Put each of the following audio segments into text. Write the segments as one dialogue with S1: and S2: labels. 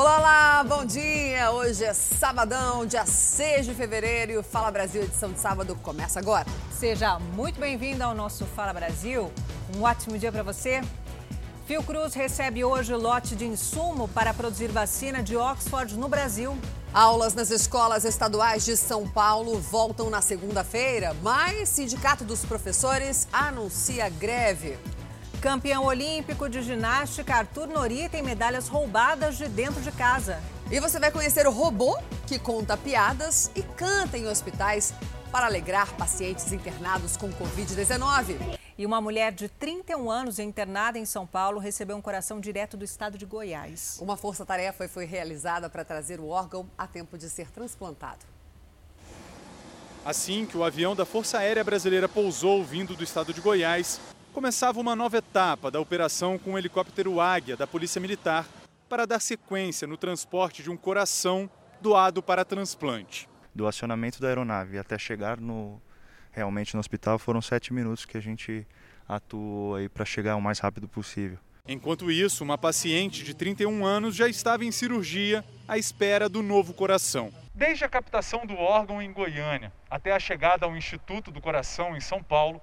S1: Olá, olá, bom dia! Hoje é sabadão, dia 6 de fevereiro e o Fala Brasil, edição de sábado, começa agora.
S2: Seja muito bem-vindo ao nosso Fala Brasil. Um ótimo dia para você. Fiocruz recebe hoje lote de insumo para produzir vacina de Oxford no Brasil.
S1: Aulas nas escolas estaduais de São Paulo voltam na segunda-feira, mas Sindicato dos Professores anuncia greve.
S2: Campeão olímpico de ginástica, Arthur Nori tem medalhas roubadas de dentro de casa.
S1: E você vai conhecer o robô que conta piadas e canta em hospitais para alegrar pacientes internados com Covid-19.
S2: E uma mulher de 31 anos internada em São Paulo recebeu um coração direto do estado de Goiás.
S1: Uma força-tarefa foi realizada para trazer o órgão a tempo de ser transplantado.
S3: Assim que o avião da Força Aérea Brasileira pousou vindo do estado de Goiás, começava uma nova etapa da operação com o helicóptero Águia da Polícia Militar para dar sequência no transporte de um coração doado para transplante.
S4: Do acionamento da aeronave até chegar no, realmente no hospital foram sete minutos que a gente atuou aí para chegar o mais rápido possível.
S3: Enquanto isso, uma paciente de 31 anos já estava em cirurgia à espera do novo coração. Desde a captação do órgão em Goiânia até a chegada ao Instituto do Coração em São Paulo,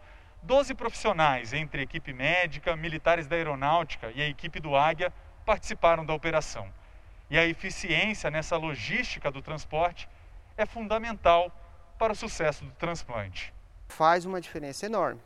S3: 12 profissionais, entre equipe médica, militares da aeronáutica e a equipe do Águia, participaram da operação. E a eficiência nessa logística do transporte é fundamental para o sucesso do transplante.
S5: Faz uma diferença enorme,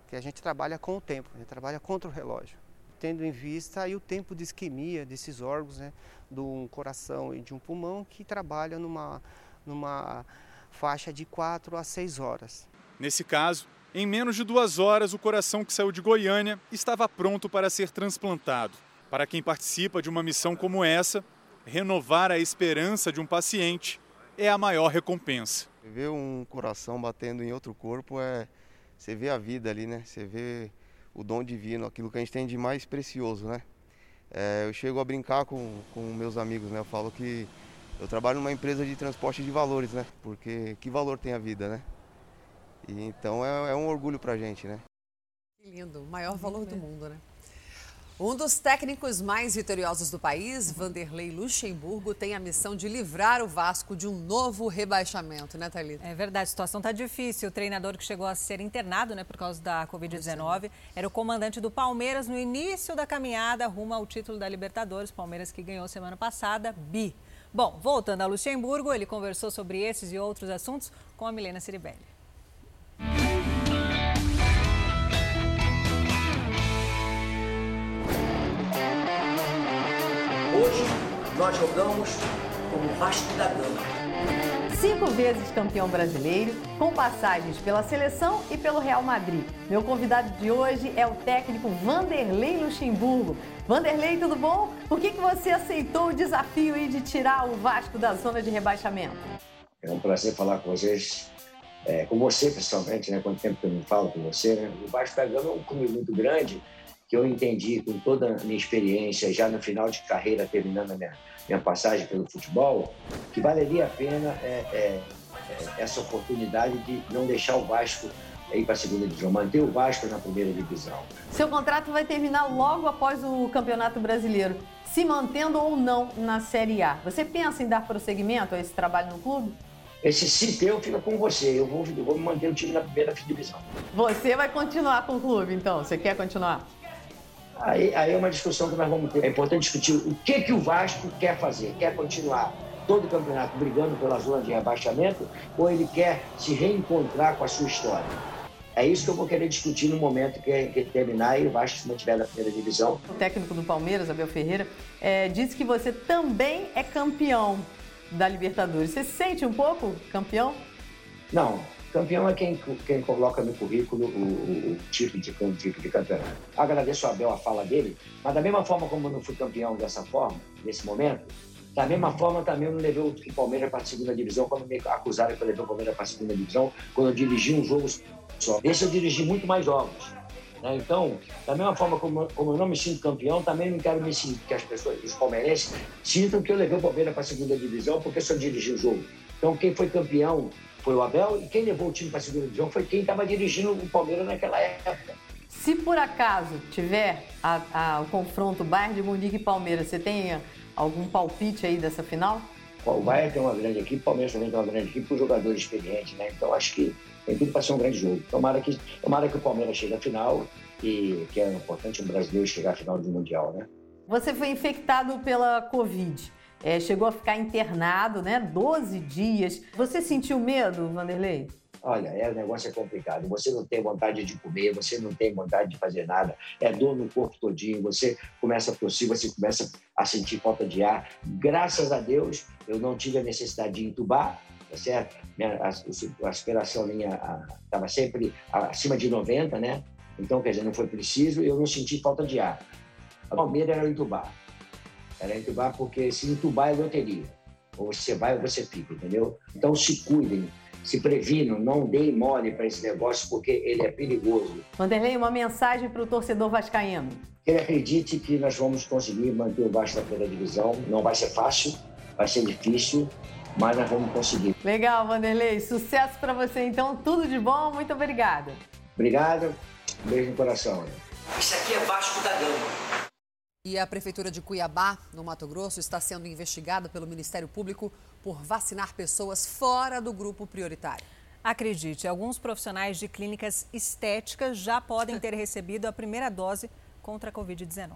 S5: porque a gente trabalha com o tempo, a gente trabalha contra o relógio, tendo em vista aí o tempo de isquemia desses órgãos, né, de um coração e de um pulmão, que trabalha numa, numa faixa de 4 a 6 horas.
S3: Nesse caso, em menos de duas horas, o coração que saiu de Goiânia estava pronto para ser transplantado. Para quem participa de uma missão como essa, renovar a esperança de um paciente é a maior recompensa.
S6: Ver um coração batendo em outro corpo é. Você vê a vida ali, né? Você vê o dom divino, aquilo que a gente tem de mais precioso, né? É, eu chego a brincar com, com meus amigos, né? Eu falo que eu trabalho numa empresa de transporte de valores, né? Porque que valor tem a vida, né? E então é, é um orgulho para a gente, né?
S1: Que lindo, o maior valor do mundo, né? Um dos técnicos mais vitoriosos do país, Vanderlei Luxemburgo, tem a missão de livrar o Vasco de um novo rebaixamento, né, Thalita?
S2: É verdade, a situação está difícil. O treinador que chegou a ser internado né, por causa da Covid-19 era o comandante do Palmeiras no início da caminhada rumo ao título da Libertadores. Palmeiras que ganhou semana passada, bi. Bom, voltando a Luxemburgo, ele conversou sobre esses e outros assuntos com a Milena Ciribelli.
S7: Hoje nós jogamos como Vasco da Gama.
S8: Cinco vezes campeão brasileiro, com passagens pela seleção e pelo Real Madrid. Meu convidado de hoje é o técnico Vanderlei Luxemburgo. Vanderlei, tudo bom? Por que, que você aceitou o desafio de tirar o Vasco da zona de rebaixamento?
S7: É um prazer falar com vocês, é, com você principalmente, né? Quanto tempo que eu não falo com você, né? O Vasco da Gama é um clube muito grande que eu entendi com toda a minha experiência, já no final de carreira, terminando a minha, minha passagem pelo futebol, que valeria a pena é, é, é, essa oportunidade de não deixar o Vasco ir para a segunda divisão, manter o Vasco na primeira divisão.
S8: Seu contrato vai terminar logo após o Campeonato Brasileiro, se mantendo ou não na Série A. Você pensa em dar prosseguimento a esse trabalho no clube?
S7: Esse se teu fica com você. Eu vou, eu vou manter o time na primeira divisão.
S8: Você vai continuar com o clube, então? Você quer continuar?
S7: Aí, aí é uma discussão que nós vamos ter. É importante discutir o que, que o Vasco quer fazer. Quer continuar todo o campeonato brigando pela zona de rebaixamento ou ele quer se reencontrar com a sua história? É isso que eu vou querer discutir no momento que, que terminar e o Vasco se mantiver na primeira divisão.
S8: O técnico do Palmeiras, Abel Ferreira, é, disse que você também é campeão da Libertadores. Você se sente um pouco campeão?
S7: Não, Campeão é quem, quem coloca no currículo o, o, o título de, o de campeonato. Agradeço ao Abel a fala dele, mas da mesma forma como eu não fui campeão dessa forma, nesse momento, da mesma forma também eu não levei o Palmeiras para a segunda divisão, quando me acusaram que eu levei o Palmeiras para a segunda divisão, quando eu dirigi um jogo só. Esse eu dirigi muito mais jogos. Né? Então, da mesma forma como, como, eu não me sinto campeão, também não quero me sentir, que as pessoas, os palmeirenses, sintam que eu levei o Palmeiras para a segunda divisão porque só dirigi o jogo. Então, quem foi campeão foi o Abel, e quem levou o time para a segunda divisão foi quem estava dirigindo o Palmeiras naquela época.
S8: Se por acaso tiver a, a, o confronto Bayern de Munique e Palmeiras, você tem Algum palpite aí dessa final?
S7: O Bahia tem uma grande equipe, o Palmeiras também tem uma grande equipe, com jogadores experientes, né? Então acho que tem tudo para ser um grande jogo. Tomara que, tomara que o Palmeiras chegue à final e que é importante um brasileiro chegar à final do Mundial, né?
S8: Você foi infectado pela Covid. É, chegou a ficar internado, né? 12 dias. Você sentiu medo, Vanderlei?
S7: Olha, é, o negócio é complicado. Você não tem vontade de comer, você não tem vontade de fazer nada. É dor no corpo todinho. Você começa a tossir, você começa a sentir falta de ar. Graças a Deus, eu não tive a necessidade de entubar, tá certo? Minha, a, a aspiração minha estava sempre acima de 90, né? Então, quer dizer, não foi preciso e eu não senti falta de ar. A Palmeiras era entubar. Era entubar porque se entubar é loteria. Ou você vai ou você fica, entendeu? Então se cuidem, se previnam, não deem mole para esse negócio porque ele é perigoso.
S8: Vanderlei, uma mensagem para o torcedor vascaíno.
S7: Ele acredite que nós vamos conseguir manter o Vasco na primeira divisão. Não vai ser fácil, vai ser difícil, mas nós vamos conseguir.
S8: Legal, Vanderlei. Sucesso para você então. Tudo de bom. Muito obrigada.
S7: Obrigado. Beijo no coração.
S9: Isso aqui é Vasco da Gama.
S1: E a Prefeitura de Cuiabá, no Mato Grosso, está sendo investigada pelo Ministério Público por vacinar pessoas fora do grupo prioritário.
S2: Acredite, alguns profissionais de clínicas estéticas já podem ter recebido a primeira dose contra a Covid-19.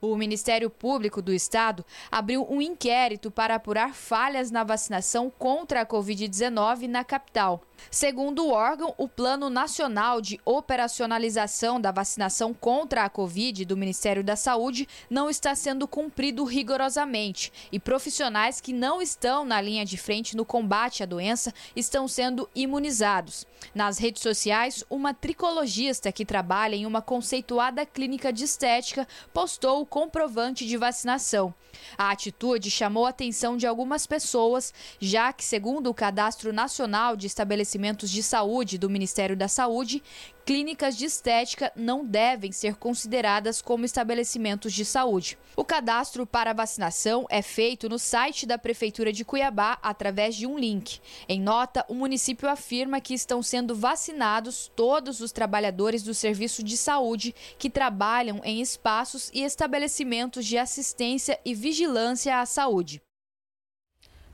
S10: O Ministério Público do Estado abriu um inquérito para apurar falhas na vacinação contra a Covid-19 na capital. Segundo o órgão, o Plano Nacional de Operacionalização da Vacinação contra a Covid do Ministério da Saúde não está sendo cumprido rigorosamente e profissionais que não estão na linha de frente no combate à doença estão sendo imunizados. Nas redes sociais, uma tricologista que trabalha em uma conceituada clínica de estética postou o comprovante de vacinação. A atitude chamou a atenção de algumas pessoas, já que, segundo o Cadastro Nacional de Estabelecimentos de Saúde do Ministério da Saúde, clínicas de estética não devem ser consideradas como estabelecimentos de saúde. O cadastro para vacinação é feito no site da Prefeitura de Cuiabá através de um link. Em nota, o município afirma que estão sendo vacinados todos os trabalhadores do serviço de saúde que trabalham em espaços e estabelecimentos de assistência e vigilância à saúde.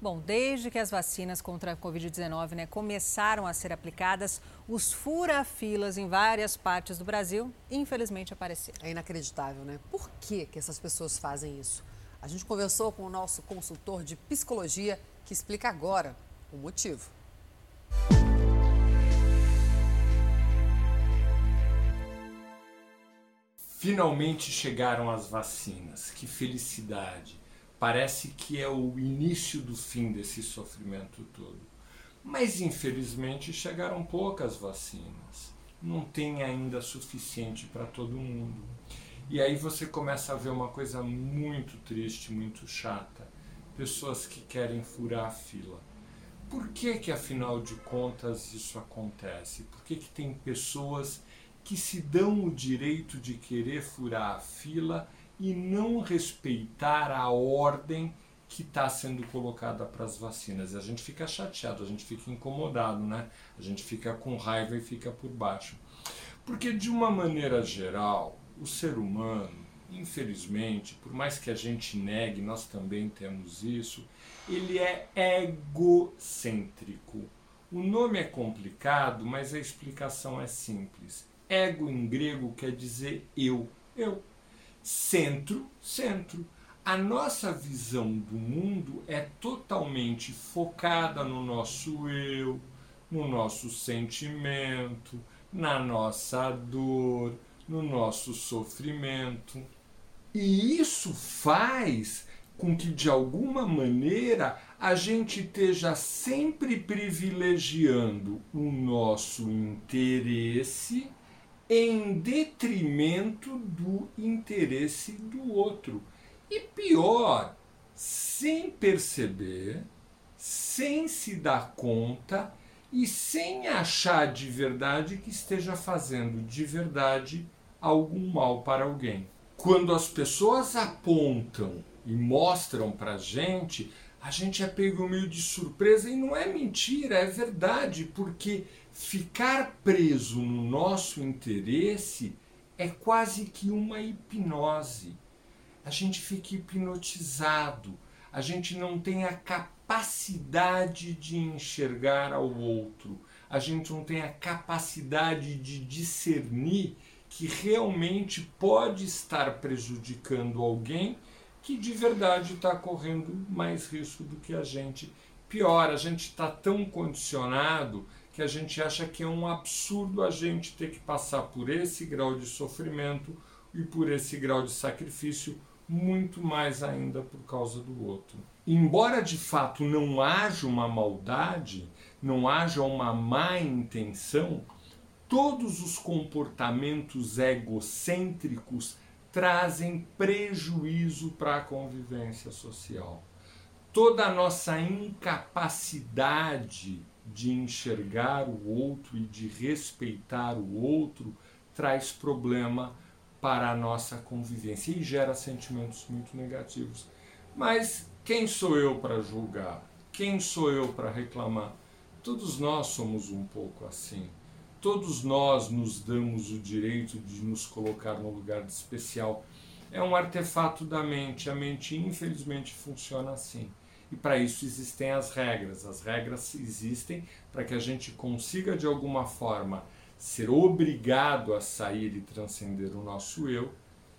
S2: Bom, desde que as vacinas contra a Covid-19 né, começaram a ser aplicadas, os fura-filas em várias partes do Brasil, infelizmente, apareceram.
S1: É inacreditável, né? Por que, que essas pessoas fazem isso? A gente conversou com o nosso consultor de psicologia que explica agora o motivo.
S11: Finalmente chegaram as vacinas. Que felicidade! Parece que é o início do fim desse sofrimento todo. Mas infelizmente chegaram poucas vacinas. Não tem ainda suficiente para todo mundo. E aí você começa a ver uma coisa muito triste, muito chata. Pessoas que querem furar a fila. Por que que afinal de contas isso acontece? Por que que tem pessoas que se dão o direito de querer furar a fila e não respeitar a ordem que está sendo colocada para as vacinas. A gente fica chateado, a gente fica incomodado, né? A gente fica com raiva e fica por baixo. Porque, de uma maneira geral, o ser humano, infelizmente, por mais que a gente negue, nós também temos isso, ele é egocêntrico. O nome é complicado, mas a explicação é simples. Ego em grego quer dizer eu, eu centro, centro. A nossa visão do mundo é totalmente focada no nosso eu, no nosso sentimento, na nossa dor, no nosso sofrimento. E isso faz com que, de alguma maneira, a gente esteja sempre privilegiando o nosso interesse em detrimento do interesse do outro. E pior, sem perceber, sem se dar conta e sem achar de verdade que esteja fazendo de verdade algum mal para alguém. Quando as pessoas apontam e mostram para a gente, a gente é pego meio de surpresa e não é mentira, é verdade, porque Ficar preso no nosso interesse é quase que uma hipnose. a gente fica hipnotizado, a gente não tem a capacidade de enxergar ao outro, a gente não tem a capacidade de discernir que realmente pode estar prejudicando alguém que de verdade está correndo mais risco do que a gente. Pior, a gente está tão condicionado que a gente acha que é um absurdo a gente ter que passar por esse grau de sofrimento e por esse grau de sacrifício, muito mais ainda por causa do outro. Embora de fato não haja uma maldade, não haja uma má intenção, todos os comportamentos egocêntricos trazem prejuízo para a convivência social. Toda a nossa incapacidade de enxergar o outro e de respeitar o outro traz problema para a nossa convivência e gera sentimentos muito negativos. Mas quem sou eu para julgar? Quem sou eu para reclamar? Todos nós somos um pouco assim. Todos nós nos damos o direito de nos colocar no lugar de especial. É um artefato da mente. A mente, infelizmente, funciona assim. E para isso existem as regras. As regras existem para que a gente consiga, de alguma forma, ser obrigado a sair e transcender o nosso eu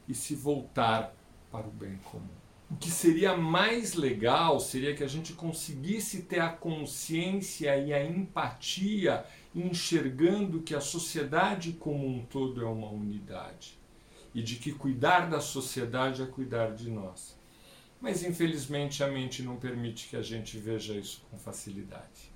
S11: e se voltar para o bem comum. O que seria mais legal seria que a gente conseguisse ter a consciência e a empatia enxergando que a sociedade como um todo é uma unidade e de que cuidar da sociedade é cuidar de nós. Mas infelizmente a mente não permite que a gente veja isso com facilidade.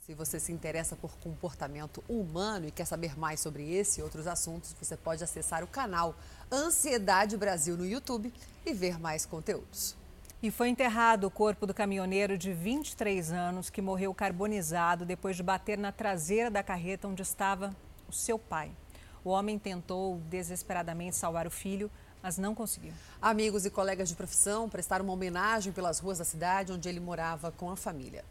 S1: Se você se interessa por comportamento humano e quer saber mais sobre esse e outros assuntos, você pode acessar o canal Ansiedade Brasil no YouTube e ver mais conteúdos.
S2: E foi enterrado o corpo do caminhoneiro de 23 anos que morreu carbonizado depois de bater na traseira da carreta onde estava o seu pai. O homem tentou desesperadamente salvar o filho, mas não conseguiu.
S1: Amigos e colegas de profissão prestaram uma homenagem pelas ruas da cidade onde ele morava com a família.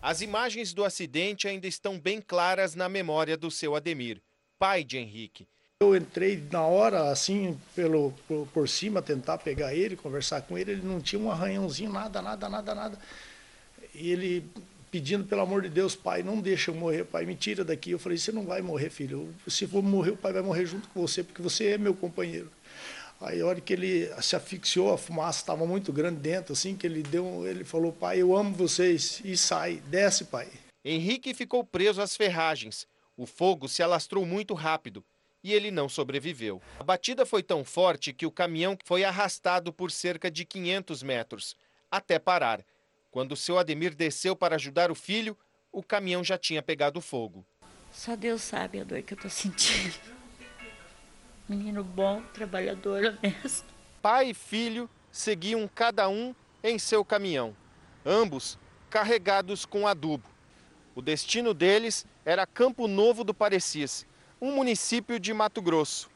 S12: As imagens do acidente ainda estão bem claras na memória do seu Ademir, pai de Henrique.
S13: Eu entrei na hora, assim, pelo, por, por, cima, tentar pegar ele, conversar com ele. Ele não tinha um arranhãozinho, nada, nada, nada, nada. E ele pedindo, pelo amor de Deus, pai, não deixa eu morrer, pai, me tira daqui. Eu falei, você não vai morrer, filho. Se for morrer, o pai vai morrer junto com você, porque você é meu companheiro. Aí, a hora que ele se asfixiou, a fumaça estava muito grande dentro, assim, que ele deu, ele falou, pai, eu amo vocês, e sai, desce, pai.
S12: Henrique ficou preso às ferragens. O fogo se alastrou muito rápido e ele não sobreviveu. A batida foi tão forte que o caminhão foi arrastado por cerca de 500 metros, até parar. Quando seu Ademir desceu para ajudar o filho, o caminhão já tinha pegado fogo.
S14: Só Deus sabe a dor que eu estou sentindo. Menino bom, trabalhador, honesto.
S12: Pai e filho seguiam cada um em seu caminhão, ambos carregados com adubo. O destino deles era Campo Novo do Parecis, um município de Mato Grosso.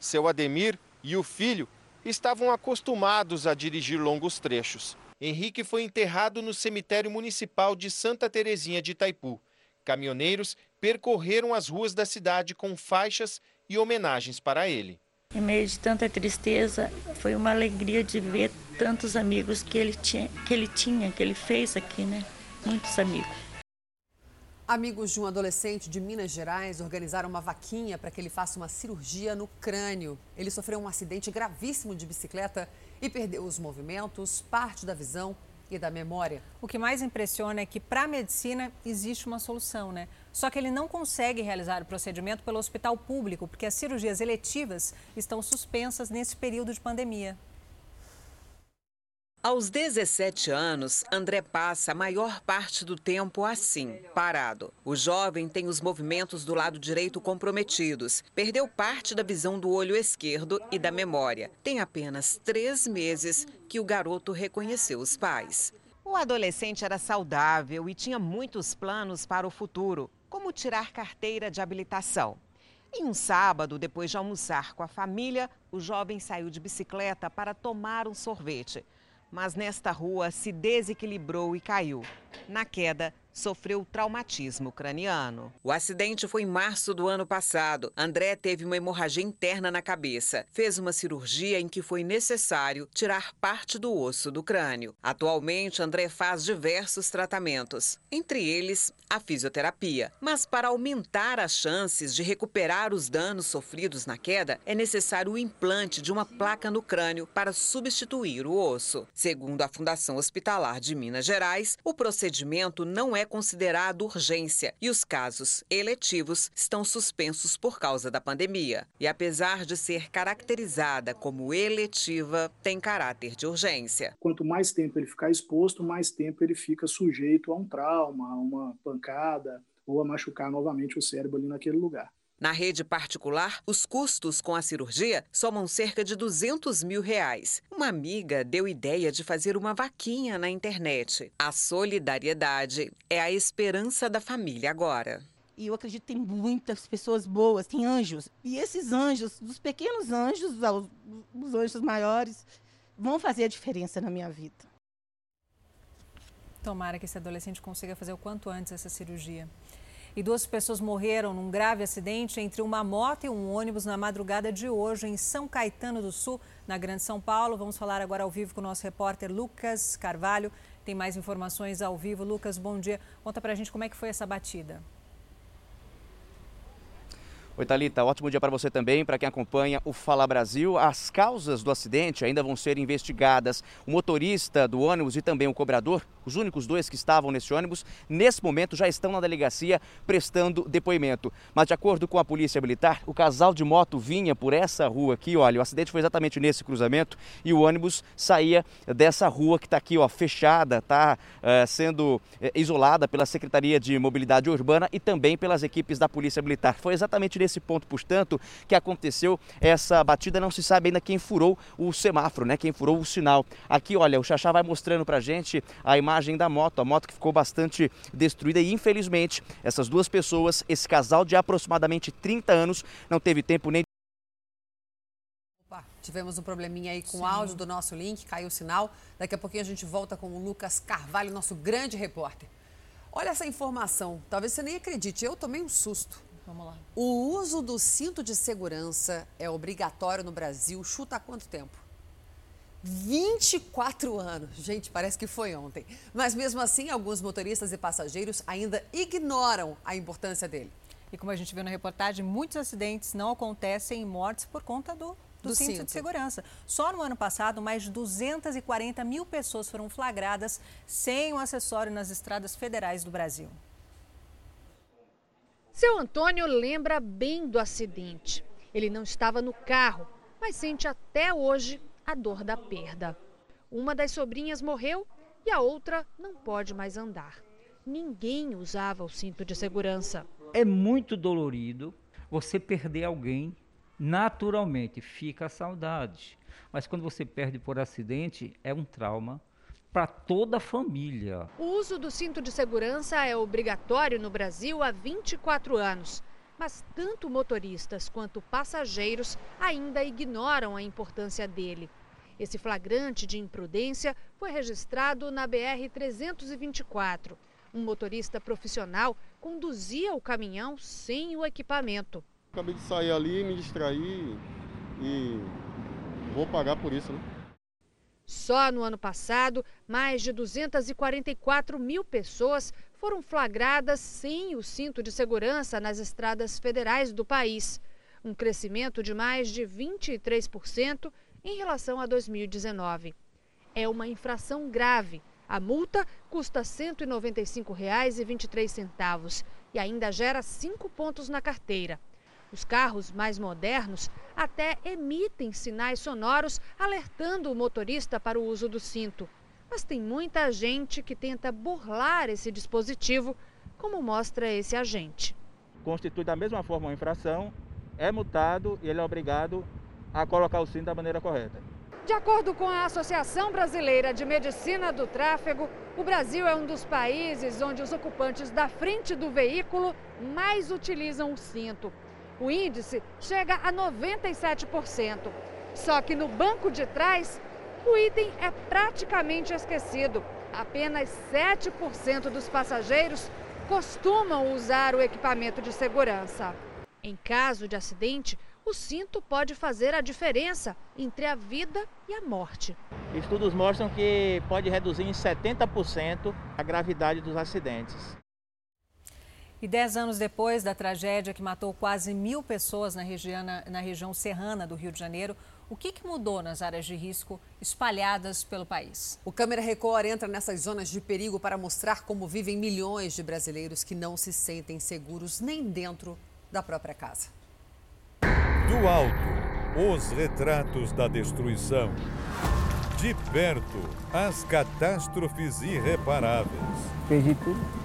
S12: Seu Ademir e o filho estavam acostumados a dirigir longos trechos. Henrique foi enterrado no cemitério municipal de Santa Terezinha de Itaipu. Caminhoneiros percorreram as ruas da cidade com faixas e homenagens para ele.
S14: Em meio de tanta tristeza, foi uma alegria de ver tantos amigos que ele tinha, que ele, tinha, que ele fez aqui, né? Muitos amigos.
S1: Amigos de um adolescente de Minas Gerais organizaram uma vaquinha para que ele faça uma cirurgia no crânio. Ele sofreu um acidente gravíssimo de bicicleta e perdeu os movimentos, parte da visão e da memória.
S2: O que mais impressiona é que para a medicina existe uma solução, né? Só que ele não consegue realizar o procedimento pelo hospital público, porque as cirurgias eletivas estão suspensas nesse período de pandemia.
S15: Aos 17 anos, André passa a maior parte do tempo assim, parado. O jovem tem os movimentos do lado direito comprometidos, perdeu parte da visão do olho esquerdo e da memória. Tem apenas três meses que o garoto reconheceu os pais.
S16: O adolescente era saudável e tinha muitos planos para o futuro, como tirar carteira de habilitação. Em um sábado, depois de almoçar com a família, o jovem saiu de bicicleta para tomar um sorvete mas nesta rua se desequilibrou e caiu. Na queda,
S15: sofreu traumatismo craniano. O acidente foi em março do ano passado. André teve uma hemorragia interna na cabeça. Fez uma cirurgia em que foi necessário tirar parte do osso do crânio. Atualmente, André faz diversos tratamentos, entre eles a fisioterapia. Mas para aumentar as chances de recuperar os danos sofridos na queda, é necessário o implante de uma placa no crânio para substituir o osso. Segundo a Fundação Hospitalar de Minas Gerais, o procedimento não é considerado urgência e os casos eletivos estão suspensos por causa da pandemia. E apesar de ser caracterizada como eletiva, tem caráter de urgência.
S17: Quanto mais tempo ele ficar exposto, mais tempo ele fica sujeito a um trauma, a uma pancada ou a machucar novamente o cérebro ali naquele lugar.
S15: Na rede particular, os custos com a cirurgia somam cerca de 200 mil reais. Uma amiga deu ideia de fazer uma vaquinha na internet. A solidariedade é a esperança da família agora.
S18: E eu acredito que tem muitas pessoas boas, tem anjos. E esses anjos, dos pequenos anjos aos os anjos maiores, vão fazer a diferença na minha vida.
S2: Tomara que esse adolescente consiga fazer o quanto antes essa cirurgia e duas pessoas morreram num grave acidente entre uma moto e um ônibus na madrugada de hoje em São Caetano do Sul, na Grande São Paulo. Vamos falar agora ao vivo com o nosso repórter Lucas Carvalho. Tem mais informações ao vivo. Lucas, bom dia. Conta pra gente como é que foi essa batida.
S19: Oi, Thalita, ótimo dia para você também, para quem acompanha o Fala Brasil. As causas do acidente ainda vão ser investigadas. O motorista do ônibus e também o cobrador, os únicos dois que estavam nesse ônibus, nesse momento já estão na delegacia prestando depoimento. Mas, de acordo com a Polícia Militar, o casal de moto vinha por essa rua aqui, olha, o acidente foi exatamente nesse cruzamento e o ônibus saía dessa rua que está aqui, ó, fechada, está é, sendo é, isolada pela Secretaria de Mobilidade Urbana e também pelas equipes da Polícia Militar. Foi exatamente nesse ponto, portanto, que aconteceu essa batida. Não se sabe ainda quem furou o semáforo, né? Quem furou o sinal. Aqui, olha, o Xaxá vai mostrando pra gente a imagem da moto, a moto que ficou bastante destruída e infelizmente essas duas pessoas, esse casal de aproximadamente 30 anos, não teve tempo nem
S1: tivemos um probleminha aí com Sim. o áudio do nosso link, caiu o sinal. Daqui a pouquinho a gente volta com o Lucas Carvalho, nosso grande repórter. Olha essa informação, talvez você nem acredite, eu tomei um susto.
S2: Vamos lá.
S1: O uso do cinto de segurança é obrigatório no Brasil. Chuta há quanto tempo? 24 anos. Gente, parece que foi ontem. Mas mesmo assim, alguns motoristas e passageiros ainda ignoram a importância dele.
S2: E como a gente viu na reportagem, muitos acidentes não acontecem em mortes por conta do, do, do cinto, cinto, de segurança. Só no ano passado, mais de 240 mil pessoas foram flagradas sem o acessório nas estradas federais do Brasil.
S20: Seu Antônio lembra bem do acidente. Ele não estava no carro, mas sente até hoje a dor da perda. Uma das sobrinhas morreu e a outra não pode mais andar. Ninguém usava o cinto de segurança.
S21: É muito dolorido você perder alguém. Naturalmente fica a saudade. Mas quando você perde por acidente, é um trauma para toda a família.
S20: O uso do cinto de segurança é obrigatório no Brasil há 24 anos. Mas tanto motoristas quanto passageiros ainda ignoram a importância dele. Esse flagrante de imprudência foi registrado na BR-324. Um motorista profissional conduzia o caminhão sem o equipamento.
S22: Acabei de sair ali, me distrair e vou pagar por isso, né?
S20: Só no ano passado, mais de 244 mil pessoas foram flagradas sem o cinto de segurança nas estradas federais do país, um crescimento de mais de 23% em relação a 2019. É uma infração grave. A multa custa R$ 195,23 e ainda gera cinco pontos na carteira. Os carros mais modernos até emitem sinais sonoros alertando o motorista para o uso do cinto. Mas tem muita gente que tenta burlar esse dispositivo, como mostra esse agente.
S23: Constitui da mesma forma uma infração, é multado e ele é obrigado a colocar o cinto da maneira correta.
S20: De acordo com a Associação Brasileira de Medicina do Tráfego, o Brasil é um dos países onde os ocupantes da frente do veículo mais utilizam o cinto. O índice chega a 97%. Só que no banco de trás, o item é praticamente esquecido. apenas 7% dos passageiros costumam usar o equipamento de segurança. Em caso de acidente, o cinto pode fazer a diferença entre a vida e a morte.
S24: Estudos mostram que pode reduzir em 70% a gravidade dos acidentes.
S2: E dez anos depois da tragédia que matou quase mil pessoas na região, na região serrana do Rio de Janeiro, o que, que, mudou nas áreas de risco espalhadas pelo país?
S1: O Câmera Record entra nessas zonas de perigo para mostrar como vivem milhões de brasileiros que não se sentem seguros nem dentro da própria casa.
S25: Do alto, os retratos da destruição. De perto, as catástrofes irreparáveis.
S26: Perdi tudo.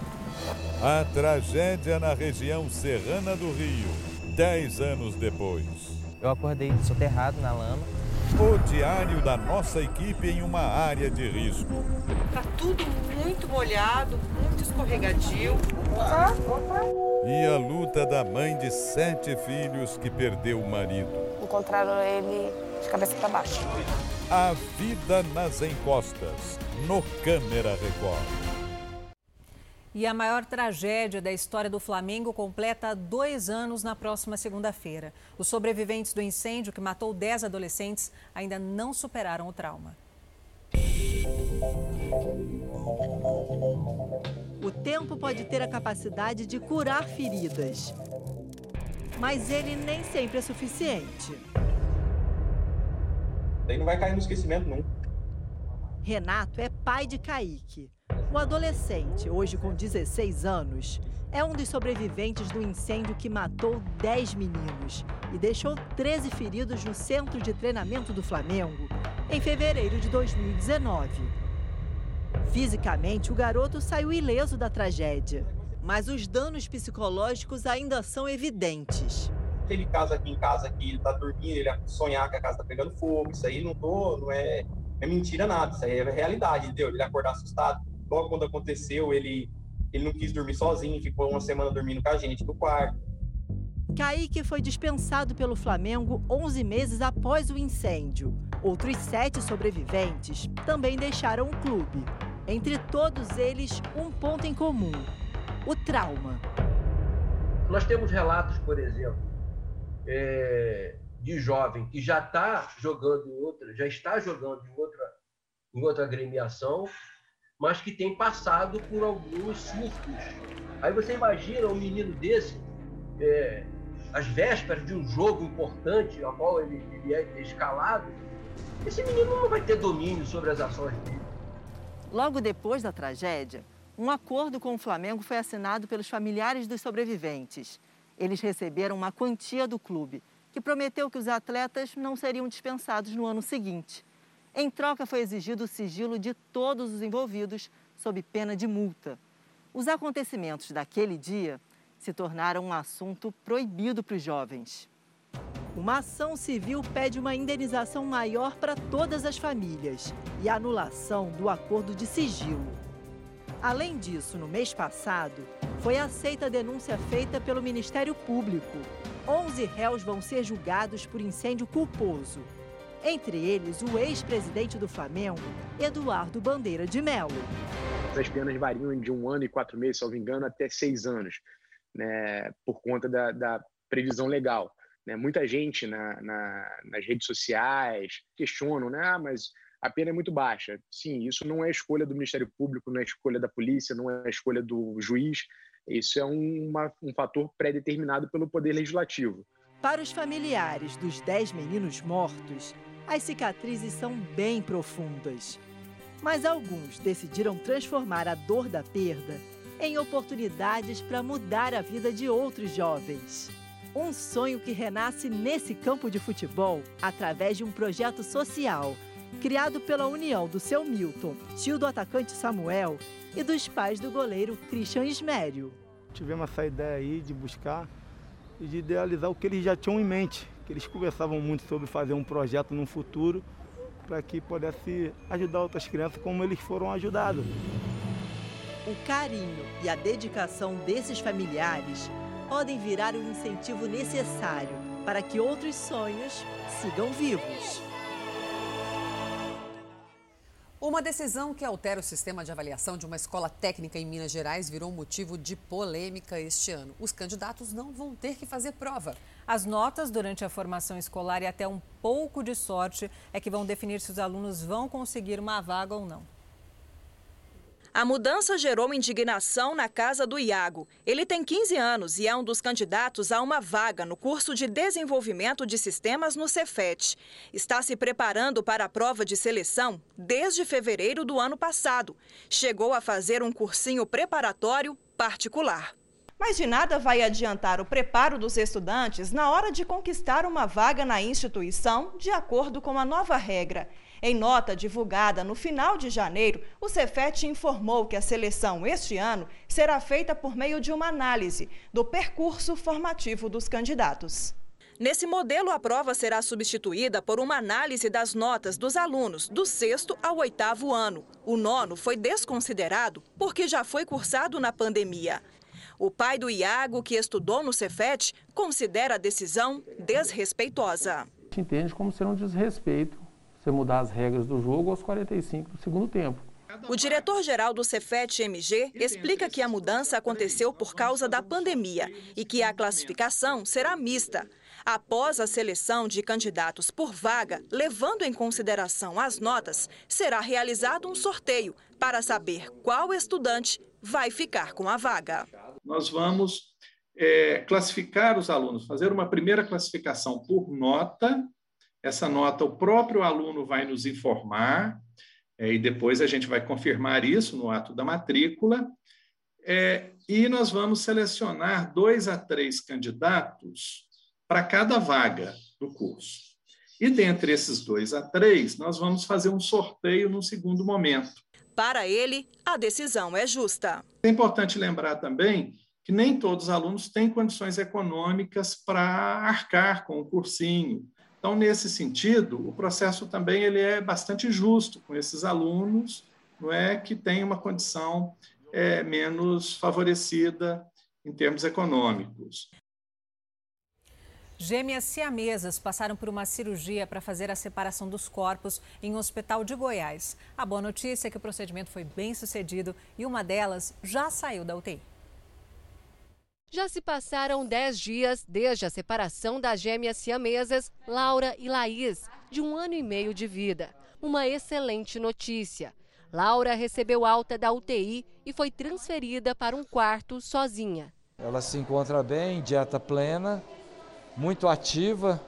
S25: A tragédia na região serrana do Rio, dez anos depois.
S26: Eu acordei soterrado na lama.
S25: O diário da nossa equipe em uma área de risco.
S27: Tá tudo muito molhado, muito escorregadio.
S25: E a luta da mãe de sete filhos que perdeu o marido.
S28: Encontraram ele de cabeça para baixo.
S25: A vida nas encostas, no Câmera Record.
S2: E a maior tragédia da história do Flamengo completa dois anos na próxima segunda-feira. Os sobreviventes do incêndio que matou 10 adolescentes ainda não superaram o trauma.
S29: O tempo pode ter a capacidade de curar feridas, mas ele nem sempre é suficiente.
S22: Daí não vai cair no esquecimento nunca.
S29: Renato é pai de Kaique. O adolescente, hoje com 16 anos, é um dos sobreviventes do incêndio que matou 10 meninos e deixou 13 feridos no centro de treinamento do Flamengo em fevereiro de 2019. Fisicamente, o garoto saiu ileso da tragédia, mas os danos psicológicos ainda são evidentes.
S22: Teve caso aqui em casa que ele tá dormindo, ele sonhar que a casa tá pegando fogo, isso aí não tô, não é, é mentira nada, isso aí é realidade, entendeu? Ele acordar assustado. Logo quando aconteceu, ele, ele não quis dormir sozinho, ficou uma semana dormindo com a gente no quarto.
S29: Kaique foi dispensado pelo Flamengo 11 meses após o incêndio. Outros sete sobreviventes também deixaram o clube. Entre todos eles, um ponto em comum: o trauma.
S30: Nós temos relatos, por exemplo, é, de jovem que já está jogando em outra, já está jogando em outra, em outra agremiação, mas que tem passado por alguns surtos. Aí você imagina um menino desse, é, às vésperas de um jogo importante, a qual ele, ele é escalado, esse menino não vai ter domínio sobre as ações dele.
S29: Logo depois da tragédia, um acordo com o Flamengo foi assinado pelos familiares dos sobreviventes. Eles receberam uma quantia do clube, que prometeu que os atletas não seriam dispensados no ano seguinte. Em troca, foi exigido o sigilo de todos os envolvidos, sob pena de multa. Os acontecimentos daquele dia se tornaram um assunto proibido para os jovens. Uma ação civil pede uma indenização maior para todas as famílias e anulação do acordo de sigilo. Além disso, no mês passado, foi aceita a denúncia feita pelo Ministério Público. 11 réus vão ser julgados por incêndio culposo. Entre eles, o ex-presidente do Flamengo, Eduardo Bandeira de Melo.
S31: As penas variam de um ano e quatro meses, se não me engano, até seis anos, né, por conta da, da previsão legal. Né? Muita gente na, na, nas redes sociais questionam, né? Ah, mas a pena é muito baixa. Sim, isso não é escolha do Ministério Público, não é escolha da polícia, não é escolha do juiz. Isso é uma, um fator pré-determinado pelo Poder Legislativo.
S29: Para os familiares dos dez meninos mortos, as cicatrizes são bem profundas. Mas alguns decidiram transformar a dor da perda em oportunidades para mudar a vida de outros jovens. Um sonho que renasce nesse campo de futebol através de um projeto social criado pela união do seu Milton, tio do atacante Samuel, e dos pais do goleiro Christian Ismério.
S26: Tivemos essa ideia aí de buscar e de idealizar o que eles já tinham em mente, que eles conversavam muito sobre fazer um projeto no futuro para que pudesse ajudar outras crianças como eles foram ajudados.
S29: O carinho e a dedicação desses familiares podem virar o incentivo necessário para que outros sonhos sigam vivos.
S1: Uma decisão que altera o sistema de avaliação de uma escola técnica em Minas Gerais virou motivo de polêmica este ano. Os candidatos não vão ter que fazer prova.
S2: As notas durante a formação escolar e até um pouco de sorte é que vão definir se os alunos vão conseguir uma vaga ou não.
S32: A mudança gerou indignação na casa do Iago. Ele tem 15 anos e é um dos candidatos a uma vaga no curso de desenvolvimento de sistemas no Cefet. Está se preparando para a prova de seleção desde fevereiro do ano passado. Chegou a fazer um cursinho preparatório particular.
S33: Mas de nada vai adiantar o preparo dos estudantes na hora de conquistar uma vaga na instituição, de acordo com a nova regra. Em nota divulgada no final de janeiro, o Cefet informou que a seleção este ano será feita por meio de uma análise do percurso formativo dos candidatos.
S32: Nesse modelo, a prova será substituída por uma análise das notas dos alunos do sexto ao oitavo ano. O nono foi desconsiderado porque já foi cursado na pandemia. O pai do Iago, que estudou no Cefet, considera a decisão desrespeitosa.
S34: A gente entende como ser um desrespeito você mudar as regras do jogo aos 45 do segundo tempo.
S32: O diretor-geral do Cefet MG explica que a mudança aconteceu por causa da pandemia e que a classificação será mista. Após a seleção de candidatos por vaga, levando em consideração as notas, será realizado um sorteio para saber qual estudante vai ficar com a vaga.
S35: Nós vamos é, classificar os alunos, fazer uma primeira classificação por nota essa nota o próprio aluno vai nos informar, é, e depois a gente vai confirmar isso no ato da matrícula. É, e nós vamos selecionar dois a três candidatos para cada vaga do curso. E dentre esses dois a três, nós vamos fazer um sorteio no segundo momento.
S32: Para ele, a decisão é justa.
S35: É importante lembrar também que nem todos os alunos têm condições econômicas para arcar com o cursinho. Então, nesse sentido, o processo também ele é bastante justo com esses alunos, não é que têm uma condição é, menos favorecida em termos econômicos.
S2: Gêmeas siamesas passaram por uma cirurgia para fazer a separação dos corpos em um hospital de Goiás. A boa notícia é que o procedimento foi bem sucedido e uma delas já saiu da UTI.
S36: Já se passaram 10 dias desde a separação das gêmeas siamesas Laura e Laís, de um ano e meio de vida. Uma excelente notícia. Laura recebeu alta da UTI e foi transferida para um quarto sozinha.
S37: Ela se encontra bem, dieta plena, muito ativa,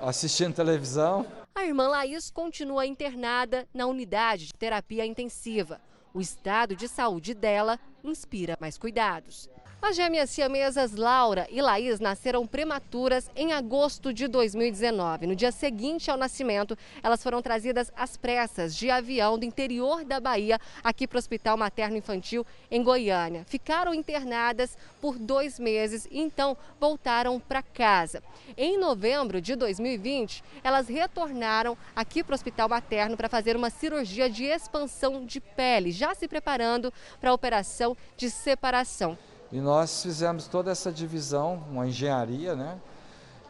S37: assistindo televisão.
S36: A irmã Laís continua internada na unidade de terapia intensiva. O estado de saúde dela inspira mais cuidados. As gêmeas siamesas Laura e Laís nasceram prematuras em agosto de 2019. No dia seguinte ao nascimento, elas foram trazidas às pressas de avião do interior da Bahia aqui para o Hospital Materno Infantil em Goiânia. Ficaram internadas por dois meses e então voltaram para casa. Em novembro de 2020, elas retornaram aqui para o Hospital Materno para fazer uma cirurgia de expansão de pele, já se preparando para a operação de separação.
S37: E nós fizemos toda essa divisão, uma engenharia, né?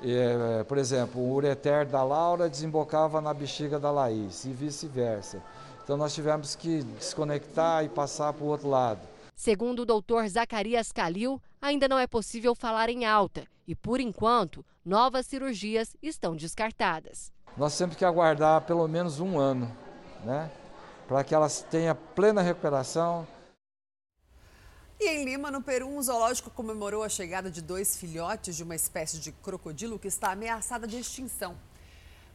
S37: E, eh, por exemplo, o ureter da Laura desembocava na bexiga da Laís e vice-versa. Então nós tivemos que desconectar e passar para o outro lado.
S36: Segundo o doutor Zacarias Calil, ainda não é possível falar em alta e, por enquanto, novas cirurgias estão descartadas.
S37: Nós temos que aguardar pelo menos um ano, né? Para que elas tenham plena recuperação,
S1: e em Lima, no Peru, um zoológico comemorou a chegada de dois filhotes de uma espécie de crocodilo que está ameaçada de extinção.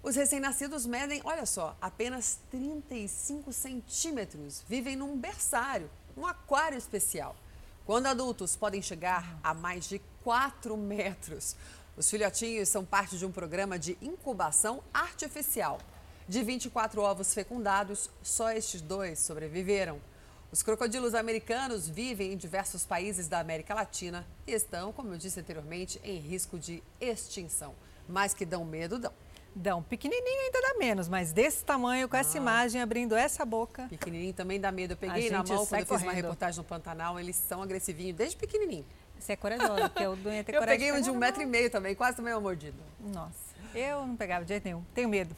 S1: Os recém-nascidos medem, olha só, apenas 35 centímetros. Vivem num berçário, um aquário especial. Quando adultos, podem chegar a mais de 4 metros. Os filhotinhos são parte de um programa de incubação artificial. De 24 ovos fecundados, só estes dois sobreviveram. Os crocodilos americanos vivem em diversos países da América Latina e estão, como eu disse anteriormente, em risco de extinção. Mas que dão medo, dão.
S2: Dão. Pequenininho ainda dá menos, mas desse tamanho, com ah. essa imagem, abrindo essa boca.
S1: Pequenininho também dá medo. Eu peguei na mão quando eu fiz uma reportagem no Pantanal, eles são agressivinhos desde pequenininho.
S2: Você é corajosa, porque eu não ia ter
S1: eu peguei um de um metro e meio também, quase também uma mordida.
S2: Nossa, eu não pegava de jeito nenhum. Tenho medo.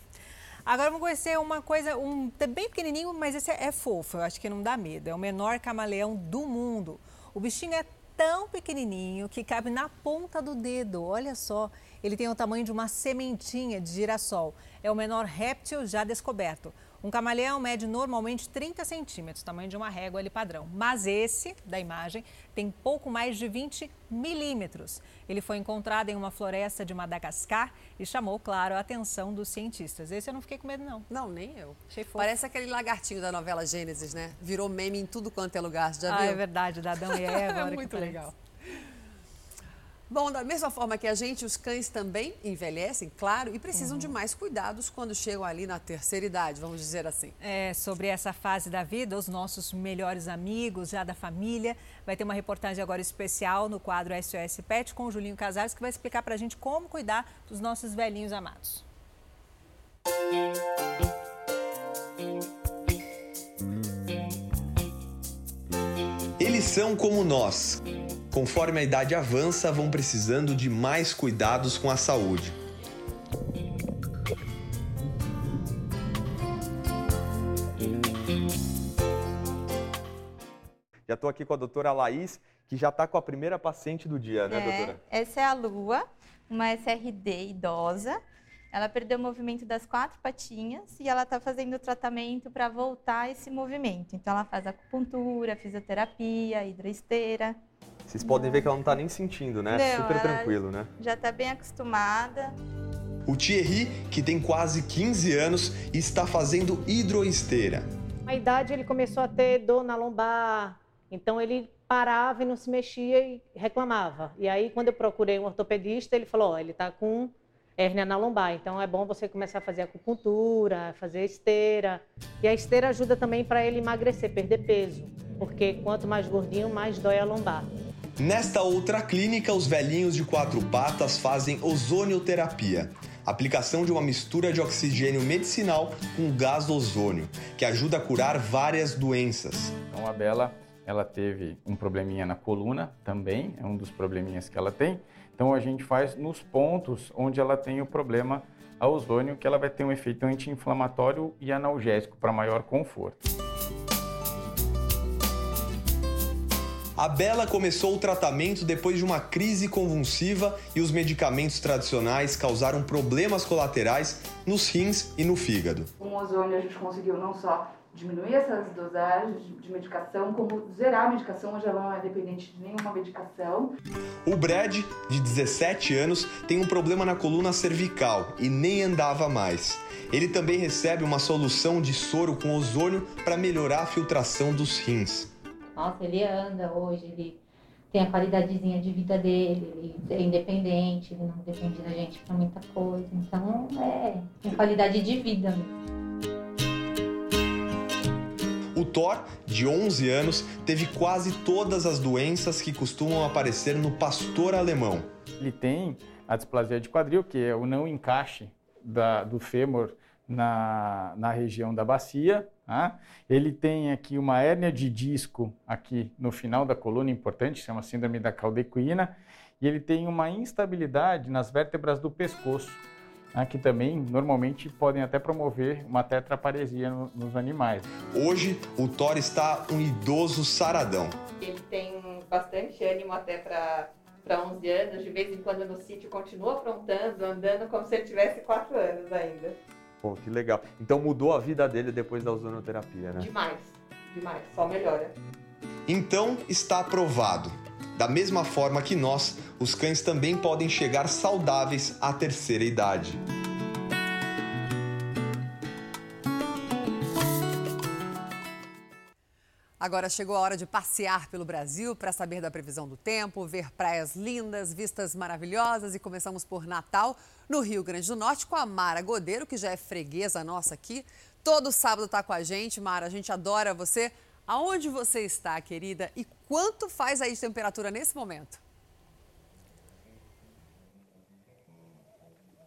S2: Agora vamos conhecer uma coisa, um bem pequenininho, mas esse é, é fofo, eu acho que não dá medo. É o menor camaleão do mundo. O bichinho é tão pequenininho que cabe na ponta do dedo, olha só. Ele tem o tamanho de uma sementinha de girassol. É o menor réptil já descoberto. Um camaleão mede normalmente 30 centímetros, tamanho de uma régua ali padrão. Mas esse, da imagem, tem pouco mais de 20 milímetros. Ele foi encontrado em uma floresta de Madagascar e chamou, claro, a atenção dos cientistas. Esse eu não fiquei com medo, não.
S1: Não, nem eu. Achei fofo. Parece aquele lagartinho da novela Gênesis, né? Virou meme em tudo quanto é lugar. Já
S2: ah,
S1: viu?
S2: é verdade, da Adão e Eva.
S1: é muito legal. Bom, da mesma forma que a gente, os cães também envelhecem, claro, e precisam uhum. de mais cuidados quando chegam ali na terceira idade, vamos dizer assim.
S2: É, sobre essa fase da vida, os nossos melhores amigos, já da família. Vai ter uma reportagem agora especial no quadro SOS Pet com o Julinho Casares, que vai explicar pra gente como cuidar dos nossos velhinhos amados.
S38: Eles são como nós conforme a idade avança, vão precisando de mais cuidados com a saúde. Já estou aqui com a doutora Laís, que já está com a primeira paciente do dia, né, é, doutora?
S39: Essa é a Lua, uma SRD idosa. Ela perdeu o movimento das quatro patinhas e ela está fazendo o tratamento para voltar esse movimento. Então, ela faz acupuntura, fisioterapia, hidroesteira.
S38: Vocês podem ver que ela não está nem sentindo, né? Não, Super tranquilo, né?
S39: Já está bem acostumada.
S38: O Thierry, que tem quase 15 anos, está fazendo hidroesteira.
S40: A idade ele começou a ter dor na lombar, então ele parava e não se mexia e reclamava. E aí quando eu procurei um ortopedista, ele falou: "Ó, oh, ele está com hérnia na lombar, então é bom você começar a fazer acupuntura, fazer esteira. E a esteira ajuda também para ele emagrecer, perder peso, porque quanto mais gordinho, mais dói a lombar.
S38: Nesta outra clínica, os velhinhos de quatro patas fazem ozonioterapia, aplicação de uma mistura de oxigênio medicinal com gás ozônio, que ajuda a curar várias doenças.
S21: Então a Bela, ela teve um probleminha na coluna também, é um dos probleminhas que ela tem. Então a gente faz nos pontos onde ela tem o problema a ozônio, que ela vai ter um efeito anti-inflamatório e analgésico para maior conforto.
S38: A Bela começou o tratamento depois de uma crise convulsiva e os medicamentos tradicionais causaram problemas colaterais nos rins e no fígado.
S41: Com o ozônio a gente conseguiu não só diminuir essas dosagens de medicação, como zerar a medicação, hoje ela não é dependente de nenhuma medicação.
S38: O Brad, de 17 anos, tem um problema na coluna cervical e nem andava mais. Ele também recebe uma solução de soro com ozônio para melhorar a filtração dos rins
S41: nossa, ele anda hoje, ele tem a qualidadezinha de vida dele, ele é independente, ele não depende da gente para muita coisa. Então, é, tem qualidade de vida.
S38: O Thor, de 11 anos, teve quase todas as doenças que costumam aparecer no pastor alemão.
S21: Ele tem a displasia de quadril, que é o não encaixe da, do fêmur na, na região da bacia. Ele tem aqui uma hérnia de disco aqui no final da coluna, importante, chama síndrome da caldequina, e ele tem uma instabilidade nas vértebras do pescoço, né, que também normalmente podem até promover uma tetraparesia no, nos animais.
S38: Hoje, o Thor está um idoso saradão.
S41: Ele tem bastante ânimo até para para 11 anos, de vez em quando no sítio continua aprontando, andando como se ele tivesse 4 anos ainda.
S38: Pô, que legal. Então mudou a vida dele depois da ozonoterapia, né?
S41: Demais, demais, só melhora.
S38: Então está aprovado. Da mesma forma que nós, os cães também podem chegar saudáveis à terceira idade.
S1: Agora chegou a hora de passear pelo Brasil para saber da previsão do tempo, ver praias lindas, vistas maravilhosas e começamos por Natal, no Rio Grande do Norte, com a Mara Godeiro, que já é freguesa nossa aqui. Todo sábado está com a gente. Mara, a gente adora você. Aonde você está, querida? E quanto faz aí de temperatura nesse momento?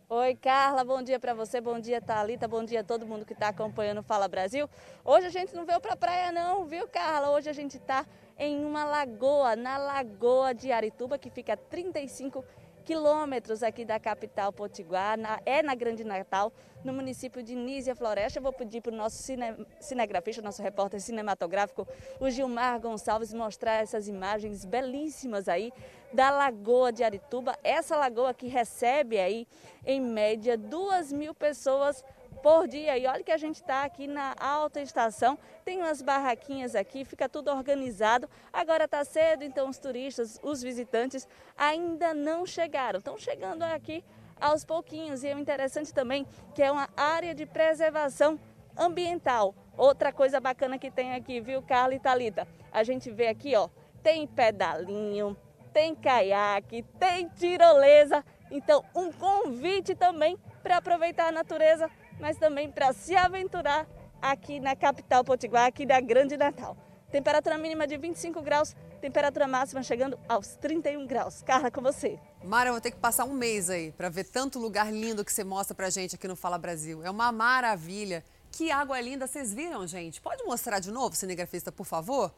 S42: Oi, Carla, bom dia para você, bom dia, Thalita, bom dia a todo mundo que está acompanhando o Fala Brasil. Hoje a gente não veio para praia não, viu, Carla? Hoje a gente está em uma lagoa, na Lagoa de Arituba, que fica a 35 quilômetros aqui da capital potiguar, na, é na Grande Natal, no município de Nízia Floresta. Eu vou pedir para o nosso cine, cinegrafista, nosso repórter cinematográfico, o Gilmar Gonçalves, mostrar essas imagens belíssimas aí da Lagoa de Arituba. Essa lagoa que recebe aí, em média, duas mil pessoas por dia. E olha que a gente está aqui na alta estação, tem umas barraquinhas aqui, fica tudo organizado. Agora está cedo, então os turistas, os visitantes ainda não chegaram. Estão chegando aqui aos pouquinhos. E é interessante também que é uma área de preservação ambiental. Outra coisa bacana que tem aqui, viu, Carla e Thalita? A gente vê aqui, ó, tem pedalinho, tem caiaque, tem tirolesa. Então, um convite também para aproveitar a natureza mas também para se aventurar aqui na capital potiguar, aqui da Grande Natal. Temperatura mínima de 25 graus, temperatura máxima chegando aos 31 graus. Carla, com você.
S1: Mara, eu vou ter que passar um mês aí para ver tanto lugar lindo que você mostra pra gente aqui no Fala Brasil. É uma maravilha. Que água linda, vocês viram, gente? Pode mostrar de novo, cinegrafista, por favor?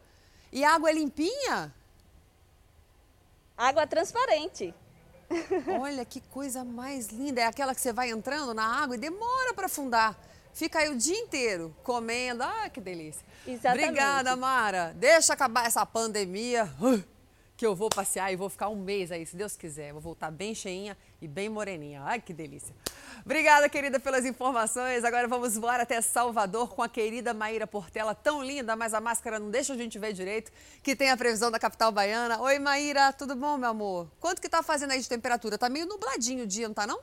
S1: E a água é limpinha?
S42: Água transparente.
S1: Olha que coisa mais linda. É aquela que você vai entrando na água e demora para afundar. Fica aí o dia inteiro comendo. Ah, que delícia.
S42: Exatamente.
S1: Obrigada, Mara. Deixa acabar essa pandemia. Que eu vou passear e vou ficar um mês aí, se Deus quiser. Vou voltar bem cheinha e bem moreninha. Ai, que delícia. Obrigada, querida, pelas informações. Agora vamos voar até Salvador com a querida Maíra Portela, tão linda, mas a máscara não deixa a gente ver direito, que tem a previsão da capital baiana. Oi, Maíra, tudo bom, meu amor? Quanto que tá fazendo aí de temperatura? Tá meio nubladinho o dia, não tá não?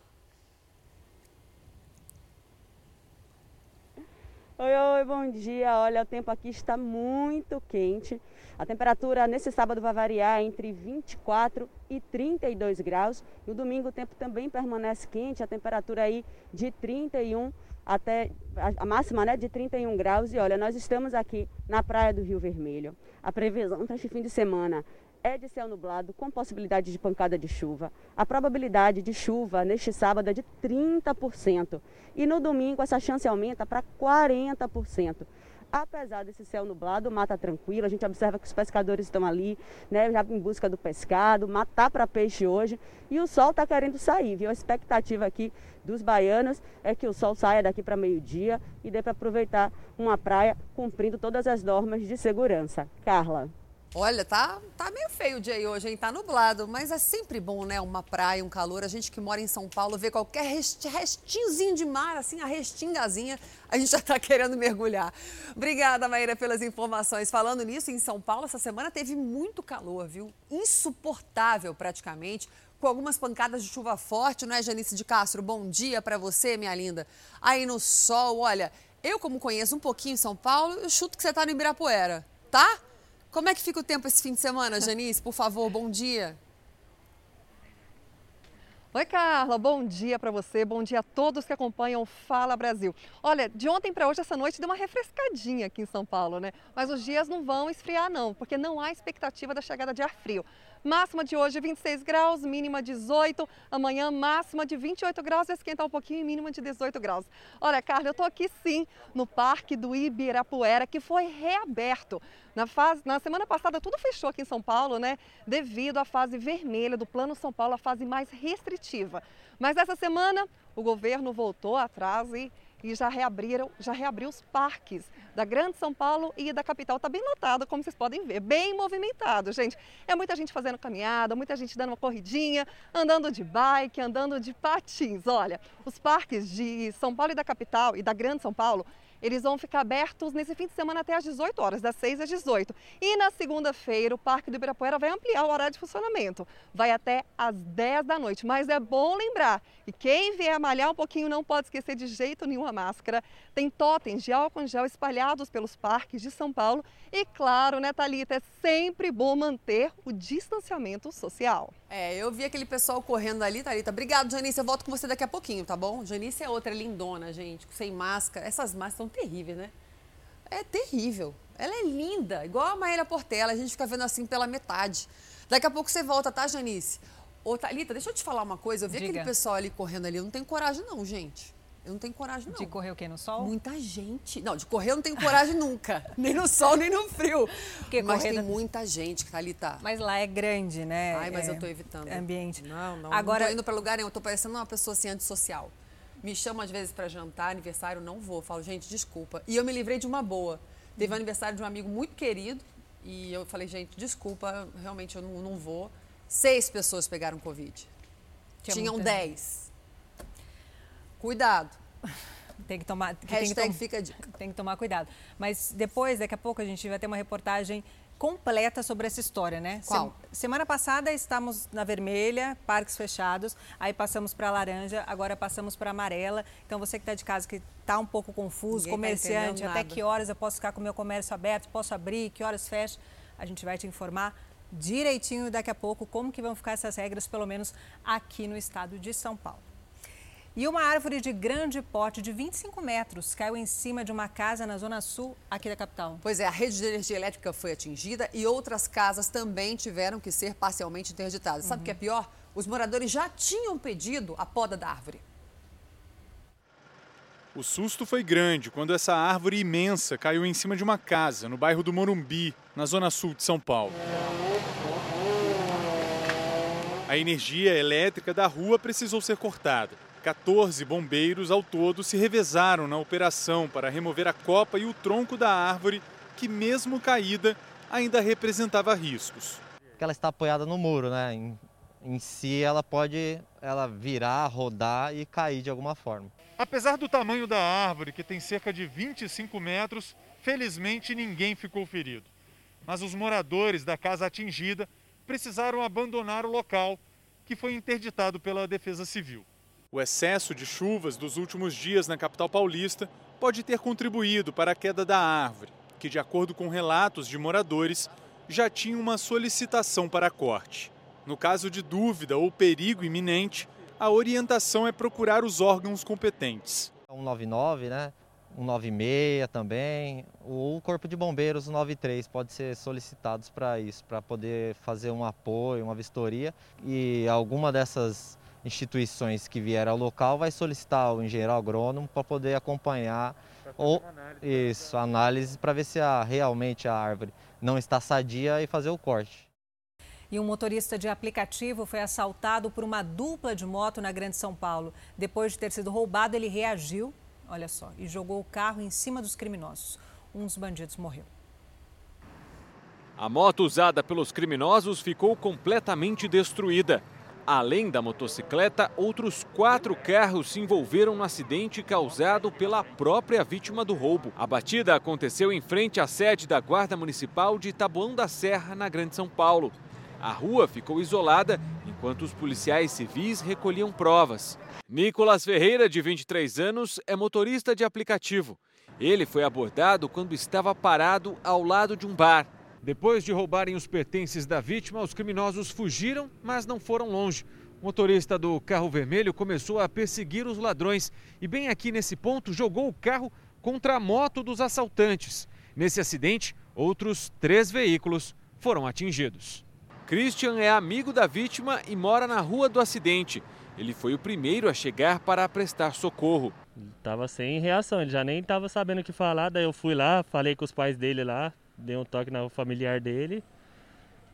S43: Oi, oi, bom dia. Olha, o tempo aqui está muito quente. A temperatura nesse sábado vai variar entre 24 e 32 graus. No domingo o tempo também permanece quente, a temperatura aí de 31 até a máxima né, de 31 graus. E olha, nós estamos aqui na praia do Rio Vermelho. A previsão para este fim de semana é de céu nublado com possibilidade de pancada de chuva. A probabilidade de chuva neste sábado é de 30%. E no domingo essa chance aumenta para 40%. Apesar desse céu nublado, mata tranquila, a gente observa que os pescadores estão ali, né, já em busca do pescado, matar para peixe hoje, e o sol está querendo sair, viu? A expectativa aqui dos baianos é que o sol saia daqui para meio-dia e dê para aproveitar uma praia cumprindo todas as normas de segurança. Carla.
S1: Olha, tá, tá meio feio o dia aí hoje, hein? Tá nublado, mas é sempre bom, né? Uma praia, um calor. A gente que mora em São Paulo vê qualquer rest, restinhozinho de mar, assim, a restingazinha, a gente já tá querendo mergulhar. Obrigada, Maíra, pelas informações. Falando nisso, em São Paulo, essa semana teve muito calor, viu? Insuportável praticamente com algumas pancadas de chuva forte, não é, Janice de Castro? Bom dia para você, minha linda. Aí no sol, olha, eu como conheço um pouquinho São Paulo, eu chuto que você tá no Ibirapuera, tá? Como é que fica o tempo esse fim de semana, Janice? Por favor, bom dia.
S44: Oi, Carla, bom dia para você, bom dia a todos que acompanham Fala Brasil. Olha, de ontem para hoje, essa noite deu uma refrescadinha aqui em São Paulo, né? Mas os dias não vão esfriar, não, porque não há expectativa da chegada de ar frio. Máxima de hoje 26 graus, mínima 18. Amanhã máxima de 28 graus, esquentar um pouquinho e mínima de 18 graus. Olha, Carla, eu estou aqui sim no Parque do Ibirapuera, que foi reaberto. Na, fase, na semana passada tudo fechou aqui em São Paulo, né? Devido à fase vermelha do Plano São Paulo, a fase mais restritiva. Mas essa semana o governo voltou atrás e e já reabriram, já reabriu os parques da Grande São Paulo e da capital. Está bem lotado, como vocês podem ver, bem movimentado, gente. É muita gente fazendo caminhada, muita gente dando uma corridinha, andando de bike, andando de patins. Olha, os parques de São Paulo e da capital e da Grande São Paulo eles vão ficar abertos nesse fim de semana até às 18 horas, das 6 às 18. E na segunda-feira, o Parque do Ibirapuera vai ampliar o horário de funcionamento. Vai até às 10 da noite. Mas é bom lembrar que quem vier malhar um pouquinho não pode esquecer de jeito nenhum a máscara. Tem totens de álcool em gel espalhados pelos parques de São Paulo. E claro, né, Thalita, é sempre bom manter o distanciamento social.
S1: É, eu vi aquele pessoal correndo ali, Thalita. Obrigado, Janice. Eu volto com você daqui a pouquinho, tá bom? Janice é outra lindona, gente, sem máscara. Essas máscaras são terríveis, né? É terrível. Ela é linda, igual a Maíra Portela, a gente fica vendo assim pela metade. Daqui a pouco você volta, tá, Janice? Ô, Thalita, deixa eu te falar uma coisa. Eu vi Diga. aquele pessoal ali correndo ali, eu não tenho coragem não, gente. Eu não tenho coragem, não.
S2: De correr o quê? No sol?
S1: Muita gente. Não, de correr eu não tenho coragem nunca. Nem no sol, nem no frio.
S2: Porque
S1: mas tem
S2: da-
S1: muita gente que tá ali, tá.
S2: Mas lá é grande, né?
S1: Ai, mas
S2: É,
S1: eu tô evitando.
S2: Ambiente.
S1: Não, não.
S2: Agora,
S1: não tô indo pra lugar nenhum. Eu tô parecendo uma pessoa assim, antissocial. Me chamam às vezes pra jantar, aniversário, não vou. Falo, gente, desculpa. E eu me livrei de uma boa. Teve aniversário de um amigo muito querido e eu falei, gente, desculpa, realmente eu não, não vou. Seis pessoas pegaram Covid.
S2: Tinha
S1: Tinham
S2: muita
S1: dez. Cuidado.
S2: Tem que tomar. tem que
S1: Hashtag
S2: tom-
S1: fica a dica.
S2: Tem que tomar cuidado. Mas depois, daqui a pouco, a gente vai ter uma reportagem completa sobre essa história, né?
S1: Qual?
S2: Se- semana passada estávamos na vermelha, parques fechados, aí passamos para laranja, agora passamos para amarela. Então você que está de casa que está um pouco confuso,
S1: Ninguém tá
S2: comerciante,
S1: entendendo
S2: até que horas eu posso ficar com o meu comércio aberto, posso abrir, que horas fecha, a gente vai te informar direitinho daqui a pouco como que vão ficar essas regras, pelo menos aqui no estado de São Paulo. E uma árvore de grande porte, de 25 metros, caiu em cima de uma casa na zona sul aqui da capital.
S1: Pois é, a rede de energia elétrica foi atingida e outras casas também tiveram que ser parcialmente interditadas. Sabe o que é pior? Os moradores já tinham pedido a poda da árvore.
S3: O susto foi grande quando essa árvore imensa caiu em cima de uma casa no bairro do Morumbi, na zona sul de São Paulo. A energia elétrica da rua precisou ser cortada. 14 bombeiros ao todo se revezaram na operação para remover a copa e o tronco da árvore, que, mesmo caída, ainda representava riscos.
S45: ela está apoiada no muro, né? Em, em si, ela pode ela virar, rodar e cair de alguma forma.
S3: Apesar do tamanho da árvore, que tem cerca de 25 metros, felizmente ninguém ficou ferido. Mas os moradores da casa atingida precisaram abandonar o local, que foi interditado pela Defesa Civil. O excesso de chuvas dos últimos dias na capital paulista pode ter contribuído para a queda da árvore, que, de acordo com relatos de moradores, já tinha uma solicitação para corte. No caso de dúvida ou perigo iminente, a orientação é procurar os órgãos competentes.
S45: 199, né? 196 também, ou o Corpo de Bombeiros 93 pode ser solicitados para isso, para poder fazer um apoio, uma vistoria e alguma dessas instituições que vieram ao local vai solicitar o engenheiro agrônomo para poder acompanhar ou isso, análise para ver se a, realmente a árvore não está sadia e fazer o corte.
S2: E um motorista de aplicativo foi assaltado por uma dupla de moto na Grande São Paulo. Depois de ter sido roubado, ele reagiu, olha só, e jogou o carro em cima dos criminosos. Um dos bandidos morreu.
S46: A moto usada pelos criminosos ficou completamente destruída. Além da motocicleta, outros quatro carros se envolveram no acidente causado pela própria vítima do roubo. A batida aconteceu em frente à sede da Guarda Municipal de Taboão da Serra, na Grande São Paulo. A rua ficou isolada enquanto os policiais civis recolhiam provas. Nicolas Ferreira, de 23 anos, é motorista de aplicativo. Ele foi abordado quando estava parado ao lado de um bar. Depois de roubarem os pertences da vítima, os criminosos fugiram, mas não foram longe. O motorista do carro vermelho começou a perseguir os ladrões e, bem aqui nesse ponto, jogou o carro contra a moto dos assaltantes. Nesse acidente, outros três veículos foram atingidos. Christian é amigo da vítima e mora na rua do acidente. Ele foi o primeiro a chegar para prestar socorro.
S47: Tava sem reação, ele já nem tava sabendo o que falar. Daí eu fui lá, falei com os pais dele lá, dei um toque na familiar dele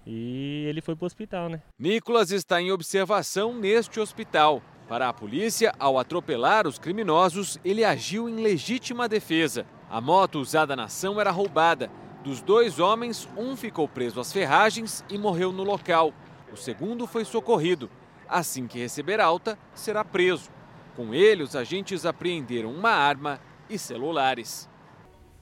S47: e ele foi pro hospital, né?
S46: Nicolas está em observação neste hospital. Para a polícia, ao atropelar os criminosos, ele agiu em legítima defesa. A moto usada na ação era roubada. Dos dois homens, um ficou preso às ferragens e morreu no local. O segundo foi socorrido. Assim que receber alta, será preso. Com ele, os agentes apreenderam uma arma e celulares.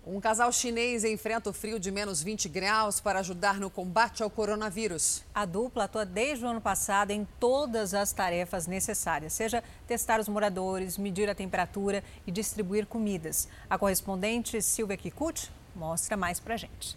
S1: Um casal chinês enfrenta o frio de menos 20 graus para ajudar no combate ao coronavírus.
S2: A dupla atua desde o ano passado em todas as tarefas necessárias, seja testar os moradores, medir a temperatura e distribuir comidas. A correspondente Silvia Kikuchi mostra mais pra gente.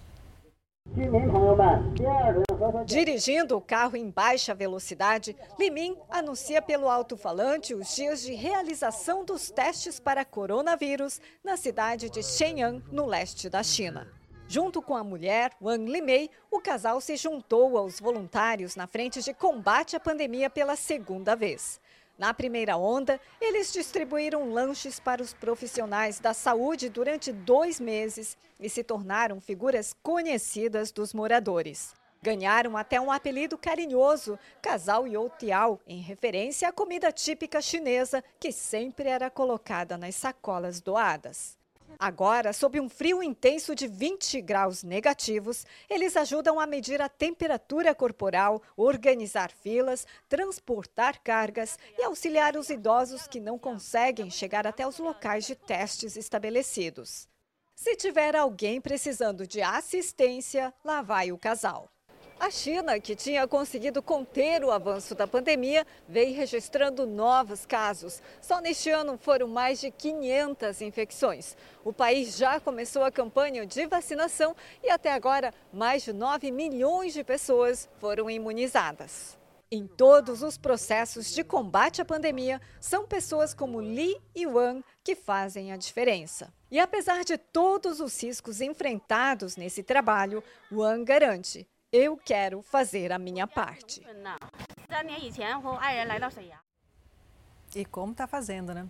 S48: Dirigindo o carro em baixa velocidade, Limin anuncia pelo alto-falante os dias de realização dos testes para coronavírus na cidade de Shenyang, no leste da China. Junto com a mulher, Wang Limei, o casal se juntou aos voluntários na frente de combate à pandemia pela segunda vez. Na primeira onda, eles distribuíram lanches para os profissionais da saúde durante dois meses e se tornaram figuras conhecidas dos moradores. Ganharam até um apelido carinhoso, Casal Youtiao, em referência à comida típica chinesa que sempre era colocada nas sacolas doadas. Agora, sob um frio intenso de 20 graus negativos, eles ajudam a medir a temperatura corporal, organizar filas, transportar cargas e auxiliar os idosos que não conseguem chegar até os locais de testes estabelecidos. Se tiver alguém precisando de assistência, lá vai o casal. A China, que tinha conseguido conter o avanço da pandemia, vem registrando novos casos. Só neste ano foram mais de 500 infecções. O país já começou a campanha de vacinação e até agora mais de 9 milhões de pessoas foram imunizadas. Em todos os processos de combate à pandemia, são pessoas como Li e Wang que fazem a diferença. E apesar de todos os riscos enfrentados nesse trabalho, Wang garante eu quero fazer a minha parte.
S2: E como está fazendo, né?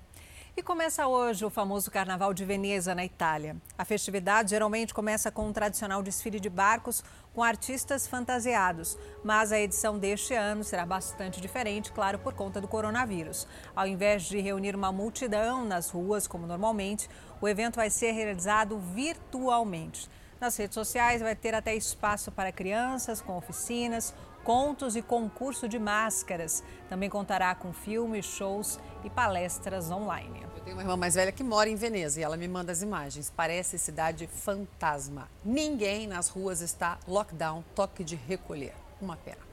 S2: E começa hoje o famoso Carnaval de Veneza, na Itália. A festividade geralmente começa com um tradicional desfile de barcos com artistas fantasiados, mas a edição deste ano será bastante diferente, claro, por conta do coronavírus. Ao invés de reunir uma multidão nas ruas, como normalmente, o evento vai ser realizado virtualmente. Nas redes sociais vai ter até espaço para crianças, com oficinas, contos e concurso de máscaras. Também contará com filmes, shows e palestras online.
S1: Eu tenho uma irmã mais velha que mora em Veneza e ela me manda as imagens. Parece cidade fantasma. Ninguém nas ruas está lockdown, toque de recolher. Uma pena.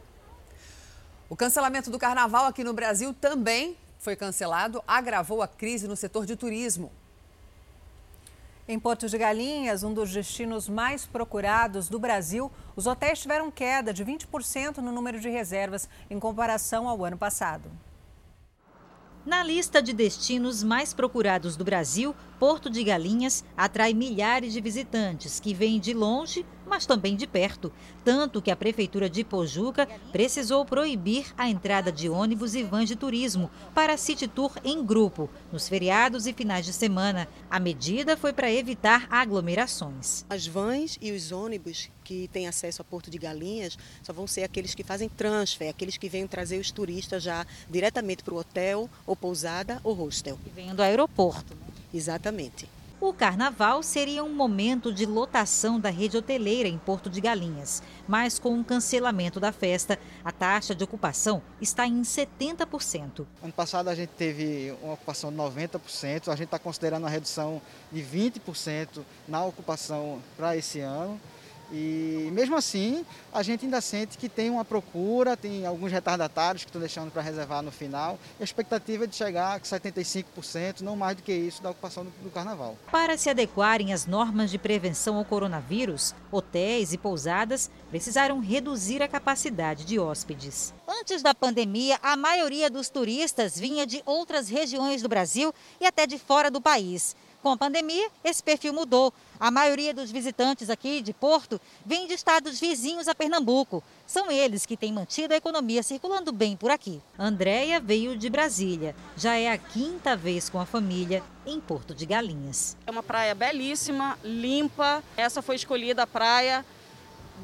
S1: O cancelamento do carnaval aqui no Brasil também foi cancelado, agravou a crise no setor de turismo.
S2: Em Porto de Galinhas, um dos destinos mais procurados do Brasil, os hotéis tiveram queda de 20% no número de reservas em comparação ao ano passado.
S49: Na lista de destinos mais procurados do Brasil, Porto de Galinhas atrai milhares de visitantes que vêm de longe mas também de perto, tanto que a prefeitura de Pojuca precisou proibir a entrada de ônibus e vans de turismo para City Tour em grupo, nos feriados e finais de semana. A medida foi para evitar aglomerações.
S50: As vans e os ônibus que têm acesso a Porto de Galinhas só vão ser aqueles que fazem transfer, aqueles que vêm trazer os turistas já diretamente para o hotel ou pousada ou hostel.
S49: E vêm do aeroporto. Né?
S50: Exatamente.
S49: O carnaval seria um momento de lotação da rede hoteleira em Porto de Galinhas, mas com o cancelamento da festa, a taxa de ocupação está em 70%.
S51: Ano passado a gente teve uma ocupação de 90%, a gente está considerando uma redução de 20% na ocupação para esse ano. E mesmo assim, a gente ainda sente que tem uma procura, tem alguns retardatários que estão deixando para reservar no final. A expectativa é de chegar a 75%, não mais do que isso, da ocupação do, do carnaval.
S49: Para se adequarem às normas de prevenção ao coronavírus, hotéis e pousadas precisaram reduzir a capacidade de hóspedes. Antes da pandemia, a maioria dos turistas vinha de outras regiões do Brasil e até de fora do país. Com a pandemia, esse perfil mudou. A maioria dos visitantes aqui de Porto vem de estados vizinhos a Pernambuco. São eles que têm mantido a economia circulando bem por aqui. Andréia veio de Brasília. Já é a quinta vez com a família em Porto de Galinhas.
S52: É uma praia belíssima, limpa. Essa foi escolhida a praia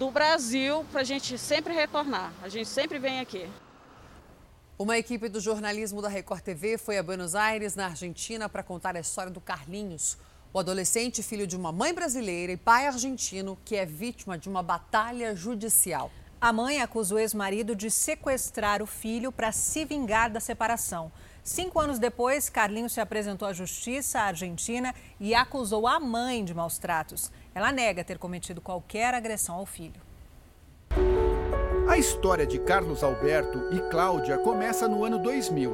S52: do Brasil para a gente sempre retornar. A gente sempre vem aqui.
S1: Uma equipe do jornalismo da Record TV foi a Buenos Aires, na Argentina, para contar a história do Carlinhos, o adolescente filho de uma mãe brasileira e pai argentino que é vítima de uma batalha judicial.
S2: A mãe acusa o ex-marido de sequestrar o filho para se vingar da separação. Cinco anos depois, Carlinhos se apresentou à justiça argentina e acusou a mãe de maus tratos. Ela nega ter cometido qualquer agressão ao filho.
S53: A história de Carlos Alberto e Cláudia começa no ano 2000.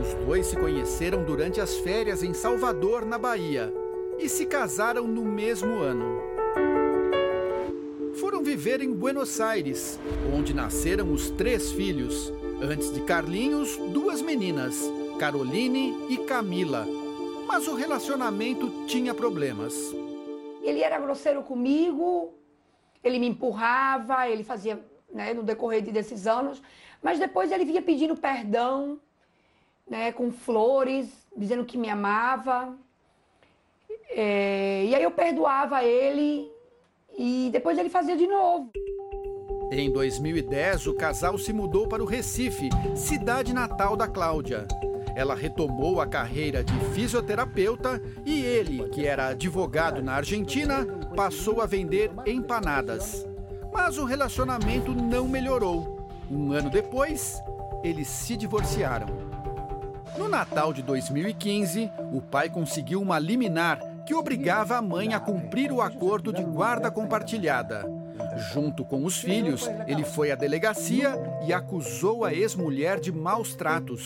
S53: Os dois se conheceram durante as férias em Salvador, na Bahia, e se casaram no mesmo ano. Foram viver em Buenos Aires, onde nasceram os três filhos. Antes de Carlinhos, duas meninas, Caroline e Camila. Mas o relacionamento tinha problemas.
S54: Ele era grosseiro comigo, ele me empurrava, ele fazia né, no decorrer desses anos, mas depois ele vinha pedindo perdão, né, com flores, dizendo que me amava. É, e aí eu perdoava ele e depois ele fazia de novo.
S53: Em 2010, o casal se mudou para o Recife, cidade natal da Cláudia. Ela retomou a carreira de fisioterapeuta e ele, que era advogado na Argentina, passou a vender empanadas. Mas o relacionamento não melhorou. Um ano depois, eles se divorciaram. No Natal de 2015, o pai conseguiu uma liminar que obrigava a mãe a cumprir o acordo de guarda compartilhada. Junto com os filhos, ele foi à delegacia e acusou a ex-mulher de maus tratos.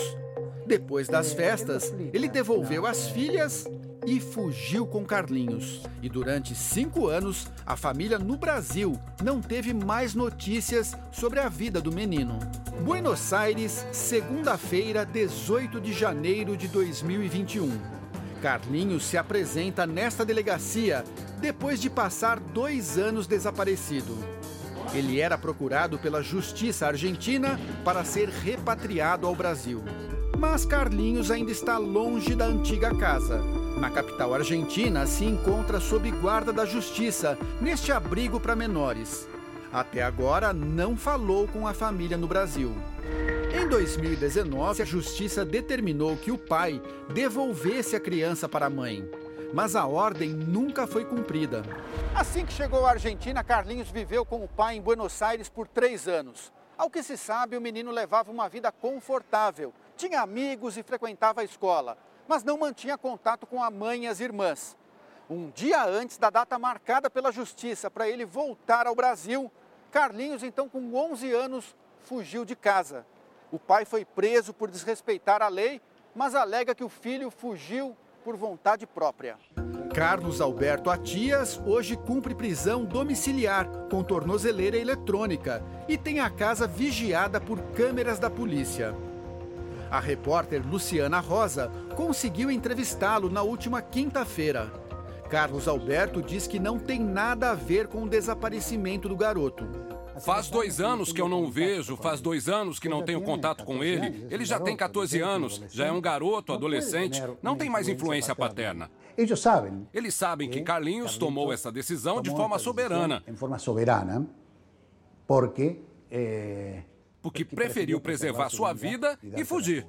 S53: Depois das festas, ele devolveu as filhas e fugiu com Carlinhos. E durante cinco anos, a família no Brasil não teve mais notícias sobre a vida do menino. Buenos Aires, segunda-feira, 18 de janeiro de 2021. Carlinhos se apresenta nesta delegacia depois de passar dois anos desaparecido. Ele era procurado pela Justiça Argentina para ser repatriado ao Brasil. Mas Carlinhos ainda está longe da antiga casa. Na capital argentina, se encontra sob guarda da Justiça, neste abrigo para menores. Até agora, não falou com a família no Brasil. Em 2019, a justiça determinou que o pai devolvesse a criança para a mãe. Mas a ordem nunca foi cumprida. Assim que chegou à Argentina, Carlinhos viveu com o pai em Buenos Aires por três anos. Ao que se sabe, o menino levava uma vida confortável, tinha amigos e frequentava a escola, mas não mantinha contato com a mãe e as irmãs. Um dia antes da data marcada pela justiça para ele voltar ao Brasil, Carlinhos, então com 11 anos, fugiu de casa. O pai foi preso por desrespeitar a lei, mas alega que o filho fugiu por vontade própria. Carlos Alberto Atias hoje cumpre prisão domiciliar com tornozeleira eletrônica e tem a casa vigiada por câmeras da polícia. A repórter Luciana Rosa conseguiu entrevistá-lo na última quinta-feira. Carlos Alberto diz que não tem nada a ver com o desaparecimento do garoto.
S55: Faz dois anos que eu não o vejo, faz dois anos que não tenho contato com ele. Ele já tem 14 anos, já é um garoto, adolescente, não tem mais influência paterna.
S56: Eles sabem.
S55: Eles sabem que Carlinhos tomou essa decisão de forma soberana.
S56: Em forma soberana, porque.
S55: Porque preferiu preservar sua vida e fugir.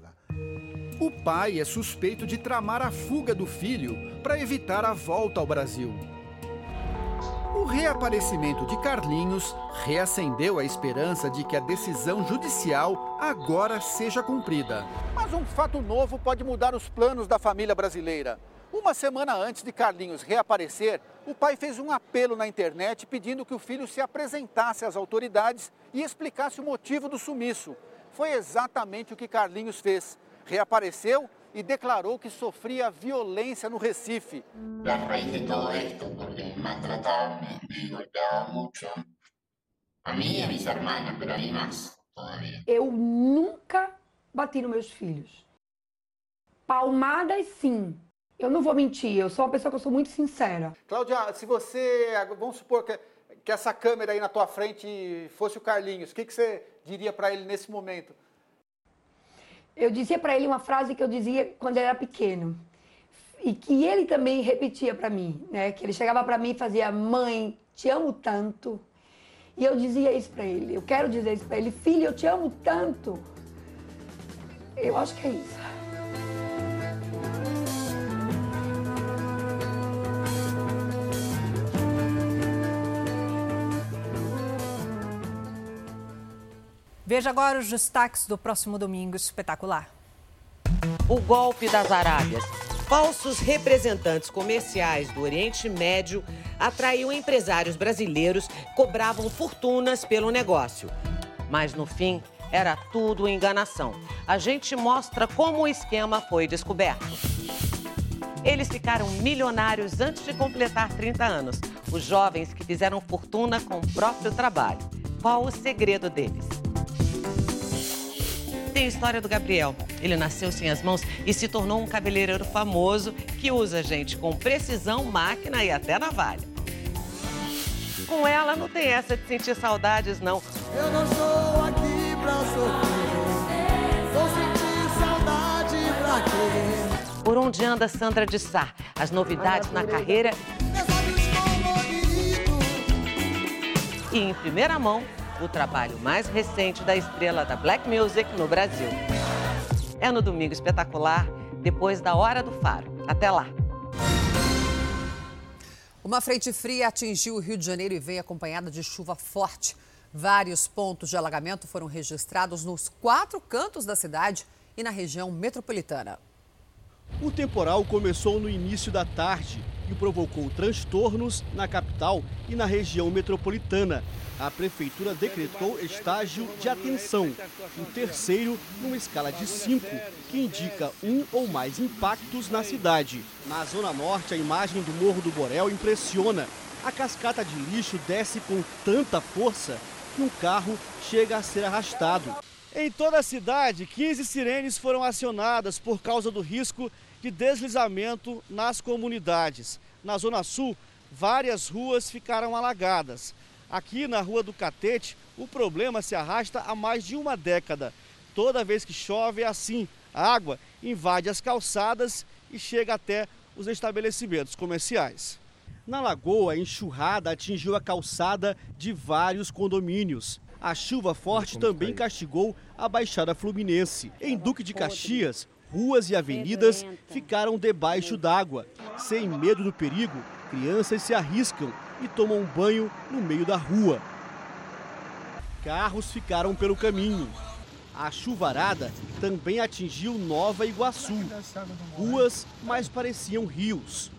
S53: O pai é suspeito de tramar a fuga do filho para evitar a volta ao Brasil. O reaparecimento de Carlinhos reacendeu a esperança de que a decisão judicial agora seja cumprida. Mas um fato novo pode mudar os planos da família brasileira. Uma semana antes de Carlinhos reaparecer, o pai fez um apelo na internet pedindo que o filho se apresentasse às autoridades e explicasse o motivo do sumiço. Foi exatamente o que Carlinhos fez. Reapareceu e declarou que sofria violência no Recife.
S57: A raiz de todo esto, porque me maltrataba, me golpeaba mucho. A mim e a a todavía.
S54: Eu nunca bati nos meus filhos. Palmadas, sim. Eu não vou mentir, eu sou uma pessoa que eu sou muito sincera.
S53: Cláudia, se você, vamos supor que, que essa câmera aí na tua frente fosse o Carlinhos, o que, que você diria para ele nesse momento?
S54: eu dizia para ele uma frase que eu dizia quando ele era pequeno e que ele também repetia para mim, né? Que ele chegava para mim e fazia: "Mãe, te amo tanto". E eu dizia isso para ele. Eu quero dizer isso para ele: "Filho, eu te amo tanto". Eu acho que é isso.
S2: Veja agora os destaques do próximo domingo espetacular.
S58: O golpe das Arábias. Falsos representantes comerciais do Oriente Médio atraiu empresários brasileiros que cobravam fortunas pelo negócio. Mas no fim, era tudo enganação. A gente mostra como o esquema foi descoberto. Eles ficaram milionários antes de completar 30 anos. Os jovens que fizeram fortuna com o próprio trabalho. Qual o segredo deles? Tem a história do Gabriel. Ele nasceu sem as mãos e se tornou um cabeleireiro famoso que usa gente com precisão, máquina e até navalha. Com ela não tem essa de sentir saudades, não.
S59: Eu não estou aqui pra sofrer, vou sentir saudade
S58: Por onde anda Sandra de Sá? As novidades na carreira. E em primeira mão, o trabalho mais recente da estrela da Black Music no Brasil. É no Domingo Espetacular, depois da Hora do Faro. Até lá!
S1: Uma frente fria atingiu o Rio de Janeiro e veio acompanhada de chuva forte. Vários pontos de alagamento foram registrados nos quatro cantos da cidade e na região metropolitana.
S59: O temporal começou no início da tarde e provocou transtornos na capital e na região metropolitana. A prefeitura decretou estágio de atenção, o terceiro numa escala de cinco, que indica um ou mais impactos na cidade. Na zona norte, a imagem do Morro do Borel impressiona. A cascata de lixo desce com tanta força que um carro chega a ser arrastado. Em toda a cidade, 15 sirenes foram acionadas por causa do risco de deslizamento nas comunidades. Na Zona Sul, várias ruas ficaram alagadas. Aqui na Rua do Catete, o problema se arrasta há mais de uma década. Toda vez que chove é assim: a água invade as calçadas e chega até os estabelecimentos comerciais. Na Lagoa, a enxurrada atingiu a calçada de vários condomínios. A chuva forte também castigou a Baixada Fluminense. Em Duque de Caxias, ruas e avenidas ficaram debaixo d'água. Sem medo do perigo, crianças se arriscam e tomam banho no meio da rua. Carros ficaram pelo caminho. A chuvarada também atingiu Nova Iguaçu. Ruas mais pareciam rios.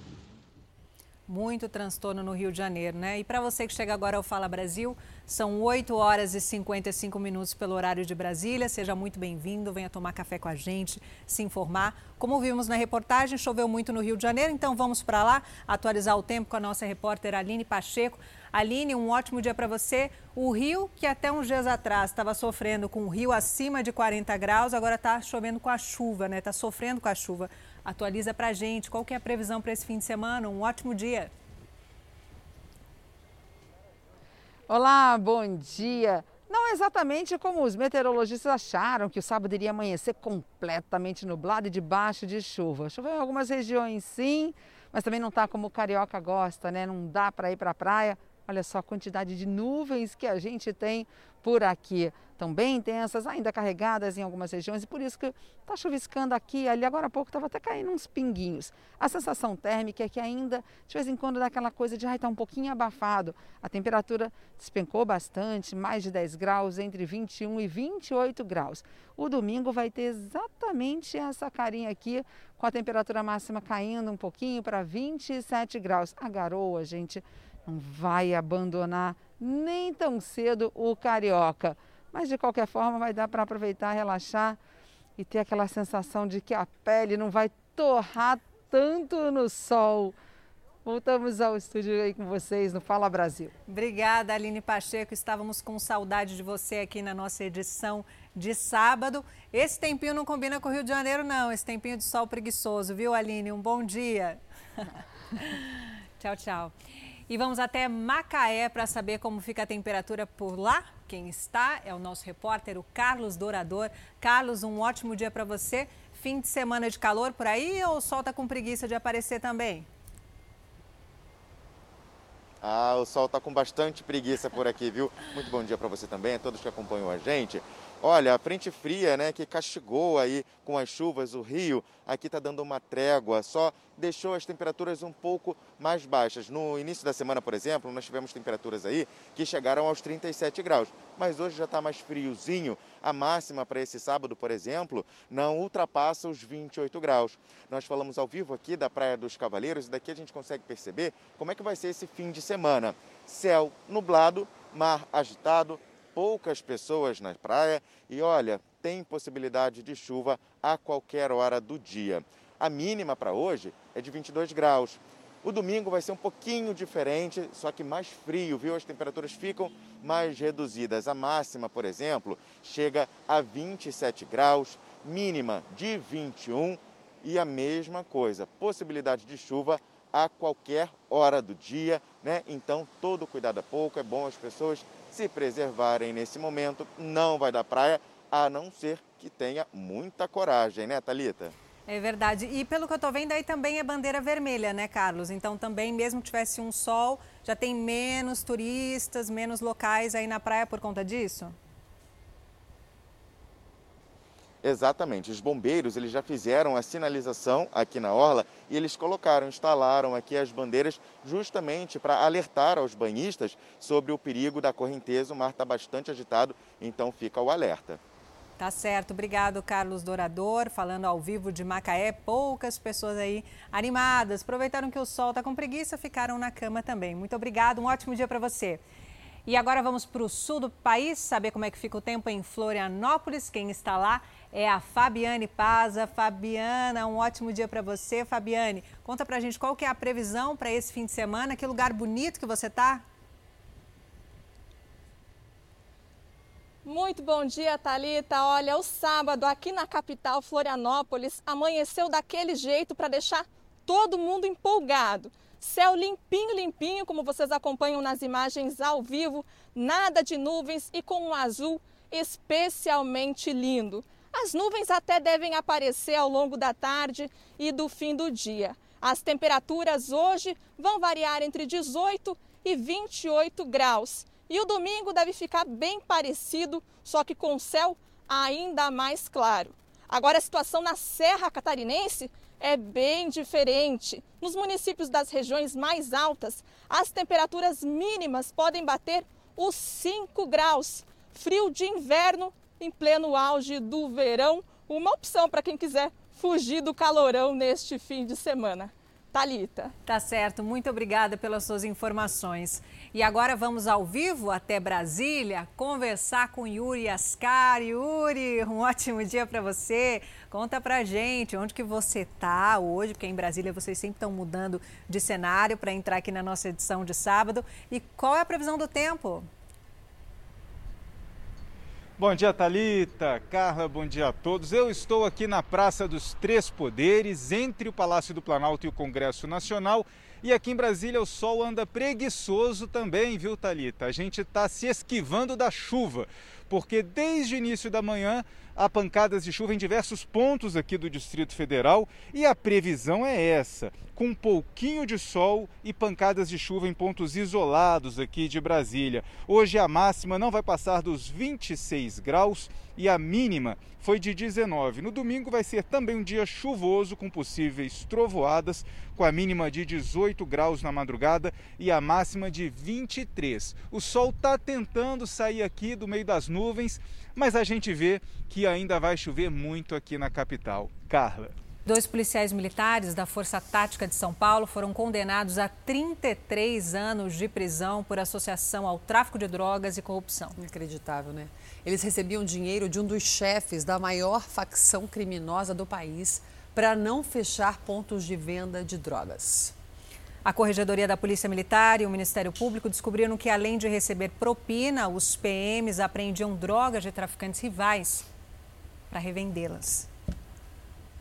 S2: Muito transtorno no Rio de Janeiro, né? E para você que chega agora ao Fala Brasil, são 8 horas e 55 minutos pelo horário de Brasília. Seja muito bem-vindo, venha tomar café com a gente, se informar. Como vimos na reportagem, choveu muito no Rio de Janeiro, então vamos para lá atualizar o tempo com a nossa repórter Aline Pacheco. Aline, um ótimo dia para você. O Rio, que até uns dias atrás estava sofrendo com o rio acima de 40 graus, agora está chovendo com a chuva, né? Está sofrendo com a chuva. Atualiza para a gente qual que é a previsão para esse fim de semana. Um ótimo dia.
S60: Olá, bom dia. Não exatamente como os meteorologistas acharam que o sábado iria amanhecer completamente nublado e debaixo de chuva. Choveu em algumas regiões, sim, mas também não está como o carioca gosta, né? Não dá para ir para a praia. Olha só a quantidade de nuvens que a gente tem por aqui bem intensas, ainda carregadas em algumas regiões, e por isso que está chuviscando aqui ali. Agora há pouco estava até caindo uns pinguinhos. A sensação térmica é que ainda, de vez em quando, dá aquela coisa de está um pouquinho abafado. A temperatura despencou bastante, mais de 10 graus, entre 21 e 28 graus. O domingo vai ter exatamente essa carinha aqui, com a temperatura máxima caindo um pouquinho para 27 graus. A garoa, gente, não vai abandonar nem tão cedo o carioca. Mas de qualquer forma vai dar para aproveitar, relaxar e ter aquela sensação de que a pele não vai torrar tanto no sol. Voltamos ao estúdio aí com vocês no Fala Brasil.
S2: Obrigada, Aline Pacheco. Estávamos com saudade de você aqui na nossa edição de sábado. Esse tempinho não combina com o Rio de Janeiro, não. Esse tempinho de sol preguiçoso, viu, Aline? Um bom dia. tchau, tchau. E vamos até Macaé para saber como fica a temperatura por lá. Quem está é o nosso repórter, o Carlos Dourador. Carlos, um ótimo dia para você. Fim de semana de calor por aí ou o sol está com preguiça de aparecer também?
S61: Ah, o sol está com bastante preguiça por aqui, viu? Muito bom dia para você também, a todos que acompanham a gente. Olha, a frente fria, né, que castigou aí com as chuvas o Rio, aqui está dando uma trégua, só deixou as temperaturas um pouco mais baixas. No início da semana, por exemplo, nós tivemos temperaturas aí que chegaram aos 37 graus, mas hoje já está mais friozinho. A máxima para esse sábado, por exemplo, não ultrapassa os 28 graus. Nós falamos ao vivo aqui da Praia dos Cavaleiros e daqui a gente consegue perceber como é que vai ser esse fim de semana. Céu nublado, mar agitado, poucas pessoas na praia e olha, tem possibilidade de chuva a qualquer hora do dia. A mínima para hoje é de 22 graus. O domingo vai ser um pouquinho diferente, só que mais frio, viu? As temperaturas ficam mais reduzidas. A máxima, por exemplo, chega a 27 graus, mínima de 21 e a mesma coisa, possibilidade de chuva a qualquer hora do dia, né? Então, todo cuidado é pouco, é bom as pessoas se preservarem nesse momento. Não vai dar praia, a não ser que tenha muita coragem, né, Talita?
S2: É verdade. E pelo que eu estou vendo, aí também é bandeira vermelha, né, Carlos? Então também, mesmo que tivesse um sol, já tem menos turistas, menos locais aí na praia por conta disso?
S61: Exatamente. Os bombeiros eles já fizeram a sinalização aqui na orla e eles colocaram, instalaram aqui as bandeiras justamente para alertar aos banhistas sobre o perigo da correnteza. O mar está bastante agitado, então fica o alerta.
S2: Tá certo. Obrigado, Carlos Dourador, falando ao vivo de Macaé. Poucas pessoas aí animadas. Aproveitaram que o sol está com preguiça, ficaram na cama também. Muito obrigado. Um ótimo dia para você. E agora vamos para o sul do país, saber como é que fica o tempo em Florianópolis. Quem está lá é a Fabiane Paza. Fabiana, um ótimo dia para você. Fabiane, conta para a gente qual que é a previsão para esse fim de semana. Que lugar bonito que você está?
S62: Muito bom dia, Talita. Olha, o sábado aqui na capital Florianópolis amanheceu daquele jeito para deixar todo mundo empolgado. Céu limpinho, limpinho, como vocês acompanham nas imagens ao vivo, nada de nuvens e com um azul especialmente lindo. As nuvens até devem aparecer ao longo da tarde e do fim do dia. As temperaturas hoje vão variar entre 18 e 28 graus. E o domingo deve ficar bem parecido, só que com céu ainda mais claro. Agora, a situação na Serra Catarinense é bem diferente. Nos municípios das regiões mais altas, as temperaturas mínimas podem bater os 5 graus. Frio de inverno em pleno auge do verão, uma opção para quem quiser fugir do calorão neste fim de semana. Talita.
S2: Tá certo, muito obrigada pelas suas informações. E agora vamos ao vivo até Brasília conversar com Yuri Ascar. Yuri, um ótimo dia para você. Conta pra gente onde que você tá hoje, porque em Brasília vocês sempre estão mudando de cenário para entrar aqui na nossa edição de sábado. E qual é a previsão do tempo?
S63: Bom dia, Talita, Carla, bom dia a todos. Eu estou aqui na Praça dos Três Poderes, entre o Palácio do Planalto e o Congresso Nacional. E aqui em Brasília o sol anda preguiçoso também, viu, Talita? A gente está se esquivando da chuva, porque desde o início da manhã há pancadas de chuva em diversos pontos aqui do Distrito Federal e a previsão é essa, com um pouquinho de sol e pancadas de chuva em pontos isolados aqui de Brasília. Hoje a máxima não vai passar dos 26 graus e a mínima foi de 19. No domingo vai ser também um dia chuvoso com possíveis trovoadas, com a mínima de 18 graus na madrugada e a máxima de 23. O sol está tentando sair aqui do meio das nuvens, mas a gente vê que ainda vai chover muito aqui na capital. Carla.
S2: Dois policiais militares da Força Tática de São Paulo foram condenados a 33 anos de prisão por associação ao tráfico de drogas e corrupção.
S1: Inacreditável, né? Eles recebiam dinheiro de um dos chefes da maior facção criminosa do país para não fechar pontos de venda de drogas.
S2: A Corregedoria da Polícia Militar e o Ministério Público descobriram que, além de receber propina, os PMs apreendiam drogas de traficantes rivais para revendê-las.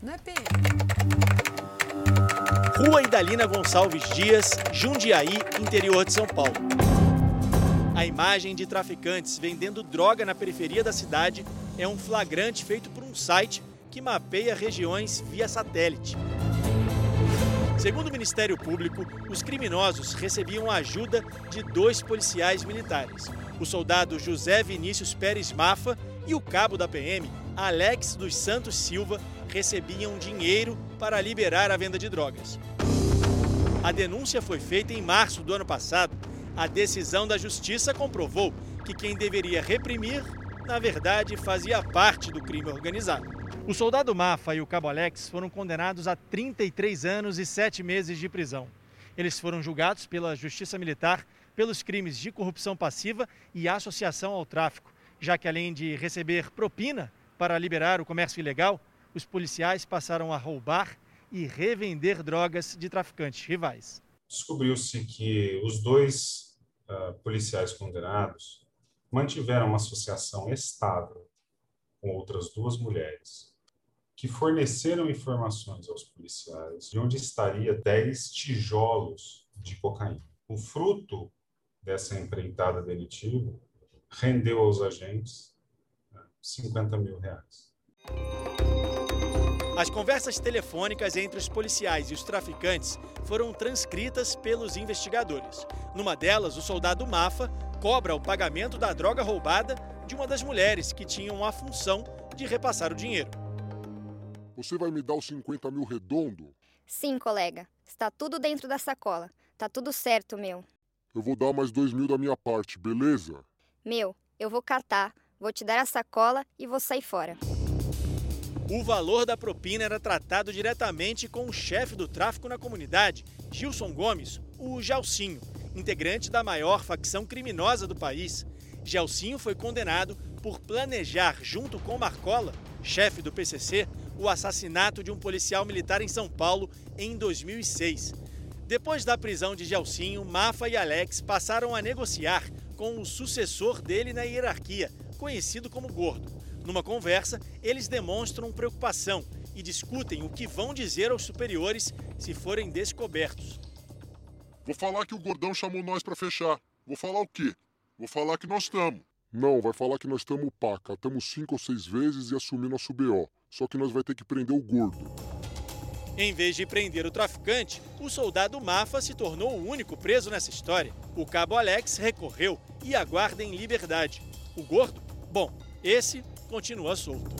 S1: Não é PM.
S3: Rua Idalina Gonçalves Dias, Jundiaí, interior de São Paulo. A imagem de traficantes vendendo droga na periferia da cidade é um flagrante feito por um site que mapeia regiões via satélite. Segundo o Ministério Público, os criminosos recebiam ajuda de dois policiais militares, o soldado José Vinícius Pérez Mafa e o cabo da PM, Alex dos Santos Silva, recebiam dinheiro para liberar a venda de drogas. A denúncia foi feita em março do ano passado. A decisão da Justiça comprovou que quem deveria reprimir, na verdade, fazia parte do crime organizado. O soldado Mafa e o cabo Alex foram condenados a 33 anos e 7 meses de prisão. Eles foram julgados pela Justiça Militar pelos crimes de corrupção passiva e associação ao tráfico, já que além de receber propina para liberar o comércio ilegal, os policiais passaram a roubar e revender drogas de traficantes rivais.
S64: Descobriu-se que os dois uh, policiais condenados mantiveram uma associação estável com outras duas mulheres que forneceram informações aos policiais de onde estaria 10 tijolos de cocaína. O fruto dessa empreitada delitiva rendeu aos agentes 50 né, mil reais.
S65: As conversas telefônicas entre os policiais e os traficantes foram transcritas pelos investigadores. Numa delas, o soldado Mafa cobra o pagamento da droga roubada de uma das mulheres que tinham a função de repassar o dinheiro.
S64: Você vai me dar os 50 mil redondo?
S66: Sim, colega. Está tudo dentro da sacola. Tá tudo certo, meu.
S64: Eu vou dar mais dois mil da minha parte, beleza?
S66: Meu, eu vou catar, vou te dar a sacola e vou sair fora.
S65: O valor da propina era tratado diretamente com o chefe do tráfico na comunidade, Gilson Gomes, o Gelsinho, integrante da maior facção criminosa do país. Gelsinho foi condenado por planejar, junto com Marcola, chefe do PCC, o assassinato de um policial militar em São Paulo em 2006. Depois da prisão de Gelsinho, Mafa e Alex passaram a negociar com o sucessor dele na hierarquia, conhecido como Gordo. Numa conversa, eles demonstram preocupação e discutem o que vão dizer aos superiores se forem descobertos.
S64: Vou falar que o gordão chamou nós para fechar. Vou falar o quê? Vou falar que nós estamos. Não, vai falar que nós estamos paca. Estamos cinco ou seis vezes e assumir nosso BO. Só que nós vai ter que prender o gordo.
S65: Em vez de prender o traficante, o soldado Mafa se tornou o único preso nessa história. O cabo Alex recorreu e aguarda em liberdade. O gordo? Bom, esse continua solto.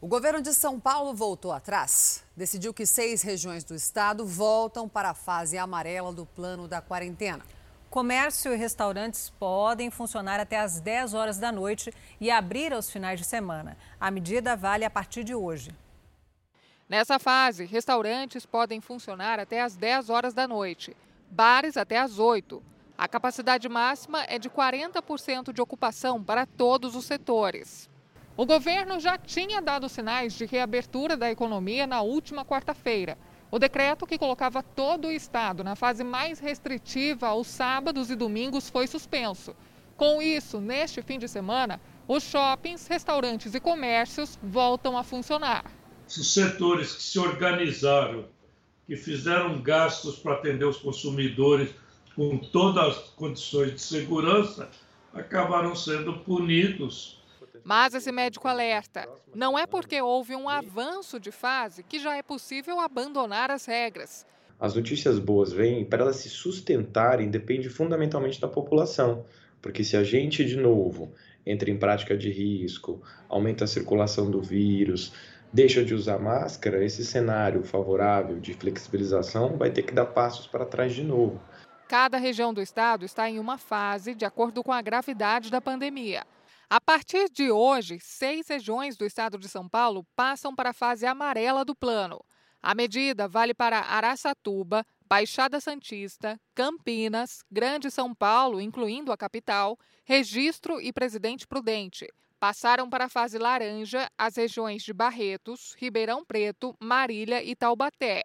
S1: O governo de São Paulo voltou atrás. Decidiu que seis regiões do estado voltam para a fase amarela do plano da quarentena.
S2: Comércio e restaurantes podem funcionar até às 10 horas da noite e abrir aos finais de semana. A medida vale a partir de hoje.
S67: Nessa fase, restaurantes podem funcionar até às 10 horas da noite, bares até às 8. A capacidade máxima é de 40% de ocupação para todos os setores. O governo já tinha dado sinais de reabertura da economia na última quarta-feira. O decreto que colocava todo o estado na fase mais restritiva aos sábados e domingos foi suspenso. Com isso, neste fim de semana, os shoppings, restaurantes e comércios voltam a funcionar.
S68: Os setores que se organizaram, que fizeram gastos para atender os consumidores com todas as condições de segurança, acabaram sendo punidos
S67: mas esse médico alerta: não é porque houve um avanço de fase que já é possível abandonar as regras.
S19: As notícias boas vêm para elas se sustentarem depende fundamentalmente da população, porque se a gente de novo entra em prática de risco, aumenta a circulação do vírus, deixa de usar máscara, esse cenário favorável de flexibilização vai ter que dar passos para trás de novo.
S67: Cada região do estado está em uma fase de acordo com a gravidade da pandemia. A partir de hoje, seis regiões do estado de São Paulo passam para a fase amarela do plano. A medida vale para Araçatuba, Baixada Santista, Campinas, Grande São Paulo, incluindo a capital, Registro e Presidente Prudente. Passaram para a fase laranja as regiões de Barretos, Ribeirão Preto, Marília e Taubaté.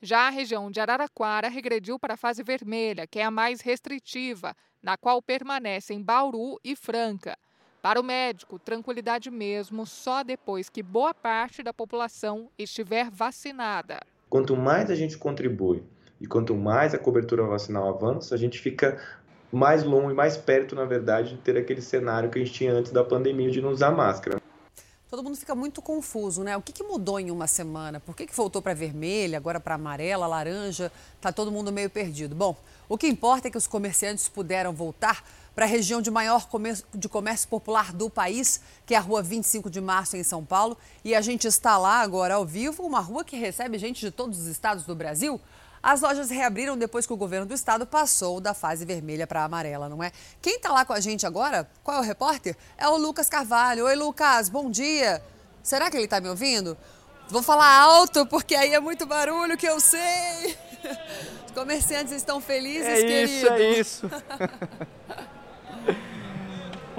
S67: Já a região de Araraquara regrediu para a fase vermelha, que é a mais restritiva, na qual permanecem Bauru e Franca. Para o médico, tranquilidade mesmo só depois que boa parte da população estiver vacinada.
S19: Quanto mais a gente contribui e quanto mais a cobertura vacinal avança, a gente fica mais longe, mais perto, na verdade, de ter aquele cenário que a gente tinha antes da pandemia de não usar máscara.
S1: Todo mundo fica muito confuso, né? O que, que mudou em uma semana? Por que, que voltou para vermelha, agora para amarela, laranja? Tá todo mundo meio perdido. Bom, o que importa é que os comerciantes puderam voltar para a região de maior comércio, de comércio popular do país, que é a Rua 25 de Março, em São Paulo. E a gente está lá agora ao vivo, uma rua que recebe gente de todos os estados do Brasil. As lojas reabriram depois que o governo do estado passou da fase vermelha para a amarela, não é? Quem está lá com a gente agora? Qual é o repórter? É o Lucas Carvalho. Oi, Lucas, bom dia. Será que ele está me ouvindo? Vou falar alto, porque aí é muito barulho que eu sei. Os comerciantes estão felizes,
S19: é
S1: querido.
S19: É isso, é isso.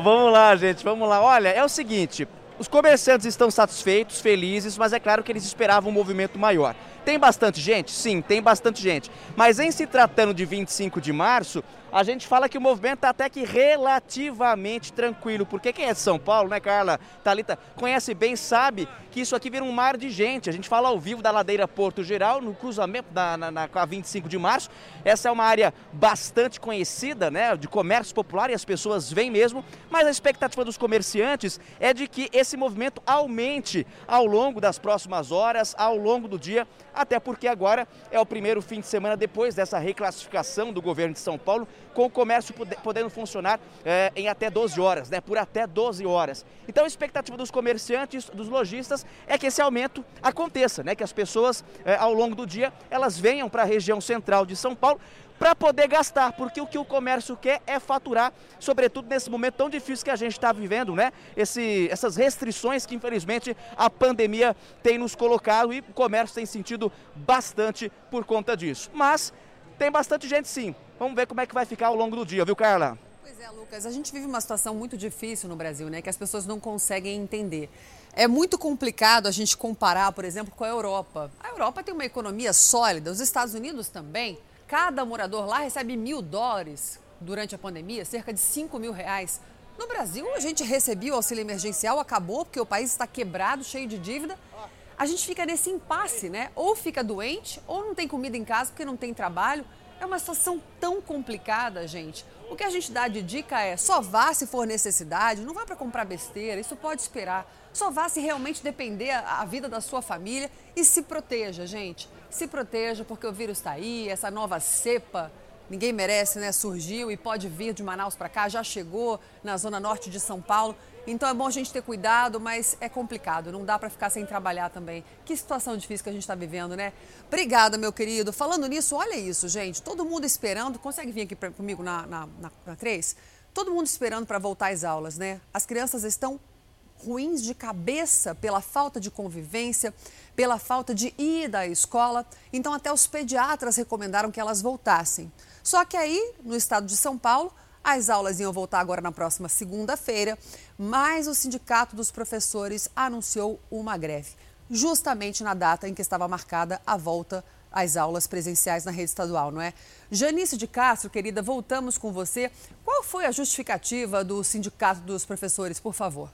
S19: vamos lá, gente, vamos lá. Olha, é o seguinte, os comerciantes estão satisfeitos, felizes, mas é claro que eles esperavam um movimento maior. Tem bastante gente? Sim, tem bastante gente. Mas em se tratando de 25 de março, a gente fala que o movimento está até que relativamente tranquilo. Porque quem é de São Paulo, né, Carla? Talita conhece bem, sabe que isso aqui vira um mar de gente. A gente fala ao vivo da ladeira Porto Geral, no cruzamento da, na, na, a 25 de março. Essa é uma área bastante conhecida, né, de comércio popular e as pessoas vêm mesmo. Mas a expectativa dos comerciantes é de que esse movimento aumente ao longo das próximas horas, ao longo do dia, até porque agora é o primeiro fim de semana depois dessa reclassificação do governo de São Paulo, com o comércio podendo funcionar é, em até 12 horas, né, por até 12 horas. Então a expectativa dos comerciantes, dos lojistas, é que esse aumento aconteça, né, que as pessoas é, ao longo do dia elas venham para a região central de São Paulo para poder gastar, porque o que o comércio quer é faturar, sobretudo nesse momento tão difícil que a gente está vivendo, né? Esse, essas restrições que infelizmente a pandemia tem nos colocado e o comércio tem sentido bastante por conta disso. Mas tem bastante gente sim. Vamos ver como é que vai ficar ao longo do dia, viu, Carla?
S1: Pois é, Lucas, a gente vive uma situação muito difícil no Brasil, né? Que as pessoas não conseguem entender. É muito complicado a gente comparar, por exemplo, com a Europa. A Europa tem uma economia sólida, os Estados Unidos também. Cada morador lá recebe mil dólares durante a pandemia, cerca de 5 mil reais. No Brasil, a gente recebia o auxílio emergencial, acabou porque o país está quebrado, cheio de dívida. A gente fica nesse impasse, né? Ou fica doente, ou não tem comida em casa porque não tem trabalho. É uma situação tão complicada, gente. O que a gente dá de dica é: só vá se for necessidade, não vá para comprar besteira, isso pode esperar. Só vá se realmente depender a vida da sua família e se proteja, gente se proteja porque o vírus está aí, essa nova cepa, ninguém merece, né? Surgiu e pode vir de Manaus para cá, já chegou na zona norte de São Paulo. Então é bom a gente ter cuidado, mas é complicado, não dá para ficar sem trabalhar também. Que situação difícil que a gente está vivendo, né? Obrigada, meu querido. Falando nisso, olha isso, gente. Todo mundo esperando. Consegue vir aqui pra, comigo na, na, na, na 3? Todo mundo esperando para voltar às aulas, né? As crianças estão ruins de cabeça pela falta de convivência, pela falta de ida à escola. Então, até os pediatras recomendaram que elas voltassem. Só que aí, no estado de São Paulo, as aulas iam voltar agora na próxima segunda-feira, mas o Sindicato dos Professores anunciou uma greve, justamente na data em que estava marcada a volta às aulas presenciais na rede estadual, não é? Janice de Castro, querida, voltamos com você. Qual foi a justificativa do Sindicato dos Professores, por favor?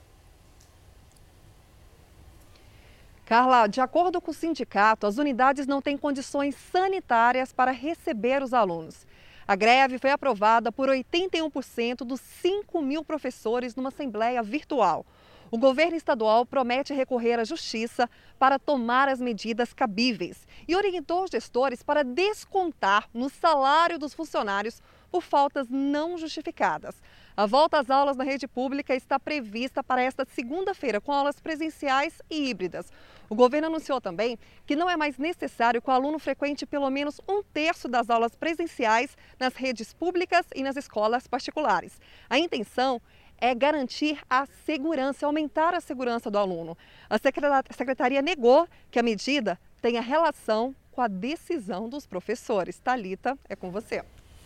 S44: Carla, de acordo com o sindicato, as unidades não têm condições sanitárias para receber os alunos. A greve foi aprovada por 81% dos 5 mil professores numa assembleia virtual. O governo estadual promete recorrer à justiça para tomar as medidas cabíveis e orientou os gestores para descontar no salário dos funcionários por faltas não justificadas. A volta às aulas na rede pública está prevista para esta segunda-feira, com aulas presenciais e híbridas. O governo anunciou também que não é mais necessário que o aluno frequente pelo menos um terço das aulas presenciais nas redes públicas e nas escolas particulares. A intenção é garantir a segurança, aumentar a segurança do aluno. A secretaria negou que a medida tenha relação com a decisão dos professores. Talita, é com você.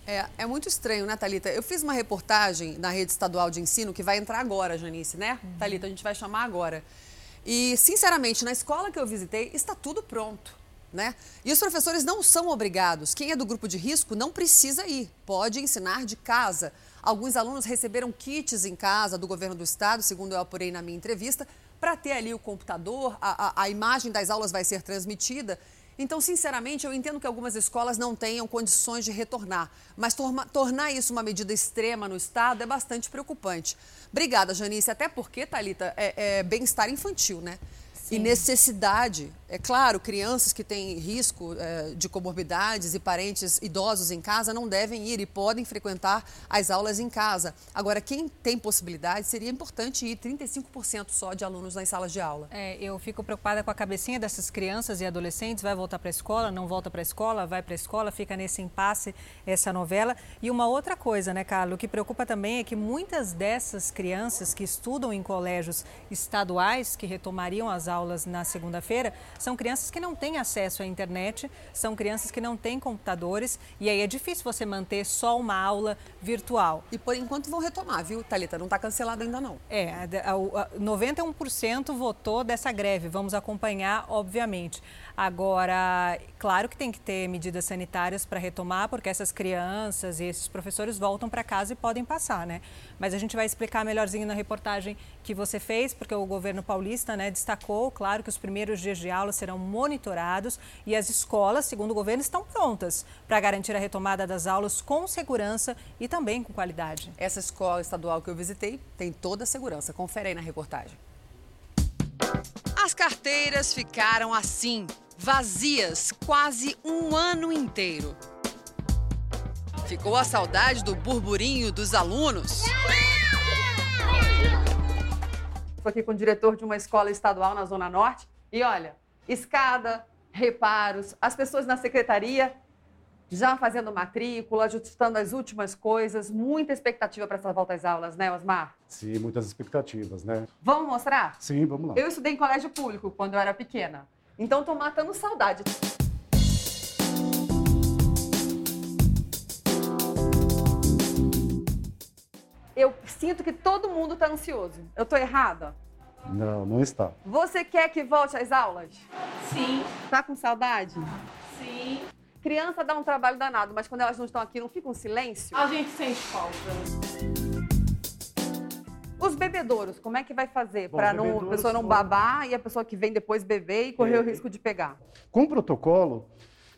S1: É, é muito estranho, né, Thalita? Eu fiz uma reportagem na rede estadual de ensino que vai entrar agora, Janice, né? Uhum. Thalita, a gente vai chamar agora. E, sinceramente, na escola que eu visitei, está tudo pronto. Né? E os professores não são obrigados. Quem é do grupo de risco não precisa ir, pode ensinar de casa. Alguns alunos receberam kits em casa do governo do estado, segundo eu apurei na minha entrevista, para ter ali o computador, a, a, a imagem das aulas vai ser transmitida então, sinceramente, eu entendo que algumas escolas não tenham condições de retornar, mas torna, tornar isso uma medida extrema no Estado é bastante preocupante. Obrigada, Janice, até porque, Thalita, é, é bem-estar infantil, né? Sim. E necessidade é claro, crianças que têm risco é, de comorbidades e parentes idosos em casa não devem ir e podem frequentar as aulas em casa. Agora, quem tem possibilidade, seria importante ir 35% só de alunos nas salas de aula.
S2: É, eu fico preocupada com a cabecinha dessas crianças e adolescentes. Vai voltar para a escola, não volta para a escola, vai para a escola, fica nesse impasse essa novela. E uma outra coisa, né, Carlos, o que preocupa também é que muitas dessas crianças que estudam em colégios estaduais, que retomariam as aulas na segunda-feira, são crianças que não têm acesso à internet, são crianças que não têm computadores e aí é difícil você manter só uma aula virtual.
S1: E por enquanto vão retomar, viu, Talita? Não está cancelado ainda não.
S2: É, 91% votou dessa greve. Vamos acompanhar, obviamente. Agora, claro que tem que ter medidas sanitárias para retomar, porque essas crianças e esses professores voltam para casa e podem passar, né? Mas a gente vai explicar melhorzinho na reportagem que você fez, porque o governo paulista né, destacou, claro, que os primeiros dias de aula serão monitorados e as escolas, segundo o governo, estão prontas para garantir a retomada das aulas com segurança e também com qualidade.
S1: Essa escola estadual que eu visitei tem toda a segurança. Confere aí na reportagem. As carteiras ficaram assim, vazias, quase um ano inteiro. Ficou a saudade do burburinho dos alunos? Estou aqui com o diretor de uma escola estadual na Zona Norte. E olha, escada, reparos, as pessoas na secretaria já fazendo matrícula, ajustando as últimas coisas. Muita expectativa para essa volta às aulas, né, Osmar?
S64: Sim, muitas expectativas, né?
S1: Vamos mostrar?
S64: Sim, vamos lá.
S1: Eu estudei em colégio público quando eu era pequena. Então estou matando saudade. Eu sinto que todo mundo está ansioso. Eu estou errada?
S64: Não, não está.
S1: Você quer que volte às aulas?
S62: Sim.
S1: Tá com saudade?
S62: Sim.
S1: Criança dá um trabalho danado, mas quando elas não estão aqui, não fica um silêncio?
S62: A gente sente falta.
S1: Os bebedouros, como é que vai fazer para a pessoa não babar e a pessoa que vem depois beber e correr é. o risco de pegar?
S64: Com o protocolo,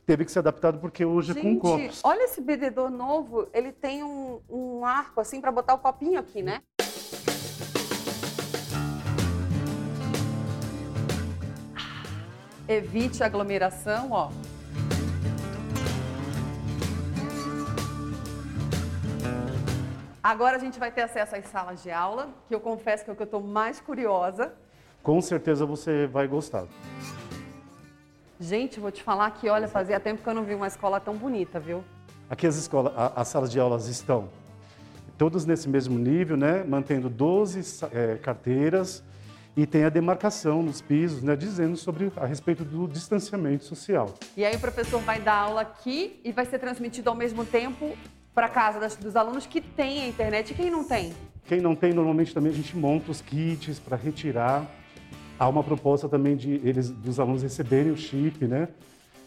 S64: teve que ser adaptado porque hoje
S1: Gente,
S64: é com copos.
S1: Olha esse bebedor novo, ele tem um, um arco assim para botar o copinho aqui, né? Evite aglomeração, ó. Agora a gente vai ter acesso às salas de aula, que eu confesso que é o que eu estou mais curiosa.
S64: Com certeza você vai gostar.
S1: Gente, vou te falar que, olha, fazia tempo que eu não vi uma escola tão bonita, viu?
S64: Aqui as escolas, as salas de aulas estão todas nesse mesmo nível, né? Mantendo 12 é, carteiras e tem a demarcação nos pisos, né? Dizendo sobre a respeito do distanciamento social.
S1: E aí o professor vai dar aula aqui e vai ser transmitido ao mesmo tempo para casa das, dos alunos que têm a internet e quem não tem?
S64: Quem não tem, normalmente também a gente monta os kits para retirar. Há uma proposta também de eles, dos alunos receberem o chip, né?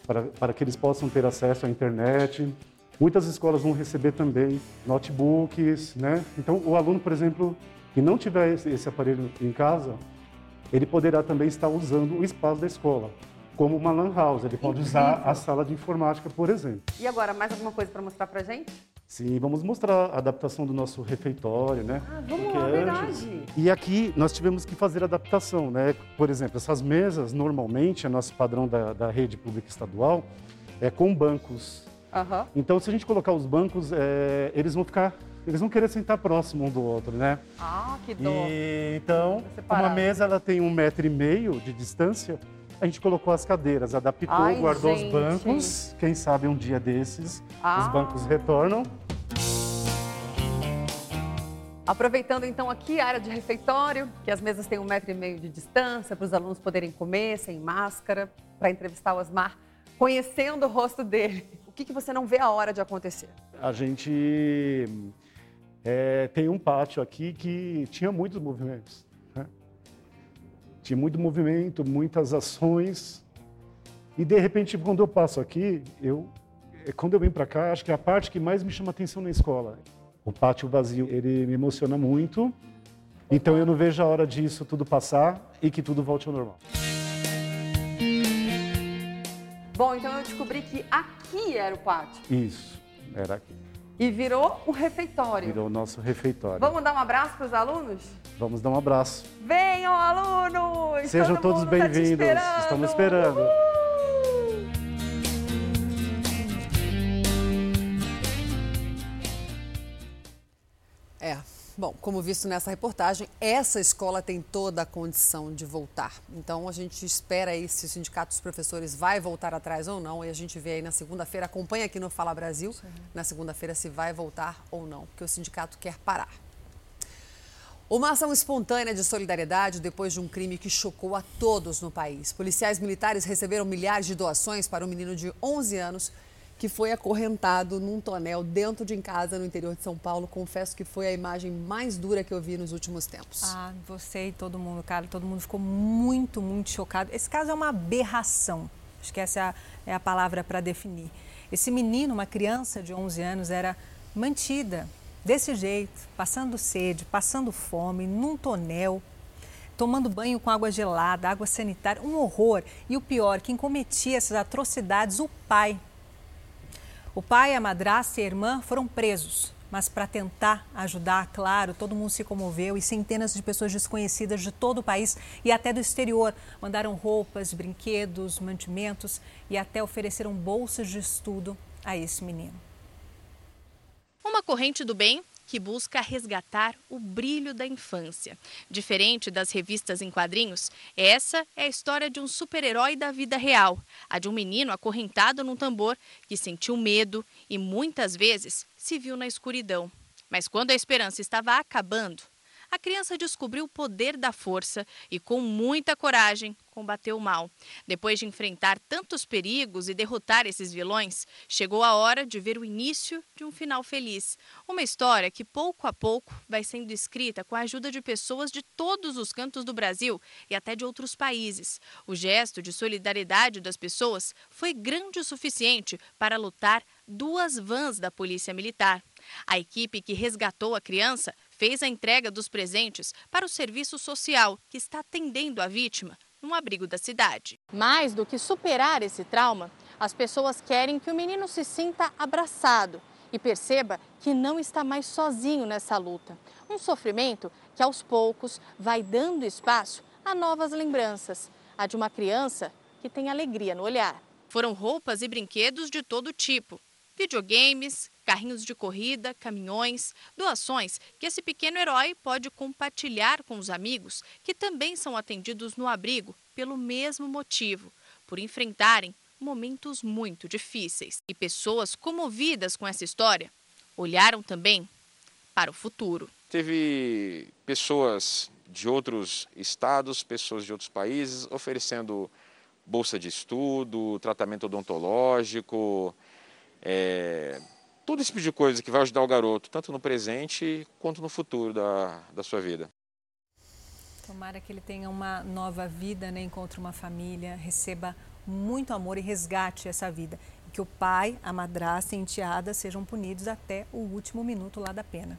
S64: Para, para que eles possam ter acesso à internet. Muitas escolas vão receber também notebooks, né? Então, o aluno, por exemplo, que não tiver esse, esse aparelho em casa, ele poderá também estar usando o espaço da escola como uma lan house. Ele pode usar a sala de informática, por exemplo.
S1: E agora, mais alguma coisa para mostrar para gente?
S64: Sim, vamos mostrar a adaptação do nosso refeitório, né?
S1: Ah, vamos lá, verdade.
S64: E aqui nós tivemos que fazer adaptação, né? Por exemplo, essas mesas, normalmente, é nosso padrão da, da rede pública estadual, é com bancos.
S1: Uhum.
S64: Então, se a gente colocar os bancos, é, eles vão ficar eles vão querer sentar próximo um do outro, né?
S1: Ah, que dó.
S64: E, então, uma mesa ela tem um metro e meio de distância. A gente colocou as cadeiras, adaptou,
S1: Ai,
S64: guardou
S1: gente.
S64: os bancos. Quem sabe um dia desses
S1: Ah.
S64: os bancos retornam.
S1: Aproveitando então aqui a área de refeitório, que as mesas têm um metro e meio de distância para os alunos poderem comer sem máscara, para entrevistar o Osmar, conhecendo o rosto dele. O que, que você não vê a hora de acontecer?
S64: A gente é, tem um pátio aqui que tinha muitos movimentos. Tinha muito movimento, muitas ações. E de repente, quando eu passo aqui, eu, é, quando eu venho para cá, acho que é a parte que mais me chama atenção na escola. O pátio vazio, ele me emociona muito. Então eu não vejo a hora disso tudo passar e que tudo volte ao normal.
S1: Bom, então eu descobri que aqui era o pátio
S64: Isso, era aqui.
S1: E virou um refeitório.
S64: Virou o nosso refeitório.
S1: Vamos dar um abraço para os alunos?
S64: Vamos dar um abraço.
S1: Venham, alunos!
S64: Sejam
S1: Todo
S64: todos
S1: tá
S64: bem-vindos.
S1: esperando.
S64: Estamos esperando.
S1: É. Bom, como visto nessa reportagem, essa escola tem toda a condição de voltar. Então a gente espera aí se o sindicato dos professores vai voltar atrás ou não. E a gente vê aí na segunda-feira, acompanha aqui no Fala Brasil, na segunda-feira se vai voltar ou não, porque o sindicato quer parar. Uma ação espontânea de solidariedade depois de um crime que chocou a todos no país. Policiais militares receberam milhares de doações para um menino de 11 anos que foi acorrentado num tonel dentro de casa no interior de São Paulo. Confesso que foi a imagem mais dura que eu vi nos últimos tempos.
S2: Ah, você e todo mundo, cara, todo mundo ficou muito, muito chocado. Esse caso é uma aberração. Acho que essa é a palavra para definir. Esse menino, uma criança de 11 anos, era mantida desse jeito, passando sede, passando fome, num tonel, tomando banho com água gelada, água sanitária, um horror. E o pior, quem cometia essas atrocidades, o pai, o pai, a madrasta e a irmã foram presos. Mas para tentar ajudar, claro, todo mundo se comoveu e centenas de pessoas desconhecidas de todo o país e até do exterior mandaram roupas, brinquedos, mantimentos e até ofereceram bolsas de estudo a esse menino.
S69: Uma corrente do bem que busca resgatar o brilho da infância. Diferente das revistas em quadrinhos, essa é a história de um super-herói da vida real, a de um menino acorrentado num tambor que sentiu medo e muitas vezes se viu na escuridão. Mas quando a esperança estava acabando, a criança descobriu o poder da força e, com muita coragem, combateu o mal. Depois de enfrentar tantos perigos e derrotar esses vilões, chegou a hora de ver o início de um final feliz. Uma história que, pouco a pouco, vai sendo escrita com a ajuda de pessoas de todos os cantos do Brasil e até de outros países. O gesto de solidariedade das pessoas foi grande o suficiente para lutar duas vans da Polícia Militar. A equipe que resgatou a criança fez a entrega dos presentes para o serviço social que está atendendo a vítima num abrigo da cidade.
S70: Mais do que superar esse trauma, as pessoas querem que o menino se sinta abraçado e perceba que não está mais sozinho nessa luta. Um sofrimento que aos poucos vai dando espaço a novas lembranças, a de uma criança que tem alegria no olhar.
S69: Foram roupas e brinquedos de todo tipo, videogames, carrinhos de corrida, caminhões, doações que esse pequeno herói pode compartilhar com os amigos que também são atendidos no abrigo pelo mesmo motivo, por enfrentarem momentos muito difíceis. E pessoas comovidas com essa história olharam também para o futuro.
S71: Teve pessoas de outros estados, pessoas de outros países oferecendo bolsa de estudo, tratamento odontológico, é, todo esse tipo de coisa que vai ajudar o garoto, tanto no presente quanto no futuro da, da sua vida.
S2: Tomara que ele tenha uma nova vida, né? encontre uma família, receba muito amor e resgate essa vida. E que o pai, a madrasta e a enteada sejam punidos até o último minuto lá da pena.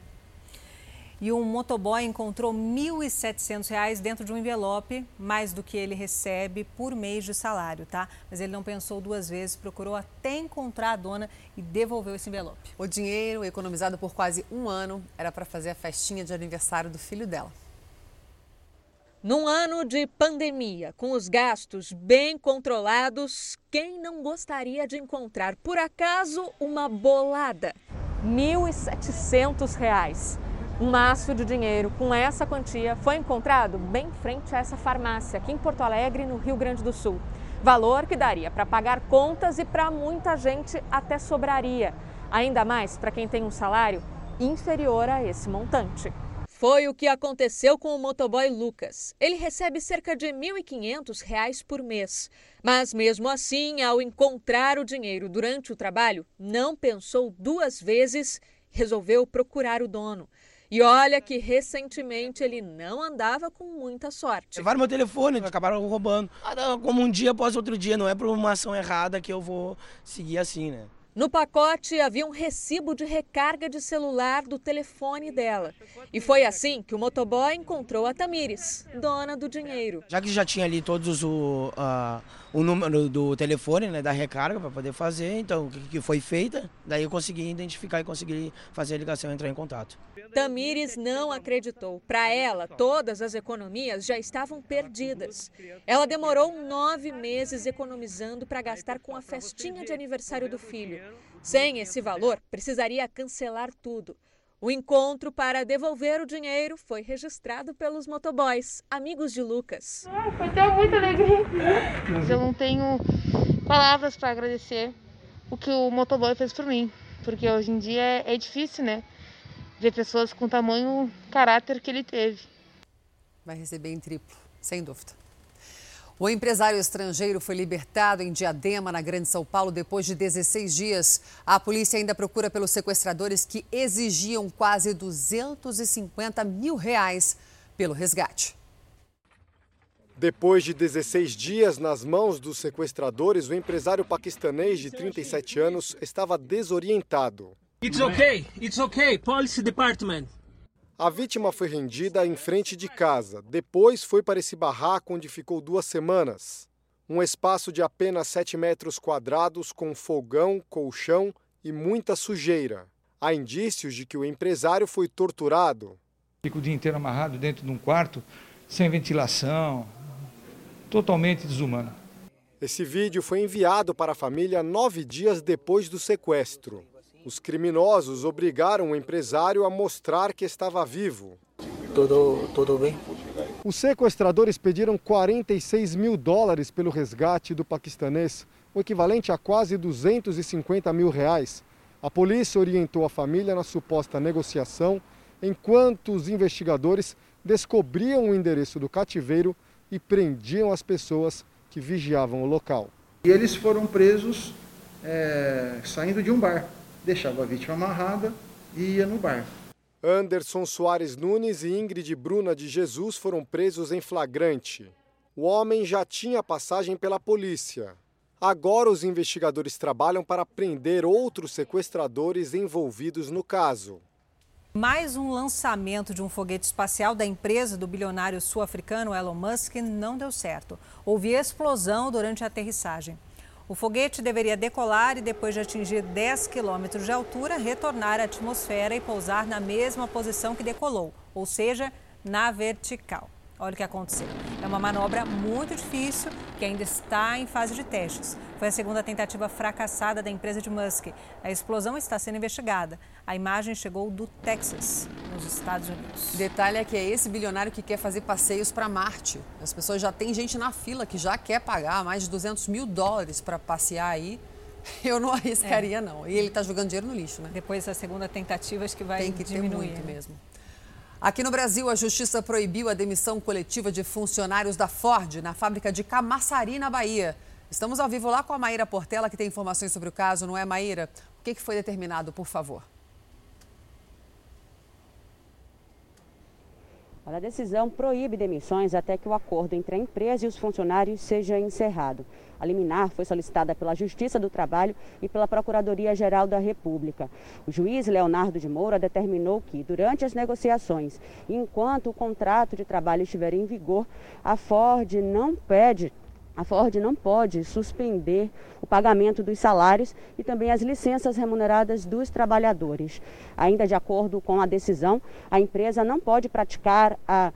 S2: E um motoboy encontrou R$ 1.700 dentro de um envelope, mais do que ele recebe por mês de salário, tá? Mas ele não pensou duas vezes, procurou até encontrar a dona e devolveu esse envelope.
S1: O dinheiro, economizado por quase um ano, era para fazer a festinha de aniversário do filho dela.
S32: Num ano de pandemia, com os gastos bem controlados, quem não gostaria de encontrar, por acaso, uma bolada? R$ 1.700. Um maço de dinheiro com essa quantia foi encontrado bem em frente a essa farmácia, aqui em Porto Alegre, no Rio Grande do Sul. Valor que daria para pagar contas e para muita gente até sobraria. Ainda mais para quem tem um salário inferior a esse montante. Foi o que aconteceu com o motoboy Lucas. Ele recebe cerca de R$ 1.500 por mês. Mas mesmo assim, ao encontrar o dinheiro durante o trabalho, não pensou duas vezes, resolveu procurar o dono. E olha que recentemente ele não andava com muita sorte.
S64: Levaram meu telefone, acabaram roubando. Ah, como um dia após outro dia, não é por uma ação errada que eu vou seguir assim, né?
S32: No pacote havia um recibo de recarga de celular do telefone dela. E foi assim que o motoboy encontrou a Tamires, dona do dinheiro.
S64: Já que já tinha ali todos o, uh, o número do telefone, né, da recarga para poder fazer, então o que foi feita, daí eu consegui identificar e consegui fazer a ligação e entrar em contato.
S32: Tamires não acreditou. Para ela, todas as economias já estavam perdidas. Ela demorou nove meses economizando para gastar com a festinha de aniversário do filho. Sem esse valor, precisaria cancelar tudo. O encontro para devolver o dinheiro foi registrado pelos motoboys, amigos de Lucas.
S72: foi até muita alegria. Eu não tenho palavras para agradecer o que o motoboy fez por mim, porque hoje em dia é, é difícil, né? ver pessoas com tamanho
S73: caráter que ele teve.
S1: Vai receber em triplo, sem dúvida. O empresário estrangeiro foi libertado em Diadema, na Grande São Paulo, depois de 16 dias. A polícia ainda procura pelos sequestradores que exigiam quase 250 mil reais pelo resgate.
S74: Depois de 16 dias nas mãos dos sequestradores, o empresário paquistanês de 37 anos estava desorientado.
S75: It's okay, it's okay, police department.
S74: A vítima foi rendida em frente de casa. Depois foi para esse barraco onde ficou duas semanas. Um espaço de apenas 7 metros quadrados com fogão, colchão e muita sujeira. Há indícios de que o empresário foi torturado.
S76: Fica o dia inteiro amarrado dentro de um quarto, sem ventilação, totalmente desumano.
S74: Esse vídeo foi enviado para a família nove dias depois do sequestro. Os criminosos obrigaram o empresário a mostrar que estava vivo.
S77: Tudo, tudo bem?
S74: Os sequestradores pediram 46 mil dólares pelo resgate do paquistanês, o equivalente a quase 250 mil reais. A polícia orientou a família na suposta negociação, enquanto os investigadores descobriam o endereço do cativeiro e prendiam as pessoas que vigiavam o local.
S77: E eles foram presos é, saindo de um bar deixava a vítima amarrada e ia no bar.
S74: Anderson Soares Nunes e Ingrid Bruna de Jesus foram presos em flagrante. O homem já tinha passagem pela polícia. Agora os investigadores trabalham para prender outros sequestradores envolvidos no caso.
S2: Mais um lançamento de um foguete espacial da empresa do bilionário sul-africano Elon Musk não deu certo. Houve explosão durante a aterrissagem. O foguete deveria decolar e, depois de atingir 10 quilômetros de altura, retornar à atmosfera e pousar na mesma posição que decolou, ou seja, na vertical. Olha o que aconteceu. É uma manobra muito difícil que ainda está em fase de testes. Foi a segunda tentativa fracassada da empresa de Musk. A explosão está sendo investigada. A imagem chegou do Texas, nos Estados Unidos.
S1: Detalhe é que é esse bilionário que quer fazer passeios para Marte. As pessoas já têm gente na fila que já quer pagar mais de 200 mil dólares para passear aí. Eu não arriscaria, é. não. E ele está jogando dinheiro no lixo, né?
S2: Depois da segunda tentativa, acho que vai
S1: Tem que
S2: diminuir.
S1: Ter muito né? mesmo. Aqui no Brasil, a Justiça proibiu a demissão coletiva de funcionários da Ford na fábrica de Camaçari, na Bahia. Estamos ao vivo lá com a Maíra Portela, que tem informações sobre o caso, não é, Maíra? O que foi determinado, por favor?
S78: A decisão proíbe demissões até que o acordo entre a empresa e os funcionários seja encerrado. A liminar foi solicitada pela Justiça do Trabalho e pela Procuradoria-Geral da República. O juiz Leonardo de Moura determinou que, durante as negociações, enquanto o contrato de trabalho estiver em vigor, a Ford não pede a Ford não pode suspender o pagamento dos salários e também as licenças remuneradas dos trabalhadores. Ainda de acordo com a decisão, a empresa não pode praticar a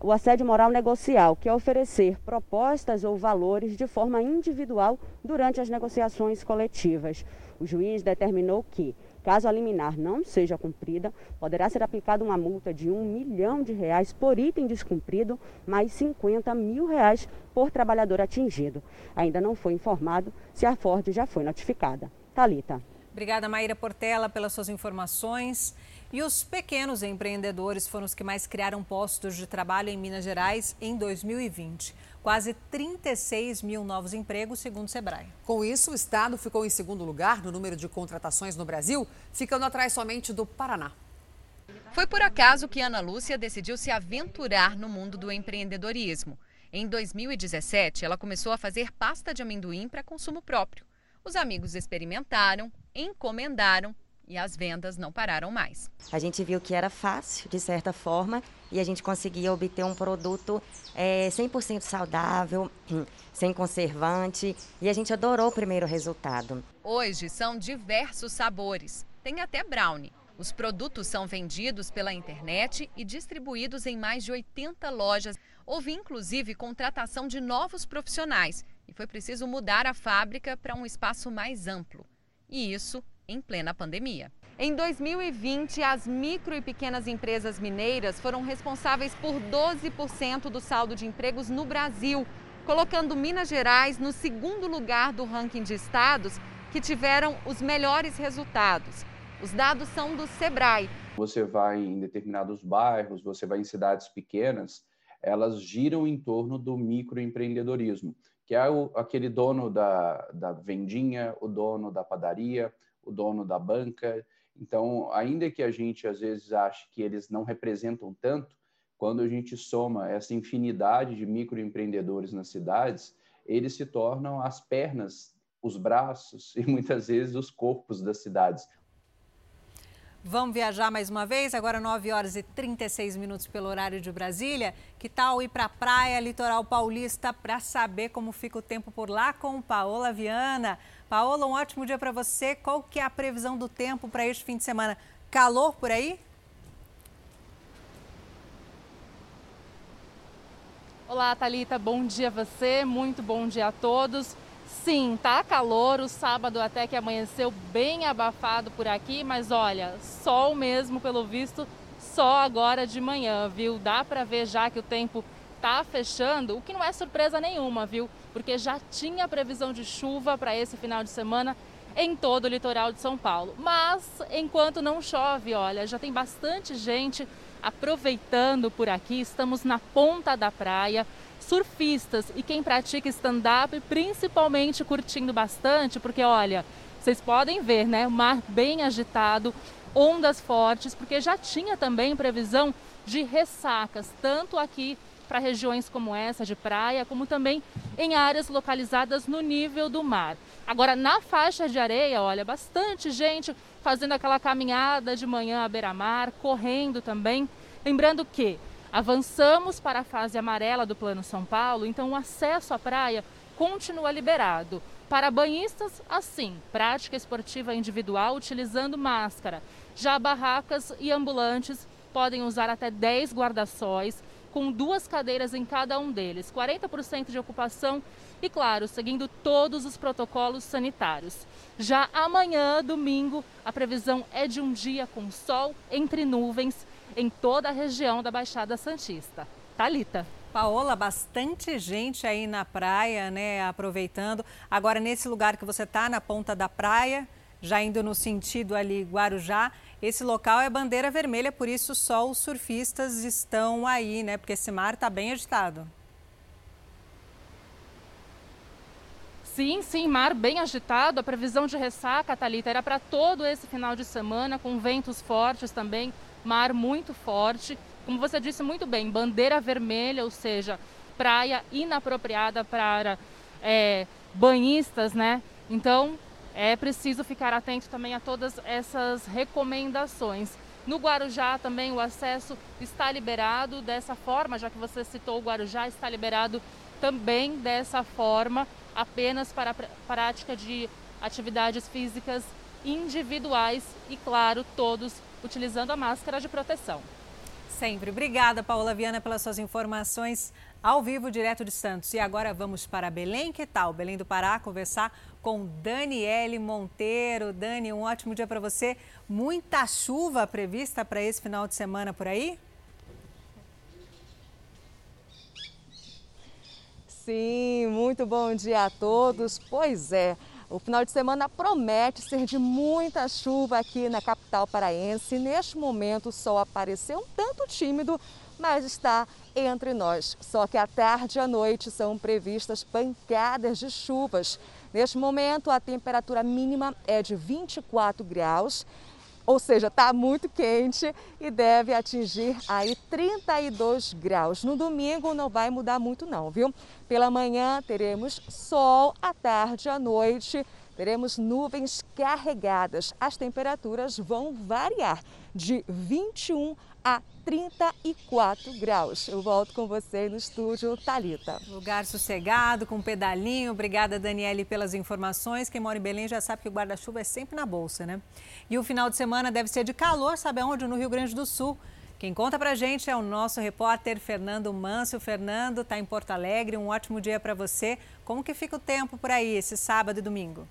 S78: o assédio moral negocial, que é oferecer propostas ou valores de forma individual durante as negociações coletivas. O juiz determinou que, caso a liminar não seja cumprida, poderá ser aplicada uma multa de um milhão de reais por item descumprido, mais 50 mil reais por trabalhador atingido. Ainda não foi informado se a Ford já foi notificada. Talita.
S2: Obrigada, Maíra Portela, pelas suas informações. E os pequenos empreendedores foram os que mais criaram postos de trabalho em Minas Gerais em 2020. Quase 36 mil novos empregos, segundo o Sebrae.
S1: Com isso, o estado ficou em segundo lugar no número de contratações no Brasil, ficando atrás somente do Paraná.
S79: Foi por acaso que Ana Lúcia decidiu se aventurar no mundo do empreendedorismo. Em 2017, ela começou a fazer pasta de amendoim para consumo próprio. Os amigos experimentaram, encomendaram e as vendas não pararam mais.
S80: A gente viu que era fácil, de certa forma, e a gente conseguia obter um produto é, 100% saudável, sem conservante, e a gente adorou o primeiro resultado.
S79: Hoje são diversos sabores, tem até brownie. Os produtos são vendidos pela internet e distribuídos em mais de 80 lojas. Houve inclusive contratação de novos profissionais e foi preciso mudar a fábrica para um espaço mais amplo. E isso em plena pandemia. Em 2020, as micro e pequenas empresas mineiras foram responsáveis por 12% do saldo de empregos no Brasil, colocando Minas Gerais no segundo lugar do ranking de estados que tiveram os melhores resultados. Os dados são do Sebrae
S81: Você vai em determinados bairros, você vai em cidades pequenas, elas giram em torno do microempreendedorismo, que é o, aquele dono da, da vendinha, o dono da padaria, o dono da banca. Então, ainda que a gente às vezes ache que eles não representam tanto, quando a gente soma essa infinidade de microempreendedores nas cidades, eles se tornam as pernas, os braços e muitas vezes os corpos das cidades.
S2: Vamos viajar mais uma vez, agora 9 horas e 36 minutos pelo horário de Brasília. Que tal ir para a praia litoral paulista para saber como fica o tempo por lá com Paola Viana? Paola, um ótimo dia para você. Qual que é a previsão do tempo para este fim de semana? Calor por aí?
S82: Olá, Talita. Bom dia a você. Muito bom dia a todos. Sim, tá calor, o sábado até que amanheceu bem abafado por aqui, mas olha, sol mesmo pelo visto, só agora de manhã, viu? Dá para ver já que o tempo tá fechando, o que não é surpresa nenhuma, viu? Porque já tinha previsão de chuva para esse final de semana em todo o litoral de São Paulo. Mas enquanto não chove, olha, já tem bastante gente aproveitando por aqui. Estamos na ponta da praia surfistas e quem pratica stand-up, principalmente curtindo bastante, porque olha, vocês podem ver, né? O mar bem agitado, ondas fortes, porque já tinha também previsão de ressacas, tanto aqui para regiões como essa de praia, como também em áreas localizadas no nível do mar. Agora, na faixa de areia, olha, bastante gente fazendo aquela caminhada de manhã à beira-mar, correndo também. Lembrando que Avançamos para a fase amarela do Plano São Paulo, então o acesso à praia continua liberado. Para banhistas, assim, prática esportiva individual utilizando máscara. Já barracas e ambulantes podem usar até 10 guarda-sóis, com duas cadeiras em cada um deles, 40% de ocupação e, claro, seguindo todos os protocolos sanitários. Já amanhã, domingo, a previsão é de um dia com sol entre nuvens em toda a região da Baixada Santista. Talita.
S2: Paola, bastante gente aí na praia, né, aproveitando. Agora, nesse lugar que você está, na ponta da praia, já indo no sentido ali Guarujá, esse local é bandeira vermelha, por isso só os surfistas estão aí, né, porque esse mar está bem agitado.
S82: Sim, sim, mar bem agitado. A previsão de ressaca, Thalita, era para todo esse final de semana, com ventos fortes também mar muito forte. Como você disse muito bem, bandeira vermelha, ou seja, praia inapropriada para é, banhistas, né? Então é preciso ficar atento também a todas essas recomendações. No Guarujá também o acesso está liberado dessa forma, já que você citou o Guarujá, está liberado também dessa forma, apenas para a prática de atividades físicas individuais e, claro, todos utilizando a máscara de proteção.
S2: Sempre. Obrigada, Paula Viana, pelas suas informações ao vivo, direto de Santos. E agora vamos para Belém, que tal? Belém do Pará, conversar com Daniele Monteiro. Dani, um ótimo dia para você. Muita chuva prevista para esse final de semana por aí?
S83: Sim, muito bom dia a todos. Pois é. O final de semana promete ser de muita chuva aqui na capital paraense. Neste momento, o sol apareceu um tanto tímido, mas está entre nós. Só que à tarde e à noite são previstas pancadas de chuvas. Neste momento, a temperatura mínima é de 24 graus ou seja, está muito quente e deve atingir aí 32 graus. No domingo não vai mudar muito não, viu? Pela manhã teremos sol, à tarde, à noite teremos nuvens carregadas. As temperaturas vão variar de 21 a 34 graus. Eu volto com você no estúdio Talita.
S2: Lugar sossegado, com pedalinho. Obrigada, Daniele, pelas informações. Quem mora em Belém já sabe que o guarda-chuva é sempre na bolsa, né? E o final de semana deve ser de calor, sabe aonde? No Rio Grande do Sul. Quem conta pra gente é o nosso repórter Fernando Manso. Fernando está em Porto Alegre. Um ótimo dia para você. Como que fica o tempo por aí esse sábado e domingo?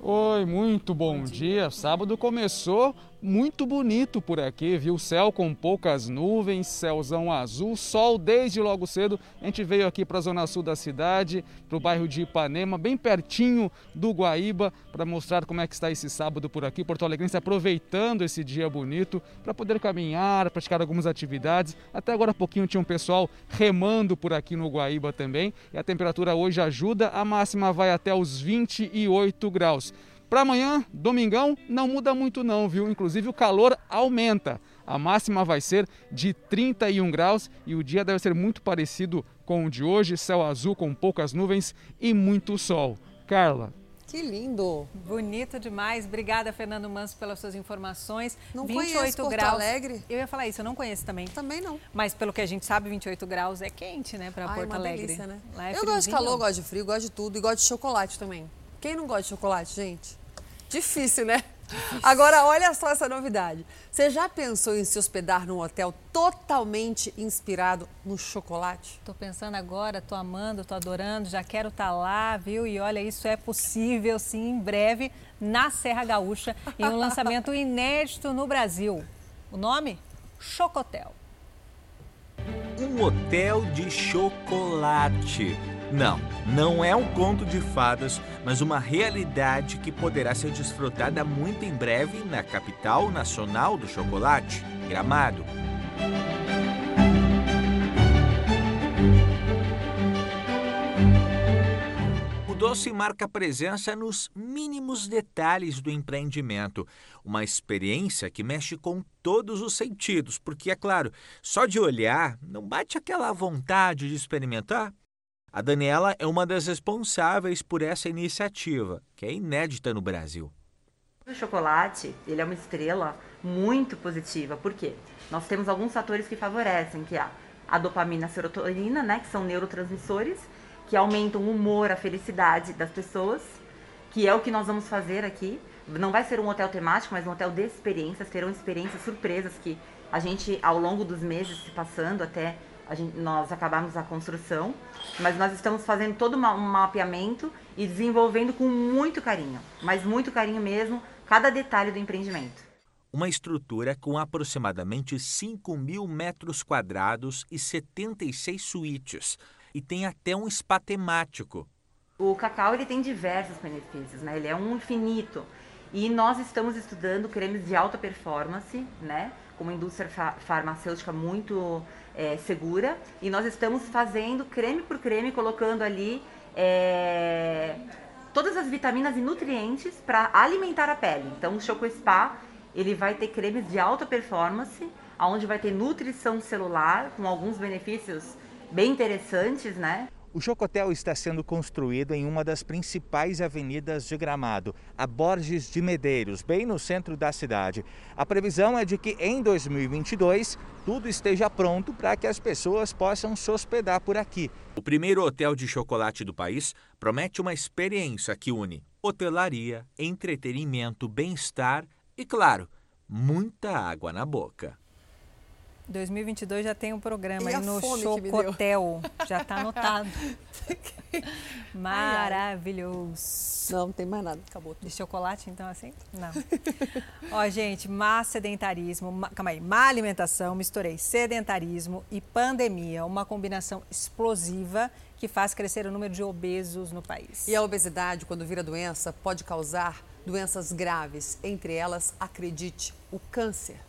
S84: Oi, muito bom dia. Sábado começou
S3: muito bonito por aqui, viu? Céu com poucas nuvens, céuzão azul, sol desde logo cedo. A gente veio aqui para a zona sul da cidade, para o bairro de Ipanema, bem pertinho do Guaíba, para mostrar como é que está esse sábado por aqui. Porto Alegre está aproveitando esse dia bonito para poder caminhar, praticar algumas atividades. Até agora pouquinho tinha um pessoal remando por aqui no Guaíba também. E a temperatura hoje ajuda, a máxima vai até os 28 graus. Para amanhã, domingão, não muda muito não, viu? Inclusive o calor aumenta. A máxima vai ser de 31 graus e o dia deve ser muito parecido com o de hoje, céu azul com poucas nuvens e muito sol. Carla.
S1: Que lindo!
S2: Bonito demais. Obrigada, Fernando Manso, pelas suas informações.
S1: Não 28 conheço Porto graus. Alegre.
S2: Eu ia falar isso, eu não conheço também.
S1: Também não.
S2: Mas pelo que a gente sabe, 28 graus é quente, né, para Porto
S1: uma
S2: Alegre.
S1: Delícia, né?
S2: É
S1: eu gosto de calor, gosto de frio, gosto de tudo e gosto de chocolate também. Quem não gosta de chocolate, gente? Difícil, né? Difícil. Agora, olha só essa novidade. Você já pensou em se hospedar num hotel totalmente inspirado no chocolate?
S2: Tô pensando agora, tô amando, tô adorando, já quero estar tá lá, viu? E olha, isso é possível sim, em breve, na Serra Gaúcha, em um lançamento inédito no Brasil. O nome? Chocotel.
S84: Um hotel de chocolate não, não é um conto de fadas, mas uma realidade que poderá ser desfrutada muito em breve na capital nacional do chocolate, Gramado. O doce marca presença nos mínimos detalhes do empreendimento. Uma experiência que mexe com todos os sentidos, porque, é claro, só de olhar não bate aquela vontade de experimentar. A Daniela é uma das responsáveis por essa iniciativa, que é inédita no Brasil.
S85: O chocolate, ele é uma estrela muito positiva. Por quê? Nós temos alguns fatores que favorecem, que é a dopamina a serotonina, né, que são neurotransmissores, que aumentam o humor, a felicidade das pessoas, que é o que nós vamos fazer aqui. Não vai ser um hotel temático, mas um hotel de experiências, terão experiências surpresas que a gente, ao longo dos meses se passando até gente, nós acabamos a construção, mas nós estamos fazendo todo um mapeamento e desenvolvendo com muito carinho, mas muito carinho mesmo, cada detalhe do empreendimento.
S84: Uma estrutura com aproximadamente 5 mil metros quadrados e 76 suítes, e tem até um spa temático.
S85: O cacau ele tem diversos benefícios, né? ele é um infinito. E nós estamos estudando cremes de alta performance, né? com uma indústria farmacêutica muito é, segura e nós estamos fazendo creme por creme, colocando ali é, todas as vitaminas e nutrientes para alimentar a pele. Então o Choco Spa ele vai ter cremes de alta performance, onde vai ter nutrição celular com alguns benefícios bem interessantes, né?
S84: O Chocotel está sendo construído em uma das principais avenidas de Gramado, a Borges de Medeiros, bem no centro da cidade. A previsão é de que em 2022 tudo esteja pronto para que as pessoas possam se hospedar por aqui. O primeiro hotel de chocolate do país promete uma experiência que une hotelaria, entretenimento, bem-estar e, claro, muita água na boca.
S2: 2022 já tem um programa aí no Chocotel. Já está anotado. Maravilhoso.
S1: Não, não tem mais nada.
S2: Acabou. De chocolate, então, assim? Não. Ó, gente, má sedentarismo, má, calma aí, má alimentação, misturei sedentarismo e pandemia, uma combinação explosiva que faz crescer o número de obesos no país.
S1: E a obesidade, quando vira doença, pode causar doenças graves, entre elas, acredite, o câncer.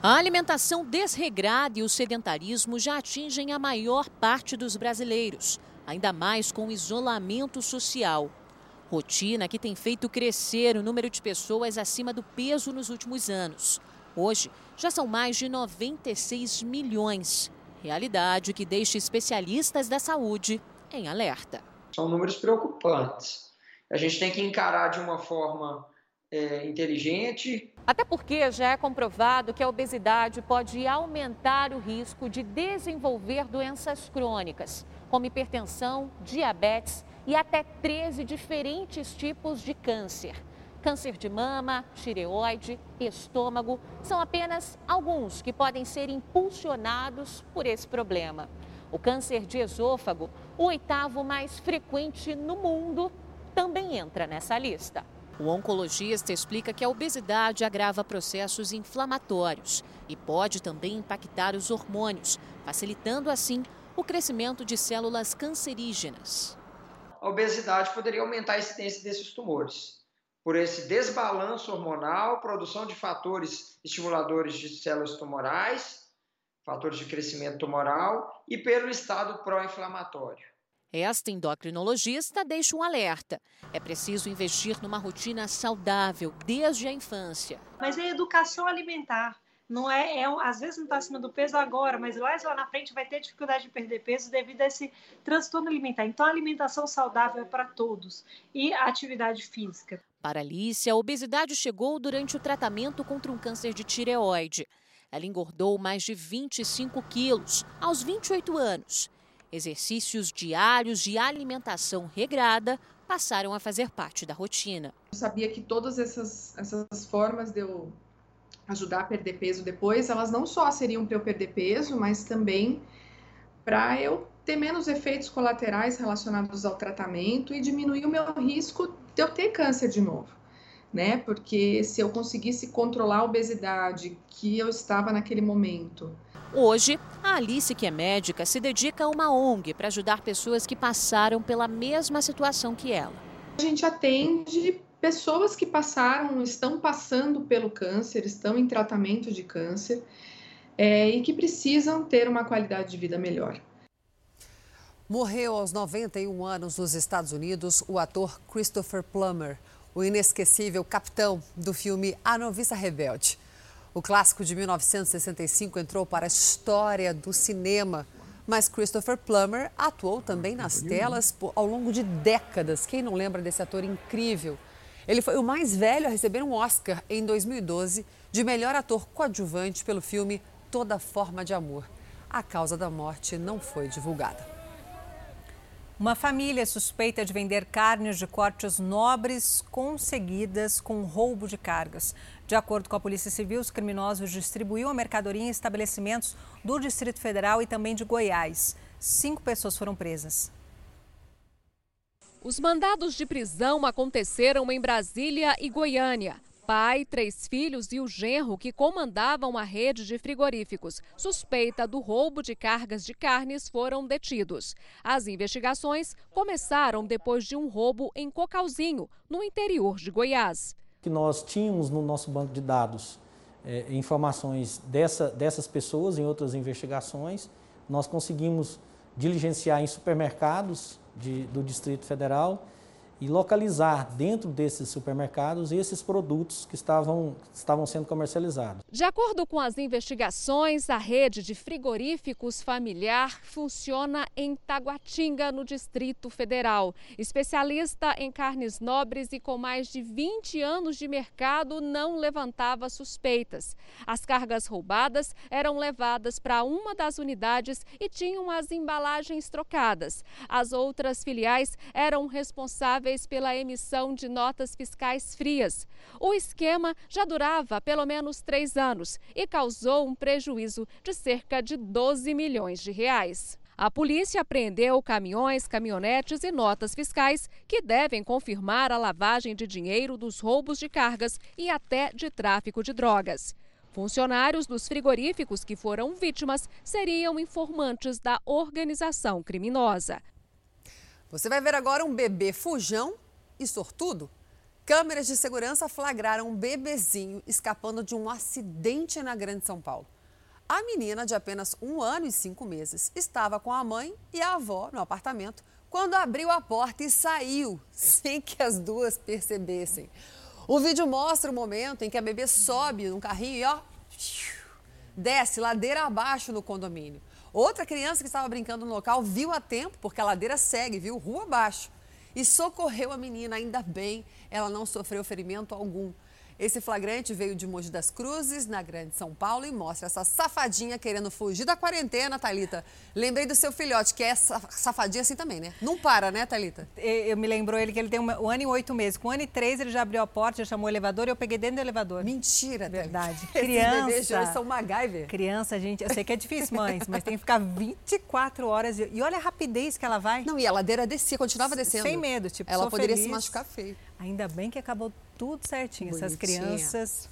S86: A alimentação desregrada e o sedentarismo já atingem a maior parte dos brasileiros, ainda mais com o isolamento social. Rotina que tem feito crescer o número de pessoas acima do peso nos últimos anos. Hoje, já são mais de 96 milhões. Realidade que deixa especialistas da saúde em alerta.
S87: São números preocupantes. A gente tem que encarar de uma forma é, inteligente.
S88: Até porque já é comprovado que a obesidade pode aumentar o risco de desenvolver doenças crônicas, como hipertensão, diabetes e até 13 diferentes tipos de câncer. Câncer de mama, tireoide, estômago são apenas alguns que podem ser impulsionados por esse problema. O câncer de esôfago, o oitavo mais frequente no mundo, também entra nessa lista.
S20: O oncologista explica que a obesidade agrava processos inflamatórios e pode também impactar os hormônios, facilitando assim o crescimento de células cancerígenas.
S89: A obesidade poderia aumentar a incidência desses tumores por esse desbalanço hormonal, produção de fatores estimuladores de células tumorais, fatores de crescimento tumoral e pelo estado pró-inflamatório.
S20: Esta endocrinologista deixa um alerta. É preciso investir numa rotina saudável desde a infância.
S90: Mas é educação alimentar. Não é, é às vezes não está acima do peso agora, mas lá, lá na frente vai ter dificuldade de perder peso devido a esse transtorno alimentar. Então, a alimentação saudável é para todos e a atividade física.
S20: Para Alice, a obesidade chegou durante o tratamento contra um câncer de tireoide. Ela engordou mais de 25 quilos aos 28 anos Exercícios diários de alimentação regrada passaram a fazer parte da rotina.
S91: Eu sabia que todas essas, essas formas de eu ajudar a perder peso depois, elas não só seriam para eu perder peso, mas também para eu ter menos efeitos colaterais relacionados ao tratamento e diminuir o meu risco de eu ter câncer de novo, né? Porque se eu conseguisse controlar a obesidade que eu estava naquele momento,
S20: Hoje, a Alice, que é médica, se dedica a uma ONG para ajudar pessoas que passaram pela mesma situação que ela.
S91: A gente atende pessoas que passaram, estão passando pelo câncer, estão em tratamento de câncer é, e que precisam ter uma qualidade de vida melhor.
S1: Morreu aos 91 anos nos Estados Unidos o ator Christopher Plummer, o inesquecível capitão do filme A Noviça Rebelde. O clássico de 1965 entrou para a história do cinema, mas Christopher Plummer atuou também nas telas ao longo de décadas. Quem não lembra desse ator incrível? Ele foi o mais velho a receber um Oscar em 2012 de melhor ator coadjuvante pelo filme Toda Forma de Amor. A causa da morte não foi divulgada.
S2: Uma família suspeita de vender carnes de cortes nobres conseguidas com roubo de cargas. De acordo com a Polícia Civil, os criminosos distribuíam a mercadoria em estabelecimentos do Distrito Federal e também de Goiás. Cinco pessoas foram presas.
S44: Os mandados de prisão aconteceram em Brasília e Goiânia pai, três filhos e o genro que comandavam a rede de frigoríficos, suspeita do roubo de cargas de carnes, foram detidos. As investigações começaram depois de um roubo em Cocalzinho, no interior de Goiás.
S92: Que nós tínhamos no nosso banco de dados é, informações dessa, dessas pessoas em outras investigações, nós conseguimos diligenciar em supermercados de, do Distrito Federal e localizar dentro desses supermercados esses produtos que estavam, estavam sendo comercializados.
S44: De acordo com as investigações, a rede de frigoríficos familiar funciona em Taguatinga, no Distrito Federal. Especialista em carnes nobres e com mais de 20 anos de mercado, não levantava suspeitas. As cargas roubadas eram levadas para uma das unidades e tinham as embalagens trocadas. As outras filiais eram responsáveis responsáveis pela emissão de notas fiscais frias. O esquema já durava pelo menos três anos e causou um prejuízo de cerca de 12 milhões de reais. A polícia apreendeu caminhões, caminhonetes e notas fiscais que devem confirmar a lavagem de dinheiro dos roubos de cargas e até de tráfico de drogas. Funcionários dos frigoríficos que foram vítimas seriam informantes da organização criminosa.
S1: Você vai ver agora um bebê fujão e sortudo. Câmeras de segurança flagraram um bebezinho escapando de um acidente na Grande São Paulo. A menina, de apenas um ano e cinco meses, estava com a mãe e a avó no apartamento quando abriu a porta e saiu, sem que as duas percebessem. O vídeo mostra o momento em que a bebê sobe no carrinho e ó, desce ladeira abaixo no condomínio. Outra criança que estava brincando no local viu a tempo, porque a ladeira segue, viu, rua abaixo, e socorreu a menina. Ainda bem, ela não sofreu ferimento algum. Esse flagrante veio de Mogi das Cruzes, na Grande São Paulo, e mostra essa safadinha querendo fugir da quarentena, Talita. Lembrei do seu filhote, que é safadinha assim também, né? Não para, né, Talita?
S2: Eu me lembrou ele que ele tem um, um ano e oito meses. Com um ano e três, ele já abriu a porta, já chamou o elevador e eu peguei dentro do elevador.
S1: Mentira,
S2: Verdade.
S1: Esses
S2: Criança.
S1: bebês de hoje são MacGyver.
S2: Criança, gente, eu sei que é difícil, mães, mas tem que ficar 24 horas. E olha a rapidez que ela vai.
S1: Não, e a ladeira descia, continuava descendo.
S2: Sem medo, tipo,
S1: Ela poderia
S2: feliz.
S1: se machucar feio.
S2: Ainda bem que acabou tudo certinho. Bonitinha. Essas crianças.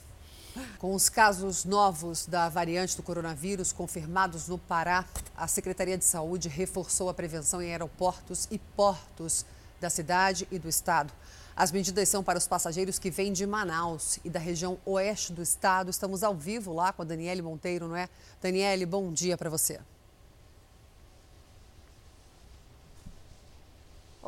S1: Com os casos novos da variante do coronavírus confirmados no Pará, a Secretaria de Saúde reforçou a prevenção em aeroportos e portos da cidade e do estado. As medidas são para os passageiros que vêm de Manaus e da região oeste do estado. Estamos ao vivo lá com a Daniele Monteiro, não é? Daniele, bom dia para você.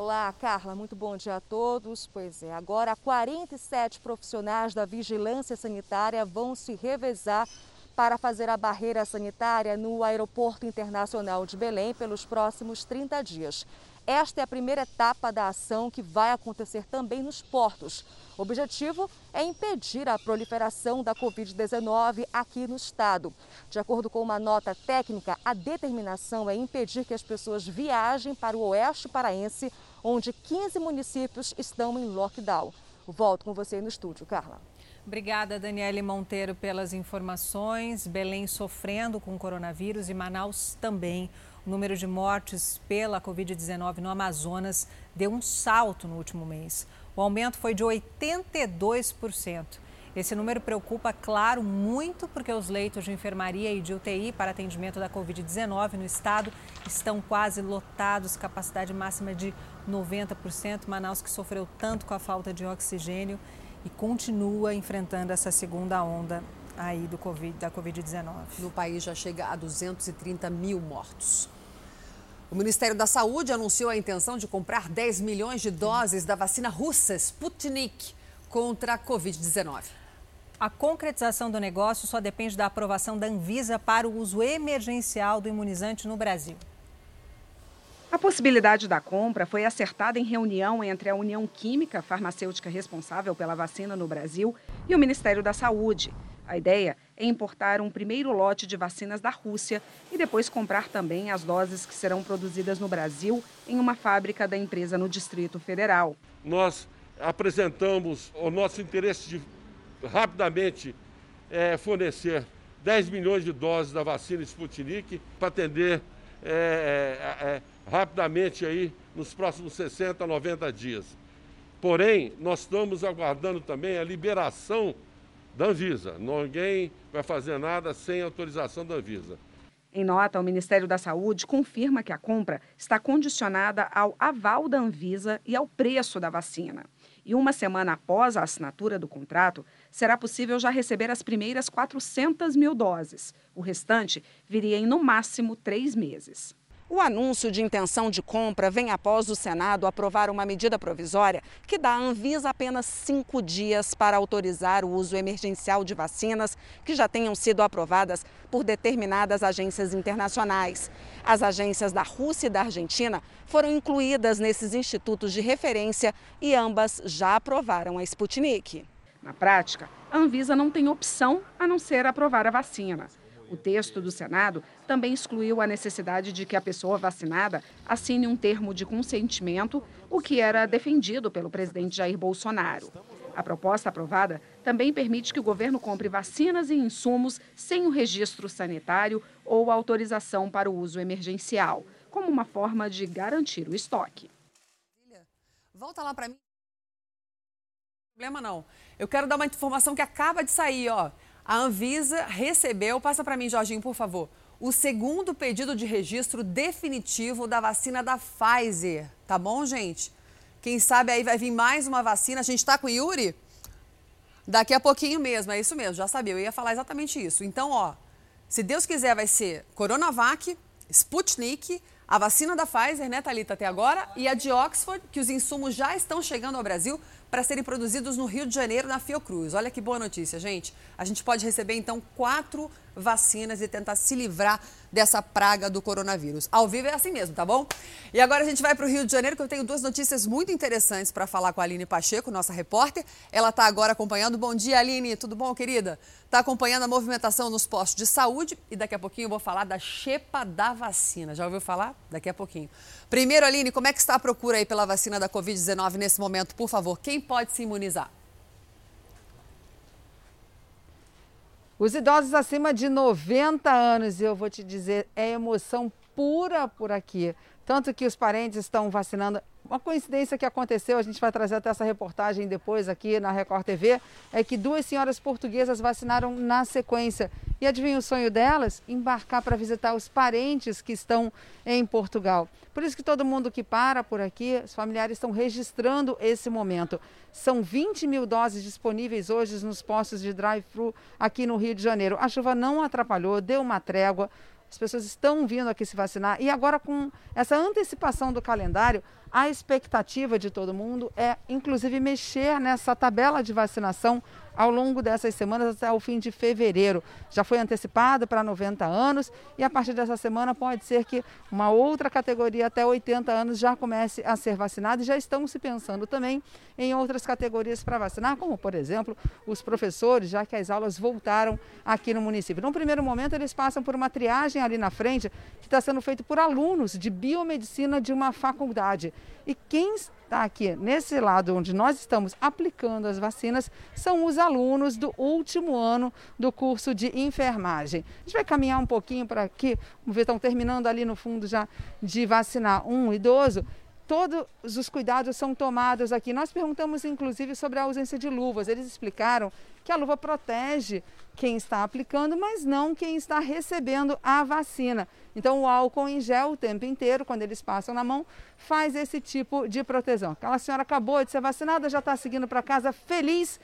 S83: Olá, Carla, muito bom dia a todos. Pois é, agora 47 profissionais da vigilância sanitária vão se revezar para fazer a barreira sanitária no Aeroporto Internacional de Belém pelos próximos 30 dias. Esta é a primeira etapa da ação que vai acontecer também nos portos. O objetivo é impedir a proliferação da Covid-19 aqui no estado. De acordo com uma nota técnica, a determinação é impedir que as pessoas viajem para o oeste paraense, onde 15 municípios estão em lockdown. Volto com você no estúdio, Carla.
S2: Obrigada, Daniele Monteiro, pelas informações. Belém sofrendo com coronavírus e Manaus também. O número de mortes pela Covid-19 no Amazonas deu um salto no último mês. O aumento foi de 82%. Esse número preocupa, claro, muito porque os leitos de enfermaria e de UTI para atendimento da Covid-19 no estado estão quase lotados, capacidade máxima de 90%. Manaus, que sofreu tanto com a falta de oxigênio e continua enfrentando essa segunda onda aí do COVID, da Covid-19.
S1: No país já chega a 230 mil mortos. O Ministério da Saúde anunciou a intenção de comprar 10 milhões de doses da vacina russa Sputnik contra a Covid-19.
S2: A concretização do negócio só depende da aprovação da Anvisa para o uso emergencial do imunizante no Brasil.
S93: A possibilidade da compra foi acertada em reunião entre a União Química Farmacêutica responsável pela vacina no Brasil e o Ministério da Saúde. A ideia é importar um primeiro lote de vacinas da Rússia e depois comprar também as doses que serão produzidas no Brasil em uma fábrica da empresa no Distrito Federal.
S94: Nós apresentamos o nosso interesse de rapidamente é, fornecer 10 milhões de doses da vacina Sputnik para atender é, é, é, rapidamente aí nos próximos 60, 90 dias. Porém, nós estamos aguardando também a liberação da Anvisa. Ninguém vai fazer nada sem autorização da Anvisa.
S93: Em nota, o Ministério da Saúde confirma que a compra está condicionada ao aval da Anvisa e ao preço da vacina. E uma semana após a assinatura do contrato, será possível já receber as primeiras 400 mil doses. O restante viria em, no máximo, três meses. O anúncio de intenção de compra vem após o Senado aprovar uma medida provisória que dá à Anvisa apenas cinco dias para autorizar o uso emergencial de vacinas que já tenham sido aprovadas por determinadas agências internacionais. As agências da Rússia e da Argentina foram incluídas nesses institutos de referência e ambas já aprovaram a Sputnik. Na prática, a Anvisa não tem opção a não ser aprovar a vacina. O texto do Senado também excluiu a necessidade de que a pessoa vacinada assine um termo de consentimento, o que era defendido pelo presidente Jair Bolsonaro. A proposta aprovada também permite que o governo compre vacinas e insumos sem o registro sanitário ou autorização para o uso emergencial, como uma forma de garantir o estoque.
S1: Volta lá para mim. Problema não. Eu quero dar uma informação que acaba de sair, ó. A Anvisa recebeu, passa para mim, Jorginho, por favor, o segundo pedido de registro definitivo da vacina da Pfizer. Tá bom, gente? Quem sabe aí vai vir mais uma vacina. A gente está com o Yuri? Daqui a pouquinho mesmo, é isso mesmo, já sabia, eu ia falar exatamente isso. Então, ó, se Deus quiser, vai ser Coronavac, Sputnik, a vacina da Pfizer, né, Thalita, até agora, e a de Oxford, que os insumos já estão chegando ao Brasil para serem produzidos no Rio de Janeiro, na Fiocruz. Olha que boa notícia, gente. A gente pode receber, então, quatro vacinas e tentar se livrar dessa praga do coronavírus. Ao vivo é assim mesmo, tá bom? E agora a gente vai para o Rio de Janeiro, que eu tenho duas notícias muito interessantes para falar com a Aline Pacheco, nossa repórter. Ela está agora acompanhando. Bom dia, Aline. Tudo bom, querida? Está acompanhando a movimentação nos postos de saúde e daqui a pouquinho eu vou falar da xepa da vacina. Já ouviu falar? Daqui a pouquinho. Primeiro, Aline, como é que está a procura aí pela vacina da Covid-19 nesse momento? Por favor, quem pode se imunizar?
S95: Os idosos acima de 90 anos, eu vou te dizer, é emoção
S96: pura por aqui. Tanto que os parentes estão vacinando. Uma coincidência que aconteceu, a gente vai trazer até essa reportagem depois aqui na Record TV, é que duas senhoras portuguesas vacinaram na sequência. E adivinha o sonho delas? Embarcar para visitar os parentes que estão em Portugal. Por isso que todo mundo que para por aqui, os familiares estão registrando esse momento. São 20 mil doses disponíveis hoje nos postos de drive-thru aqui no Rio de Janeiro. A chuva não atrapalhou, deu uma trégua. As pessoas estão vindo aqui se vacinar. E agora com essa antecipação do calendário, a expectativa de todo mundo é inclusive mexer nessa tabela de vacinação ao longo dessas semanas até o fim de fevereiro. Já foi antecipado para 90 anos e a partir dessa semana pode ser que uma outra categoria até 80 anos já comece a ser vacinada e já estão se pensando também em outras categorias para vacinar, como por exemplo os professores, já que as aulas voltaram aqui no município. Num primeiro momento eles passam por uma triagem ali na frente que está sendo feito por alunos de biomedicina de uma faculdade. E quem está aqui nesse lado onde nós estamos aplicando as vacinas são os alunos do último ano do curso de enfermagem. A gente vai caminhar um pouquinho para aqui, vamos ver, estão terminando ali no fundo já de vacinar um idoso todos os cuidados são tomados aqui. Nós perguntamos inclusive sobre a ausência de luvas. Eles explicaram que a luva protege quem está aplicando, mas não quem está recebendo a vacina. Então, o álcool em gel o tempo inteiro, quando eles passam na mão, faz esse tipo de proteção. Aquela senhora acabou de ser vacinada, já está seguindo para casa feliz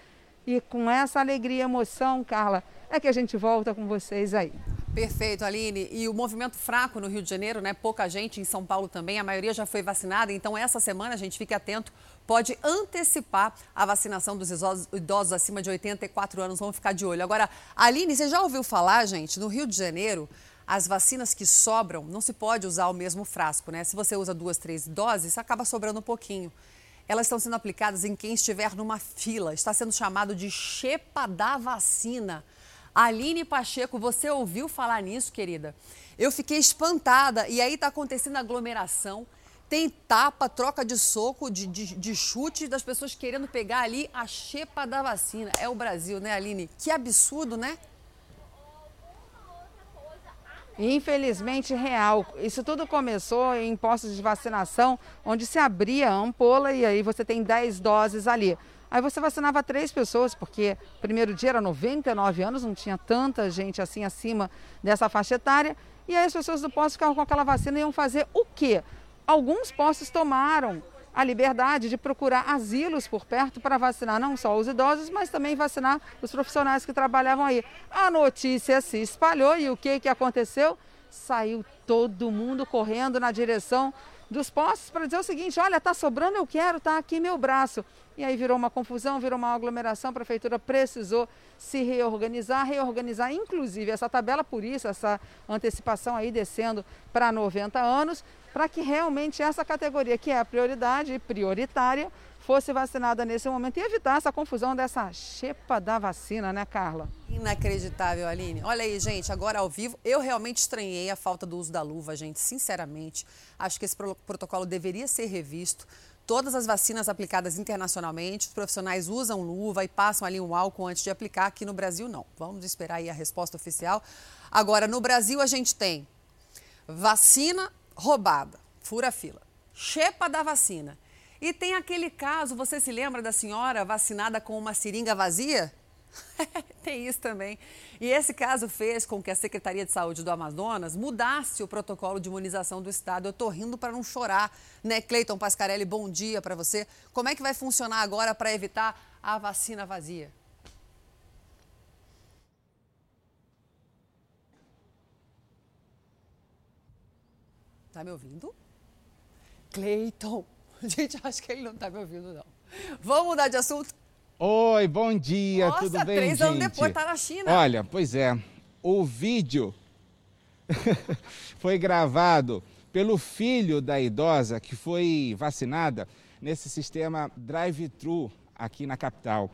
S96: e com essa alegria e emoção, Carla, é que a gente volta com vocês aí.
S1: Perfeito, Aline. E o movimento fraco no Rio de Janeiro, né? Pouca gente em São Paulo também, a maioria já foi vacinada. Então, essa semana, a gente fique atento, pode antecipar a vacinação dos idosos, acima de 84 anos. Vamos ficar de olho. Agora, Aline, você já ouviu falar, gente, no Rio de Janeiro, as vacinas que sobram, não se pode usar o mesmo frasco, né? Se você usa duas, três doses, acaba sobrando um pouquinho. Elas estão sendo aplicadas em quem estiver numa fila. Está sendo chamado de chepa da vacina. Aline Pacheco, você ouviu falar nisso, querida? Eu fiquei espantada e aí está acontecendo aglomeração. Tem tapa, troca de soco, de, de, de, chute das pessoas querendo pegar ali a chepa da vacina. É o Brasil, né, Aline? Que absurdo, né?
S96: Infelizmente real. Isso tudo começou em postos de vacinação, onde se abria a ampola e aí você tem 10 doses ali. Aí você vacinava três pessoas, porque primeiro dia era 99 anos, não tinha tanta gente assim acima dessa faixa etária. E aí as pessoas do posto ficavam com aquela vacina e iam fazer o quê? Alguns postos tomaram a liberdade de procurar asilos por perto para vacinar não só os idosos, mas também vacinar os profissionais que trabalhavam aí. A notícia se espalhou e o que, que aconteceu? Saiu todo mundo correndo na direção dos postos para dizer o seguinte: olha, está sobrando, eu quero, está aqui meu braço. E aí virou uma confusão, virou uma aglomeração, a prefeitura precisou se reorganizar, reorganizar inclusive essa tabela, por isso essa antecipação aí descendo para 90 anos, para que realmente essa categoria, que é a prioridade prioritária, fosse vacinada nesse momento e evitar essa confusão dessa chepa da vacina, né, Carla?
S1: Inacreditável, Aline. Olha aí, gente, agora ao vivo, eu realmente estranhei a falta do uso da luva, gente, sinceramente. Acho que esse protocolo deveria ser revisto. Todas as vacinas aplicadas internacionalmente, os profissionais usam luva e passam ali um álcool antes de aplicar. Aqui no Brasil, não. Vamos esperar aí a resposta oficial. Agora, no Brasil, a gente tem vacina roubada, fura fila, chepa da vacina. E tem aquele caso, você se lembra da senhora vacinada com uma seringa vazia? Tem isso também. E esse caso fez com que a Secretaria de Saúde do Amazonas mudasse o protocolo de imunização do estado. Eu estou rindo para não chorar, né? Cleiton Pascarelli, bom dia para você. Como é que vai funcionar agora para evitar a vacina vazia? Tá me ouvindo? Cleiton. Gente, acho que ele não tá me ouvindo, não. Vamos mudar de assunto?
S95: Oi, bom dia, Nossa, tudo bem, três gente? anos
S1: depois tá na China.
S95: Olha, pois é, o vídeo foi gravado pelo filho da idosa que foi vacinada nesse sistema drive-thru aqui na capital.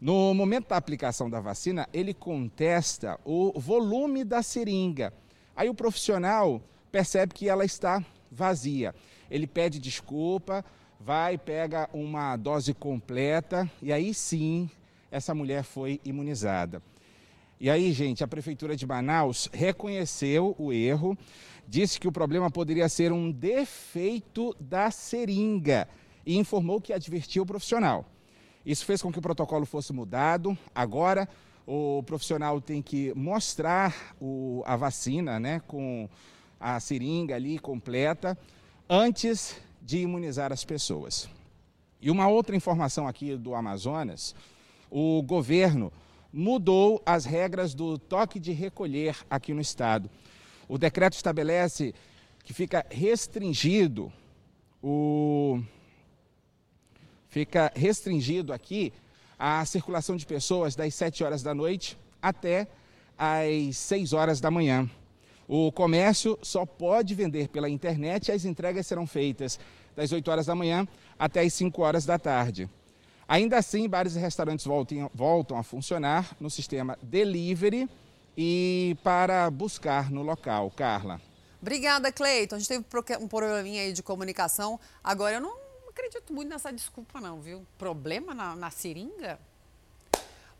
S95: No momento da aplicação da vacina, ele contesta o volume da seringa. Aí o profissional percebe que ela está vazia. Ele pede desculpa, vai, pega uma dose completa e aí sim essa mulher foi imunizada.
S97: E aí, gente, a Prefeitura de Manaus reconheceu o erro, disse que o problema poderia ser um defeito da seringa e informou que advertiu o profissional. Isso fez com que o protocolo fosse mudado. Agora, o profissional tem que mostrar o, a vacina, né, com a seringa ali completa, antes de imunizar as pessoas. E uma outra informação aqui do Amazonas: o governo mudou as regras do toque de recolher aqui no estado. O decreto estabelece que fica restringido o fica restringido aqui a circulação de pessoas das 7 horas da noite até às 6 horas da manhã. O comércio só pode vender pela internet e as entregas serão feitas das 8 horas da manhã até as 5 horas da tarde. Ainda assim, bares e restaurantes voltem, voltam a funcionar no sistema delivery e para buscar no local. Carla.
S1: Obrigada, Cleiton. A gente teve um probleminha aí de comunicação. Agora eu não acredito muito nessa desculpa, não, viu? Problema na, na seringa?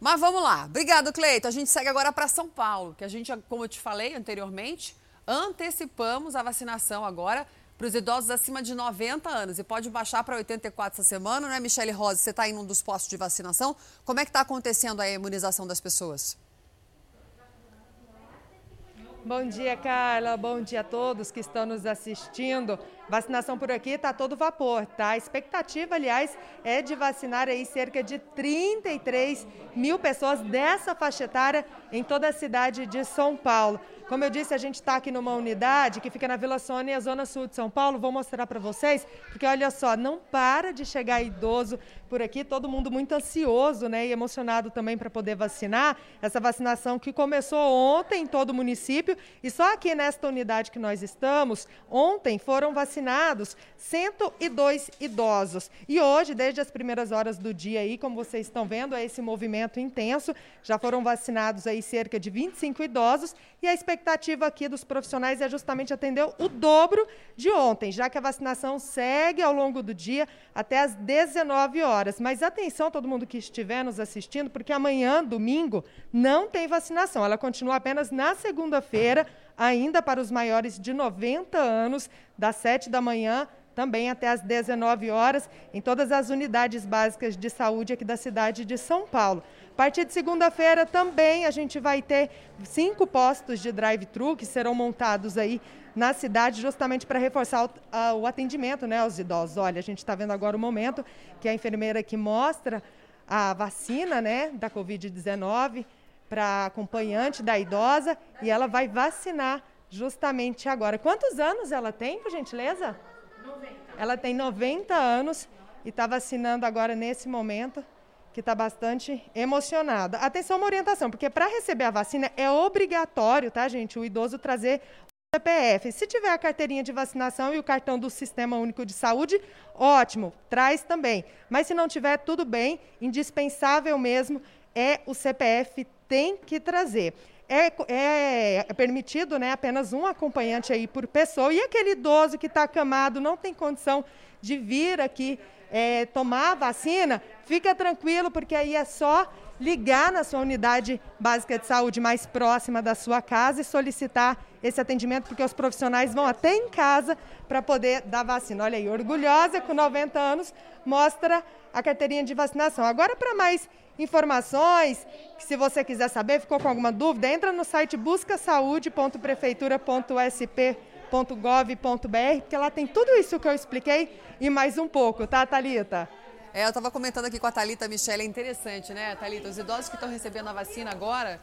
S1: Mas vamos lá. Obrigado, Cleito. A gente segue agora para São Paulo, que a gente, como eu te falei anteriormente, antecipamos a vacinação agora para os idosos acima de 90 anos e pode baixar para 84 essa semana, né, Michele Rosa? Você está em um dos postos de vacinação. Como é que está acontecendo a imunização das pessoas?
S98: Bom dia, Carla. Bom dia a todos que estão nos assistindo. Vacinação por aqui está todo vapor, tá? A expectativa, aliás, é de vacinar aí cerca de 33 mil pessoas dessa faixa etária em toda a cidade de São Paulo. Como eu disse, a gente está aqui numa unidade que fica na Vila Sônia, zona sul de São Paulo. Vou mostrar para vocês, porque olha só, não para de chegar idoso por aqui, todo mundo muito ansioso né, e emocionado também para poder vacinar. Essa vacinação que começou ontem em todo o município e só aqui nesta unidade que nós estamos, ontem foram vacinados 102 idosos. E hoje, desde as primeiras horas do dia aí, como vocês estão vendo, é esse movimento intenso. Já foram vacinados aí cerca de 25 idosos e a expectativa aqui dos profissionais é justamente atender o dobro de ontem, já que a vacinação segue ao longo do dia até às 19 horas horas. Mas atenção, todo mundo que estiver nos assistindo, porque amanhã, domingo, não tem vacinação. Ela continua apenas na segunda-feira, ainda para os maiores de 90 anos, das 7 da manhã também até às 19 horas, em todas as unidades básicas de saúde aqui da cidade de São Paulo. A partir de segunda-feira também a gente vai ter cinco postos de drive-thru que serão montados aí na cidade, justamente para reforçar o, o, atendimento né, aos idosos. Olha, a gente está vendo agora o momento que a enfermeira que mostra a vacina né, da Covid-19 para a acompanhante da idosa e ela vai vacinar justamente agora. Quantos anos ela tem, por gentileza? 90. Ela tem 90 anos e está vacinando agora nesse momento que está bastante emocionada. Atenção, uma orientação, porque para receber a vacina é obrigatório, tá, gente, o idoso trazer o CPF. Se tiver a carteirinha de vacinação e o cartão do Sistema Único de Saúde, ótimo, traz também. Mas se não tiver, tudo bem, indispensável mesmo é o CPF, tem que trazer. É, é, é, permitido né, apenas um acompanhante aí por pessoa. E aquele idoso que está acamado, não tem condição de vir aqui é, tomar a vacina, fica tranquilo, porque aí é só ligar na sua unidade básica de saúde mais próxima da sua casa e solicitar esse atendimento, porque os profissionais vão até em casa para poder dar vacina. Olha aí, orgulhosa, com 90 anos, mostra a carteirinha de vacinação. Agora, para mais informações, se você quiser saber, ficou com alguma dúvida, entra no site buscasaude.prefeitura.sp.com .gov.br, porque lá tem tudo isso que eu expliquei e mais um pouco, tá, Talita?
S1: É, eu estava comentando aqui com a Talita Michelle, é interessante, né, Talita? Os idosos que estão recebendo a vacina agora,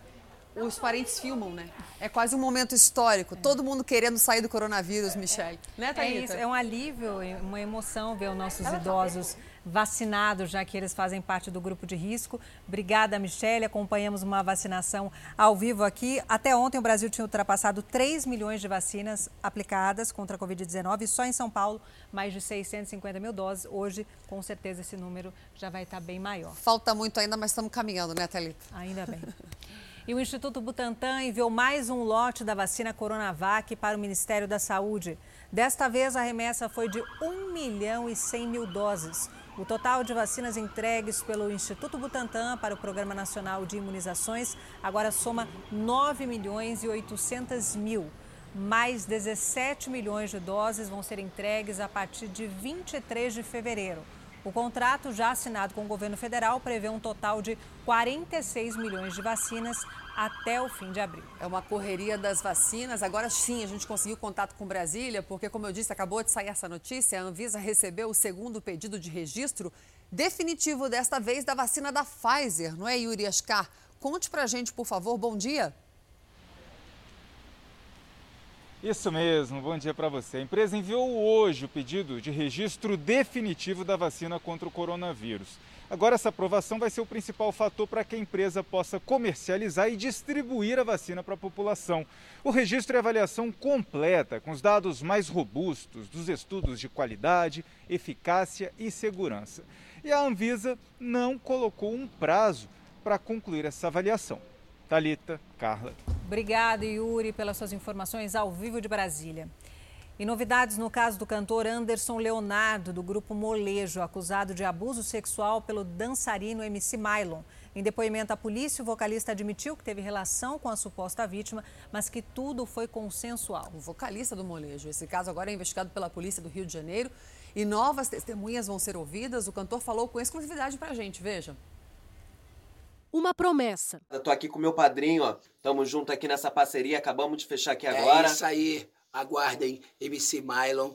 S1: os parentes filmam, né? É quase um momento histórico. É. Todo mundo querendo sair do coronavírus, Michelle. É. Né, Thalita?
S2: É isso, é um alívio, uma emoção ver os nossos idosos vacinados, já que eles fazem parte do grupo de risco. Obrigada, Michelle. Acompanhamos uma vacinação ao vivo aqui. Até ontem o Brasil tinha ultrapassado 3 milhões de vacinas aplicadas contra a Covid-19 só em São Paulo, mais de 650 mil doses. Hoje, com certeza, esse número já vai estar bem maior.
S1: Falta muito ainda, mas estamos caminhando, né, Thalita?
S2: Ainda bem. E o Instituto Butantan enviou mais um lote da vacina Coronavac para o Ministério da Saúde. Desta vez, a remessa foi de 1 milhão e 100 mil doses. O total de vacinas entregues pelo Instituto Butantan para o Programa Nacional de Imunizações agora soma 9 milhões e 800 mil. Mais 17 milhões de doses vão ser entregues a partir de 23 de fevereiro. O contrato já assinado com o governo federal prevê um total de 46 milhões de vacinas até o fim de abril.
S1: É uma correria das vacinas. Agora sim, a gente conseguiu contato com Brasília, porque, como eu disse, acabou de sair essa notícia: a Anvisa recebeu o segundo pedido de registro definitivo, desta vez, da vacina da Pfizer, não é, Yuri Ascar? Conte pra gente, por favor. Bom dia.
S3: Isso mesmo, bom dia para você. A empresa enviou hoje o pedido de registro definitivo da vacina contra o coronavírus. Agora, essa aprovação vai ser o principal fator para que a empresa possa comercializar e distribuir a vacina para a população. O registro e avaliação completa, com os dados mais robustos dos estudos de qualidade, eficácia e segurança. E a Anvisa não colocou um prazo para concluir essa avaliação. Talita, Carla.
S2: Obrigada, Yuri, pelas suas informações ao vivo de Brasília. E novidades no caso do cantor Anderson Leonardo, do grupo Molejo, acusado de abuso sexual pelo dançarino MC Mylon. Em depoimento à polícia, o vocalista admitiu que teve relação com a suposta vítima, mas que tudo foi consensual.
S1: O vocalista do Molejo. Esse caso agora é investigado pela polícia do Rio de Janeiro e novas testemunhas vão ser ouvidas. O cantor falou com exclusividade pra gente. Veja
S99: uma promessa.
S100: Eu tô aqui com meu padrinho, ó. Tamo junto aqui nessa parceria, acabamos de fechar aqui agora.
S101: É isso aí. Aguardem MC Mylon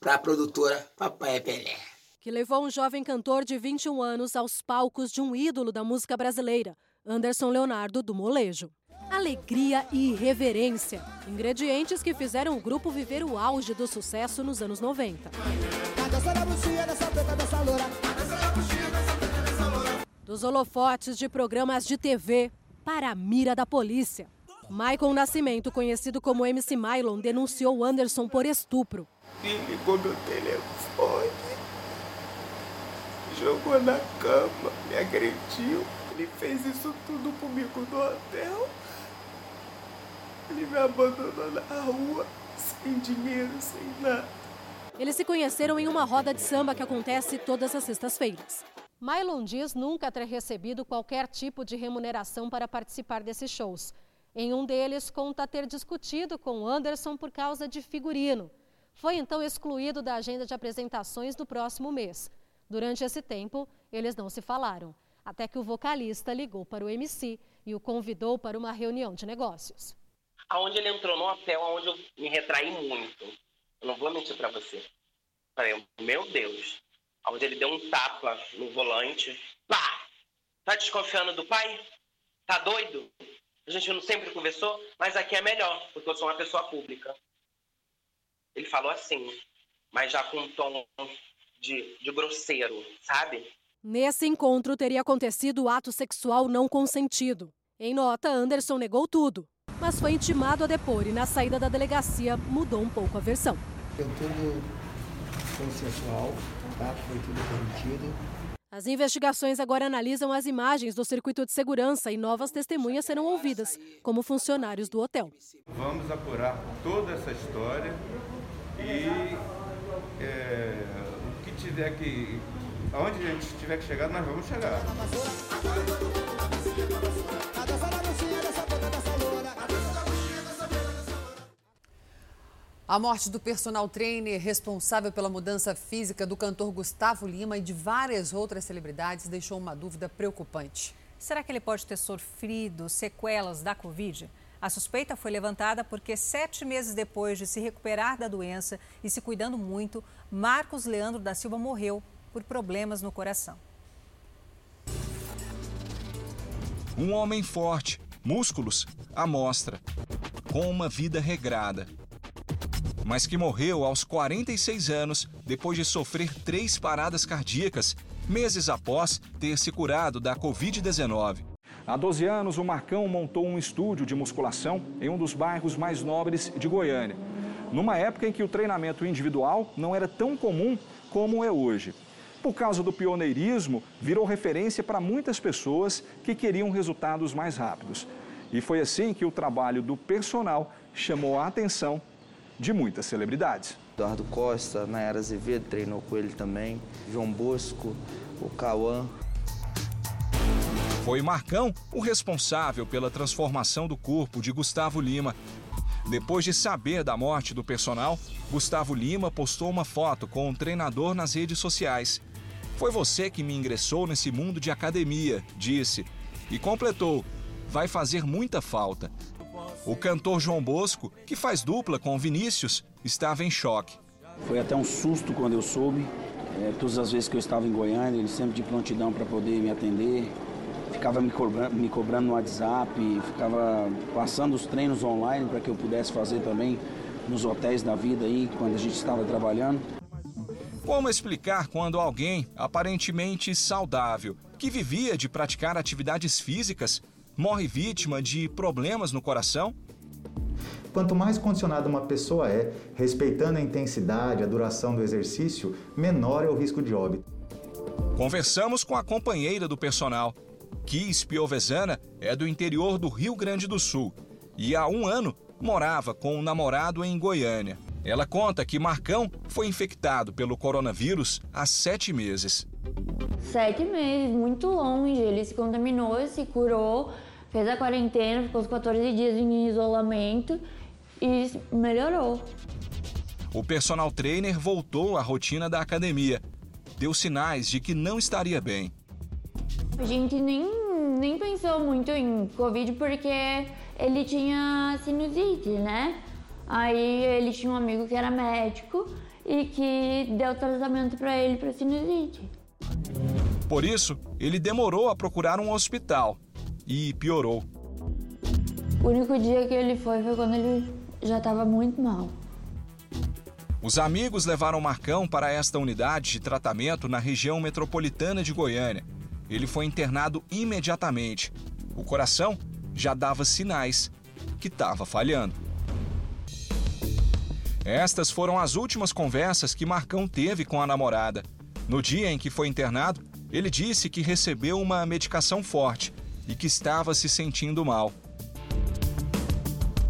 S101: pra produtora Papai Pelé.
S99: Que levou um jovem cantor de 21 anos aos palcos de um ídolo da música brasileira, Anderson Leonardo do Molejo. Alegria e irreverência, ingredientes que fizeram o grupo viver o auge do sucesso nos anos 90 dos holofotes de programas de TV para a mira da polícia. Michael Nascimento, conhecido como MC Mylon, denunciou Anderson por estupro.
S101: Ele ligou meu telefone, jogou na cama, me agrediu. Ele fez isso tudo comigo no hotel. Ele me abandonou na rua, sem dinheiro, sem nada.
S99: Eles se conheceram em uma roda de samba que acontece todas as sextas-feiras. Mylon diz nunca ter recebido qualquer tipo de remuneração para participar desses shows. Em um deles, conta ter discutido com Anderson por causa de figurino. Foi então excluído da agenda de apresentações do próximo mês. Durante esse tempo, eles não se falaram, até que o vocalista ligou para o MC e o convidou para uma reunião de negócios.
S102: Aonde ele entrou no hotel, onde eu me retraí muito. Eu não vou mentir para você. Falei, meu Deus, onde ele deu um tapa no volante. Pá! Tá desconfiando do pai? Tá doido? A gente não sempre conversou, mas aqui é melhor, porque eu sou uma pessoa pública. Ele falou assim, mas já com um tom de, de grosseiro, sabe?
S99: Nesse encontro teria acontecido o ato sexual não consentido. Em nota, Anderson negou tudo, mas foi intimado a depor e na saída da delegacia mudou um pouco a versão.
S101: Eu tudo consensual, tá? Foi tudo permitido.
S99: As investigações agora analisam as imagens do circuito de segurança e novas testemunhas serão ouvidas, como funcionários do hotel.
S103: Vamos apurar toda essa história e é, o que tiver que. Aonde a gente tiver que chegar, nós vamos chegar.
S1: A morte do personal trainer responsável pela mudança física do cantor Gustavo Lima e de várias outras celebridades deixou uma dúvida preocupante.
S2: Será que ele pode ter sofrido sequelas da Covid? A suspeita foi levantada porque, sete meses depois de se recuperar da doença e se cuidando muito, Marcos Leandro da Silva morreu por problemas no coração.
S97: Um homem forte, músculos, à mostra, com uma vida regrada mas que morreu aos 46 anos depois de sofrer três paradas cardíacas, meses após ter se curado da Covid-19.
S104: Há 12 anos, o Marcão montou um estúdio de musculação em um dos bairros mais nobres de Goiânia, numa época em que o treinamento individual não era tão comum como é hoje. Por causa do pioneirismo, virou referência para muitas pessoas que queriam resultados mais rápidos. E foi assim que o trabalho do personal chamou a atenção de muitas celebridades.
S105: Eduardo Costa, Nayara Azevedo treinou com ele também, João Bosco, o Cauã.
S97: Foi Marcão o responsável pela transformação do corpo de Gustavo Lima. Depois de saber da morte do personal, Gustavo Lima postou uma foto com o treinador nas redes sociais. Foi você que me ingressou nesse mundo de academia, disse. E completou: vai fazer muita falta. O cantor João Bosco, que faz dupla com Vinícius, estava em choque.
S106: Foi até um susto quando eu soube. É, todas as vezes que eu estava em Goiânia, ele sempre de prontidão para poder me atender. Ficava me cobrando, me cobrando no WhatsApp, ficava passando os treinos online para que eu pudesse fazer também nos hotéis da vida aí, quando a gente estava trabalhando.
S97: Como explicar quando alguém, aparentemente saudável, que vivia de praticar atividades físicas, morre vítima de problemas no coração?
S107: Quanto mais condicionada uma pessoa é, respeitando a intensidade, a duração do exercício, menor é o risco de óbito.
S97: Conversamos com a companheira do personal. Kis Piovesana é do interior do Rio Grande do Sul e há um ano morava com um namorado em Goiânia. Ela conta que Marcão foi infectado pelo coronavírus há sete meses.
S108: Sete meses, muito longe. Ele se contaminou, se curou, fez a quarentena, ficou os 14 dias em isolamento e melhorou.
S97: O personal trainer voltou à rotina da academia. Deu sinais de que não estaria bem.
S108: A gente nem, nem pensou muito em Covid porque ele tinha sinusite, né? Aí ele tinha um amigo que era médico e que deu tratamento para ele para sinusite.
S97: Por isso, ele demorou a procurar um hospital e piorou.
S108: O único dia que ele foi foi quando ele já estava muito mal.
S97: Os amigos levaram Marcão para esta unidade de tratamento na região metropolitana de Goiânia. Ele foi internado imediatamente. O coração já dava sinais que estava falhando. Estas foram as últimas conversas que Marcão teve com a namorada. No dia em que foi internado, ele disse que recebeu uma medicação forte e que estava se sentindo mal.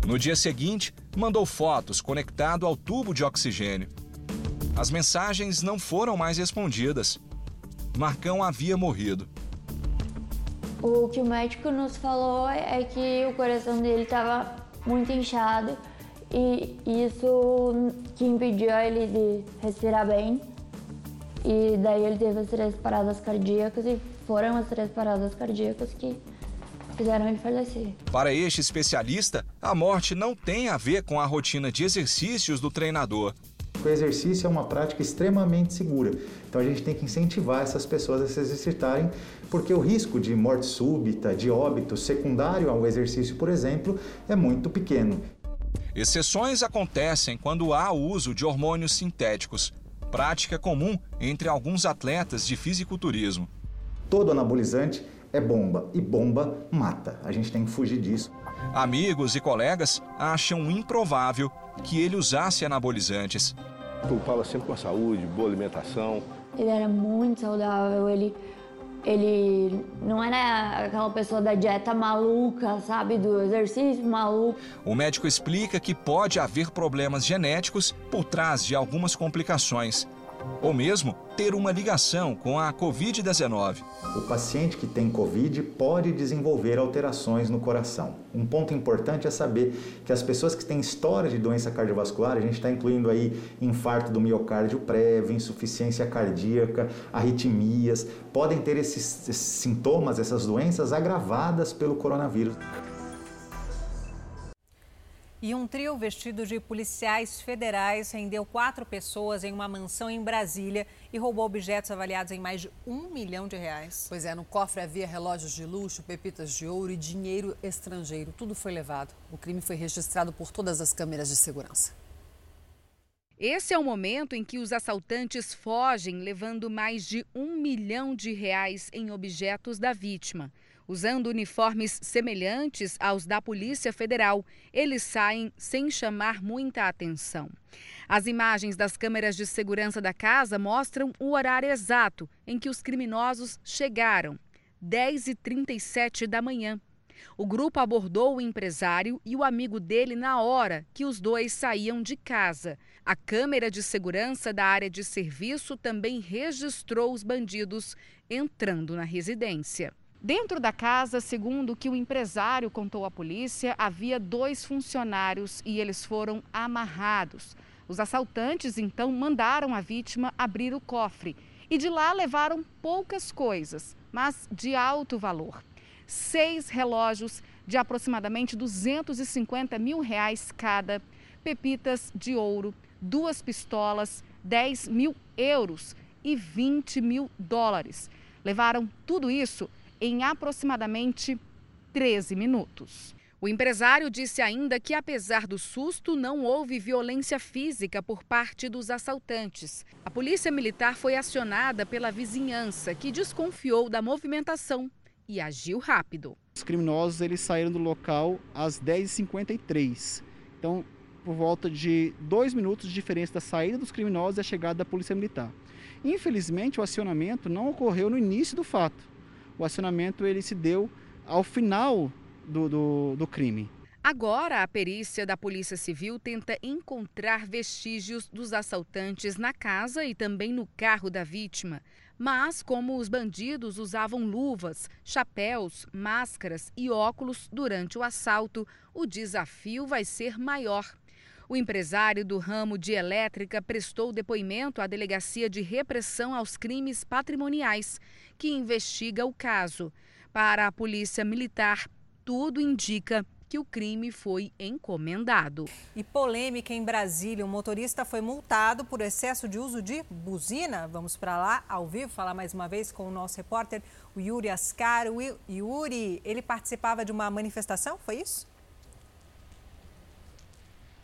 S97: No dia seguinte, mandou fotos conectado ao tubo de oxigênio. As mensagens não foram mais respondidas. Marcão havia morrido.
S108: O que o médico nos falou é que o coração dele estava muito inchado e isso que impediu ele de respirar bem. E daí ele teve as três paradas cardíacas e foram as três paradas cardíacas que fizeram ele falecer.
S97: Para este especialista, a morte não tem a ver com a rotina de exercícios do treinador.
S107: O exercício é uma prática extremamente segura. Então a gente tem que incentivar essas pessoas a se exercitarem, porque o risco de morte súbita, de óbito secundário ao exercício, por exemplo, é muito pequeno.
S97: Exceções acontecem quando há o uso de hormônios sintéticos, prática comum entre alguns atletas de fisiculturismo.
S107: Todo anabolizante é bomba e bomba mata. A gente tem que fugir disso.
S97: Amigos e colegas acham improvável que ele usasse anabolizantes.
S109: Preocupava sempre com a saúde, boa alimentação.
S108: Ele era muito saudável, ele ele não era aquela pessoa da dieta maluca, sabe, do exercício maluco.
S97: O médico explica que pode haver problemas genéticos por trás de algumas complicações ou mesmo ter uma ligação com a Covid-19.
S107: O paciente que tem Covid pode desenvolver alterações no coração. Um ponto importante é saber que as pessoas que têm história de doença cardiovascular, a gente está incluindo aí infarto do miocárdio prévio, insuficiência cardíaca, arritmias, podem ter esses, esses sintomas, essas doenças agravadas pelo coronavírus.
S2: E um trio vestido de policiais federais rendeu quatro pessoas em uma mansão em Brasília e roubou objetos avaliados em mais de um milhão de reais.
S1: Pois é, no cofre havia relógios de luxo, pepitas de ouro e dinheiro estrangeiro. Tudo foi levado. O crime foi registrado por todas as câmeras de segurança.
S93: Esse é o momento em que os assaltantes fogem, levando mais de um milhão de reais em objetos da vítima. Usando uniformes semelhantes aos da Polícia Federal, eles saem sem chamar muita atenção. As imagens das câmeras de segurança da casa mostram o horário exato em que os criminosos chegaram, 10h37 da manhã.
S32: O grupo abordou o empresário e o amigo dele na hora que os dois saíam de casa. A câmera de segurança da área de serviço também registrou os bandidos entrando na residência. Dentro da casa, segundo o que o empresário contou à polícia, havia dois funcionários e eles foram amarrados. Os assaltantes então mandaram a vítima abrir o cofre e de lá levaram poucas coisas, mas de alto valor. Seis relógios de aproximadamente 250 mil reais cada, pepitas de ouro, duas pistolas, 10 mil euros e 20 mil dólares. Levaram tudo isso em aproximadamente 13 minutos. O empresário disse ainda que, apesar do susto, não houve violência física por parte dos assaltantes. A polícia militar foi acionada pela vizinhança, que desconfiou da movimentação e agiu rápido.
S110: Os criminosos eles saíram do local às 10h53. Então, por volta de dois minutos de diferença da saída dos criminosos e a chegada da polícia militar. Infelizmente, o acionamento não ocorreu no início do fato. O acionamento ele se deu ao final do, do, do crime.
S32: Agora, a perícia da Polícia Civil tenta encontrar vestígios dos assaltantes na casa e também no carro da vítima. Mas, como os bandidos usavam luvas, chapéus, máscaras e óculos durante o assalto, o desafio vai ser maior. O empresário do ramo de elétrica prestou depoimento à Delegacia de Repressão aos Crimes Patrimoniais, que investiga o caso. Para a Polícia Militar, tudo indica que o crime foi encomendado.
S2: E polêmica em Brasília, um motorista foi multado por excesso de uso de buzina. Vamos para lá ao vivo falar mais uma vez com o nosso repórter, o Yuri Ascar. O Yuri, ele participava de uma manifestação, foi isso?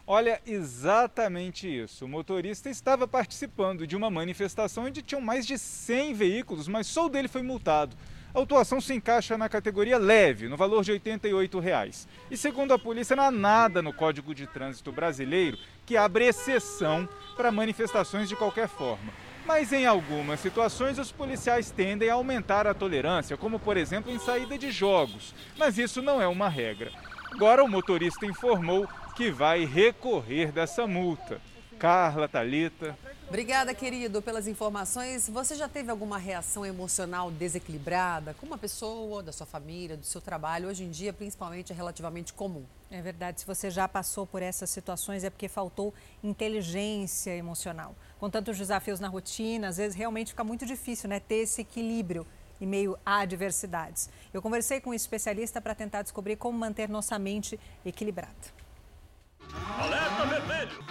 S3: Olha, exatamente isso. O motorista estava participando de uma manifestação onde tinham mais de 100 veículos, mas só o dele foi multado. A autuação se encaixa na categoria leve, no valor de 88 reais. E segundo a polícia, não há nada no Código de Trânsito brasileiro que abre exceção para manifestações de qualquer forma. Mas em algumas situações os policiais tendem a aumentar a tolerância, como por exemplo em saída de jogos. Mas isso não é uma regra. Agora o motorista informou que vai recorrer dessa multa. Carla, Talita.
S1: Obrigada, querido, pelas informações. Você já teve alguma reação emocional desequilibrada com uma pessoa da sua família, do seu trabalho? Hoje em dia, principalmente, é relativamente comum.
S2: É verdade. Se você já passou por essas situações, é porque faltou inteligência emocional. Com tantos desafios na rotina, às vezes realmente fica muito difícil né, ter esse equilíbrio em meio a adversidades. Eu conversei com um especialista para tentar descobrir como manter nossa mente equilibrada.
S111: Alerta vermelho!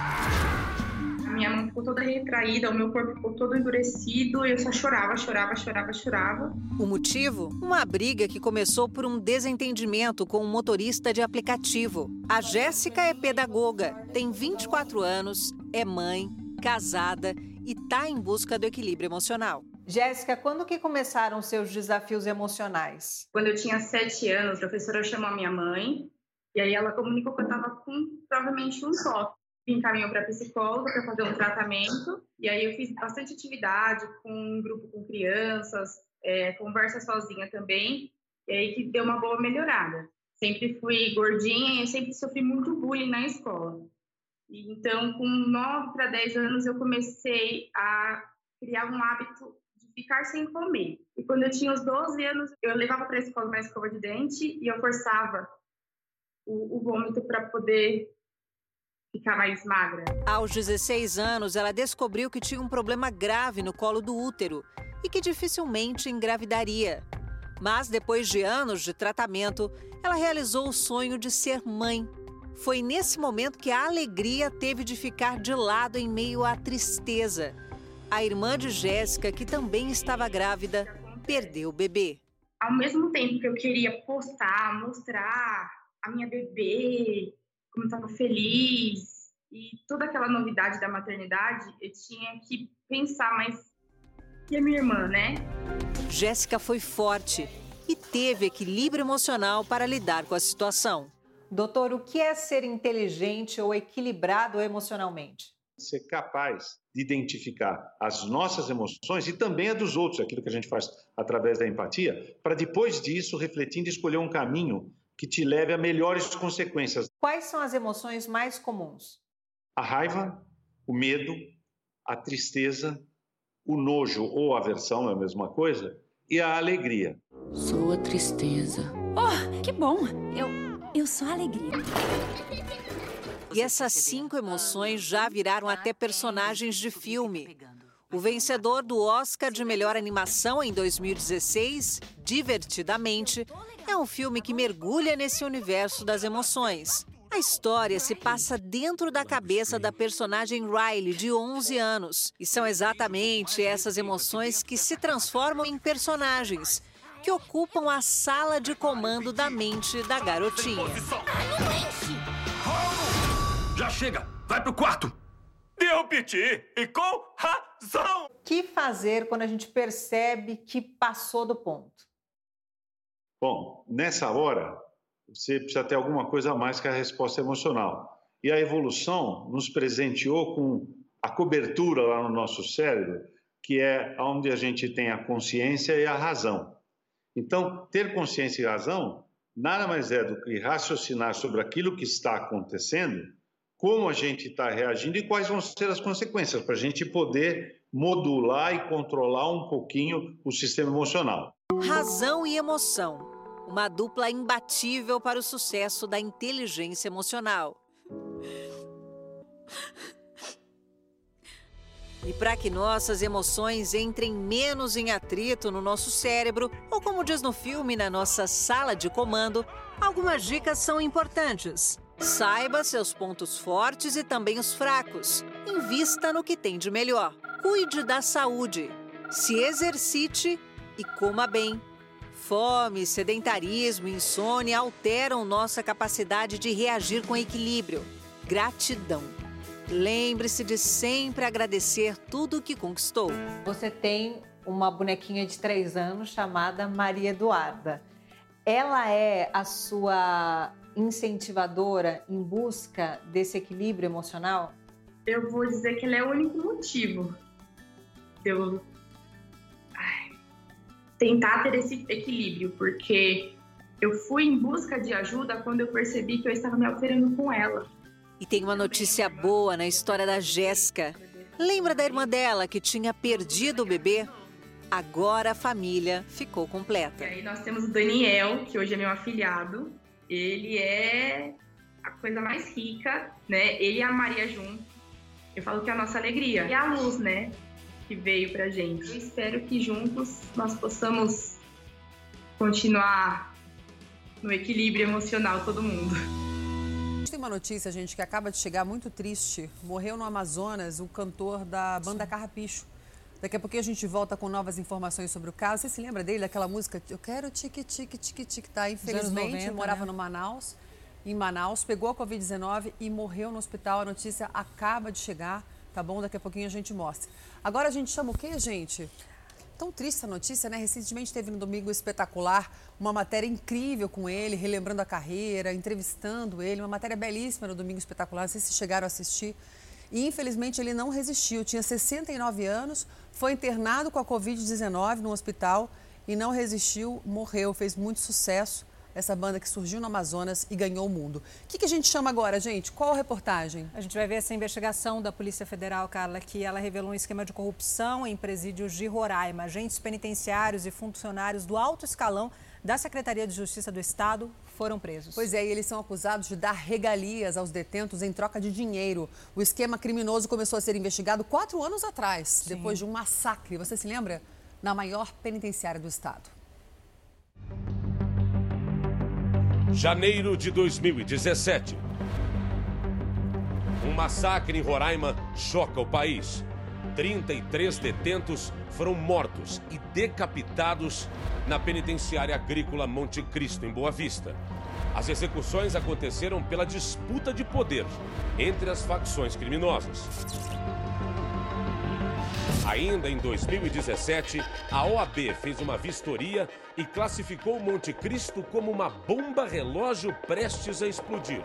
S112: A minha mão ficou toda retraída, o meu corpo ficou todo endurecido e eu só chorava, chorava, chorava, chorava.
S2: O motivo? Uma briga que começou por um desentendimento com um motorista de aplicativo. A Jéssica é pedagoga, tem 24 anos, é mãe, casada e está em busca do equilíbrio emocional. Jéssica, quando que começaram seus desafios emocionais?
S112: Quando eu tinha sete anos, a professora chamou a minha mãe e aí ela comunicou que eu estava com provavelmente um. Me encaminhou para psicóloga para fazer um tratamento e aí eu fiz bastante atividade com um grupo com crianças, é, conversa sozinha também e aí que deu uma boa melhorada. Sempre fui gordinha e sempre sofri muito bullying na escola. Então, com 9 para 10 anos, eu comecei a criar um hábito de ficar sem comer. E quando eu tinha os 12 anos, eu levava para a escola uma escova de dente e eu forçava o, o vômito para poder ficar mais magra.
S2: Aos 16 anos, ela descobriu que tinha um problema grave no colo do útero e que dificilmente engravidaria. Mas depois de anos de tratamento, ela realizou o sonho de ser mãe. Foi nesse momento que a alegria teve de ficar de lado em meio à tristeza. A irmã de Jéssica, que também estava grávida, perdeu o bebê.
S112: Ao mesmo tempo que eu queria postar, mostrar a minha bebê, como estava feliz e toda aquela novidade da maternidade, eu tinha que pensar, mas e a minha irmã, né?
S2: Jéssica foi forte e teve equilíbrio emocional para lidar com a situação. Doutor, o que é ser inteligente ou equilibrado emocionalmente?
S5: ser capaz de identificar as nossas emoções e também a dos outros, aquilo que a gente faz através da empatia, para depois disso, refletindo, escolher um caminho que te leve a melhores consequências.
S113: Quais são as emoções mais comuns?
S5: A raiva, o medo, a tristeza, o nojo ou aversão é a mesma coisa, e a alegria.
S15: Sou a tristeza.
S114: Oh, que bom! Eu, eu sou a alegria.
S2: E essas cinco emoções já viraram até personagens de filme. O vencedor do Oscar de melhor animação em 2016, Divertidamente, é um filme que mergulha nesse universo das emoções. A história se passa dentro da cabeça da personagem Riley, de 11 anos. E são exatamente essas emoções que se transformam em personagens, que ocupam a sala de comando da mente da garotinha.
S111: Já chega! Vai pro quarto! Deu piti! E com razão!
S113: O que fazer quando a gente percebe que passou do ponto?
S5: Bom, nessa hora, você precisa ter alguma coisa a mais que a resposta emocional. E a evolução nos presenteou com a cobertura lá no nosso cérebro, que é onde a gente tem a consciência e a razão. Então, ter consciência e razão nada mais é do que raciocinar sobre aquilo que está acontecendo como a gente está reagindo e quais vão ser as consequências, para a gente poder modular e controlar um pouquinho o sistema emocional.
S2: Razão e emoção. Uma dupla imbatível para o sucesso da inteligência emocional. E para que nossas emoções entrem menos em atrito no nosso cérebro, ou como diz no filme, na nossa sala de comando, algumas dicas são importantes. Saiba seus pontos fortes e também os fracos. Invista no que tem de melhor. Cuide da saúde. Se exercite e coma bem. Fome, sedentarismo insônia alteram nossa capacidade de reagir com equilíbrio. Gratidão. Lembre-se de sempre agradecer tudo o que conquistou.
S113: Você tem uma bonequinha de três anos chamada Maria Eduarda. Ela é a sua incentivadora em busca desse equilíbrio emocional?
S112: Eu vou dizer que ele é o único motivo de eu ai, tentar ter esse equilíbrio, porque eu fui em busca de ajuda quando eu percebi que eu estava me alterando com ela.
S2: E tem uma notícia boa na história da Jéssica. Lembra da irmã dela que tinha perdido o bebê? Agora a família ficou completa.
S112: E aí nós temos o Daniel, que hoje é meu afilhado, ele é a coisa mais rica, né? Ele e a Maria junto. Eu falo que é a nossa alegria. E a luz, né? Que veio pra gente. Eu espero que juntos nós possamos continuar no equilíbrio emocional todo mundo.
S1: Tem uma notícia, gente, que acaba de chegar muito triste. Morreu no Amazonas o cantor da banda Carrapicho. Daqui a pouquinho a gente volta com novas informações sobre o caso. Você se lembra dele, daquela música Eu quero tique tique tique tique tá? Infelizmente, 90, morava né? no Manaus, em Manaus, pegou a Covid-19 e morreu no hospital. A notícia acaba de chegar, tá bom? Daqui a pouquinho a gente mostra. Agora a gente chama o quê, gente? Tão triste a notícia, né? Recentemente teve no Domingo Espetacular uma matéria incrível com ele, relembrando a carreira, entrevistando ele, uma matéria belíssima no Domingo Espetacular. Não sei se chegaram a assistir. E infelizmente ele não resistiu, tinha 69 anos, foi internado com a Covid-19 no hospital e não resistiu, morreu, fez muito sucesso. Essa banda que surgiu no Amazonas e ganhou o mundo. O que, que, a gente chama agora, gente? Qual a reportagem?
S113: A gente vai ver essa investigação da Polícia Federal, Carla, que ela revelou um esquema de corrupção em presídios de Roraima. Agentes penitenciários e funcionários do alto escalão da Secretaria de Justiça do Estado foram presos.
S1: Pois é, e eles são acusados de dar regalias aos detentos em troca de dinheiro. O esquema criminoso começou a ser investigado quatro anos atrás, Sim. depois de um massacre. Você se lembra? Na maior penitenciária do estado.
S111: Janeiro de 2017. Um massacre em Roraima choca o país. 33 detentos foram mortos e decapitados na penitenciária agrícola Monte Cristo, em Boa Vista. As execuções aconteceram pela disputa de poder entre as facções criminosas. Ainda em 2017, a OAB fez uma vistoria e classificou Monte Cristo como uma bomba relógio prestes a explodir.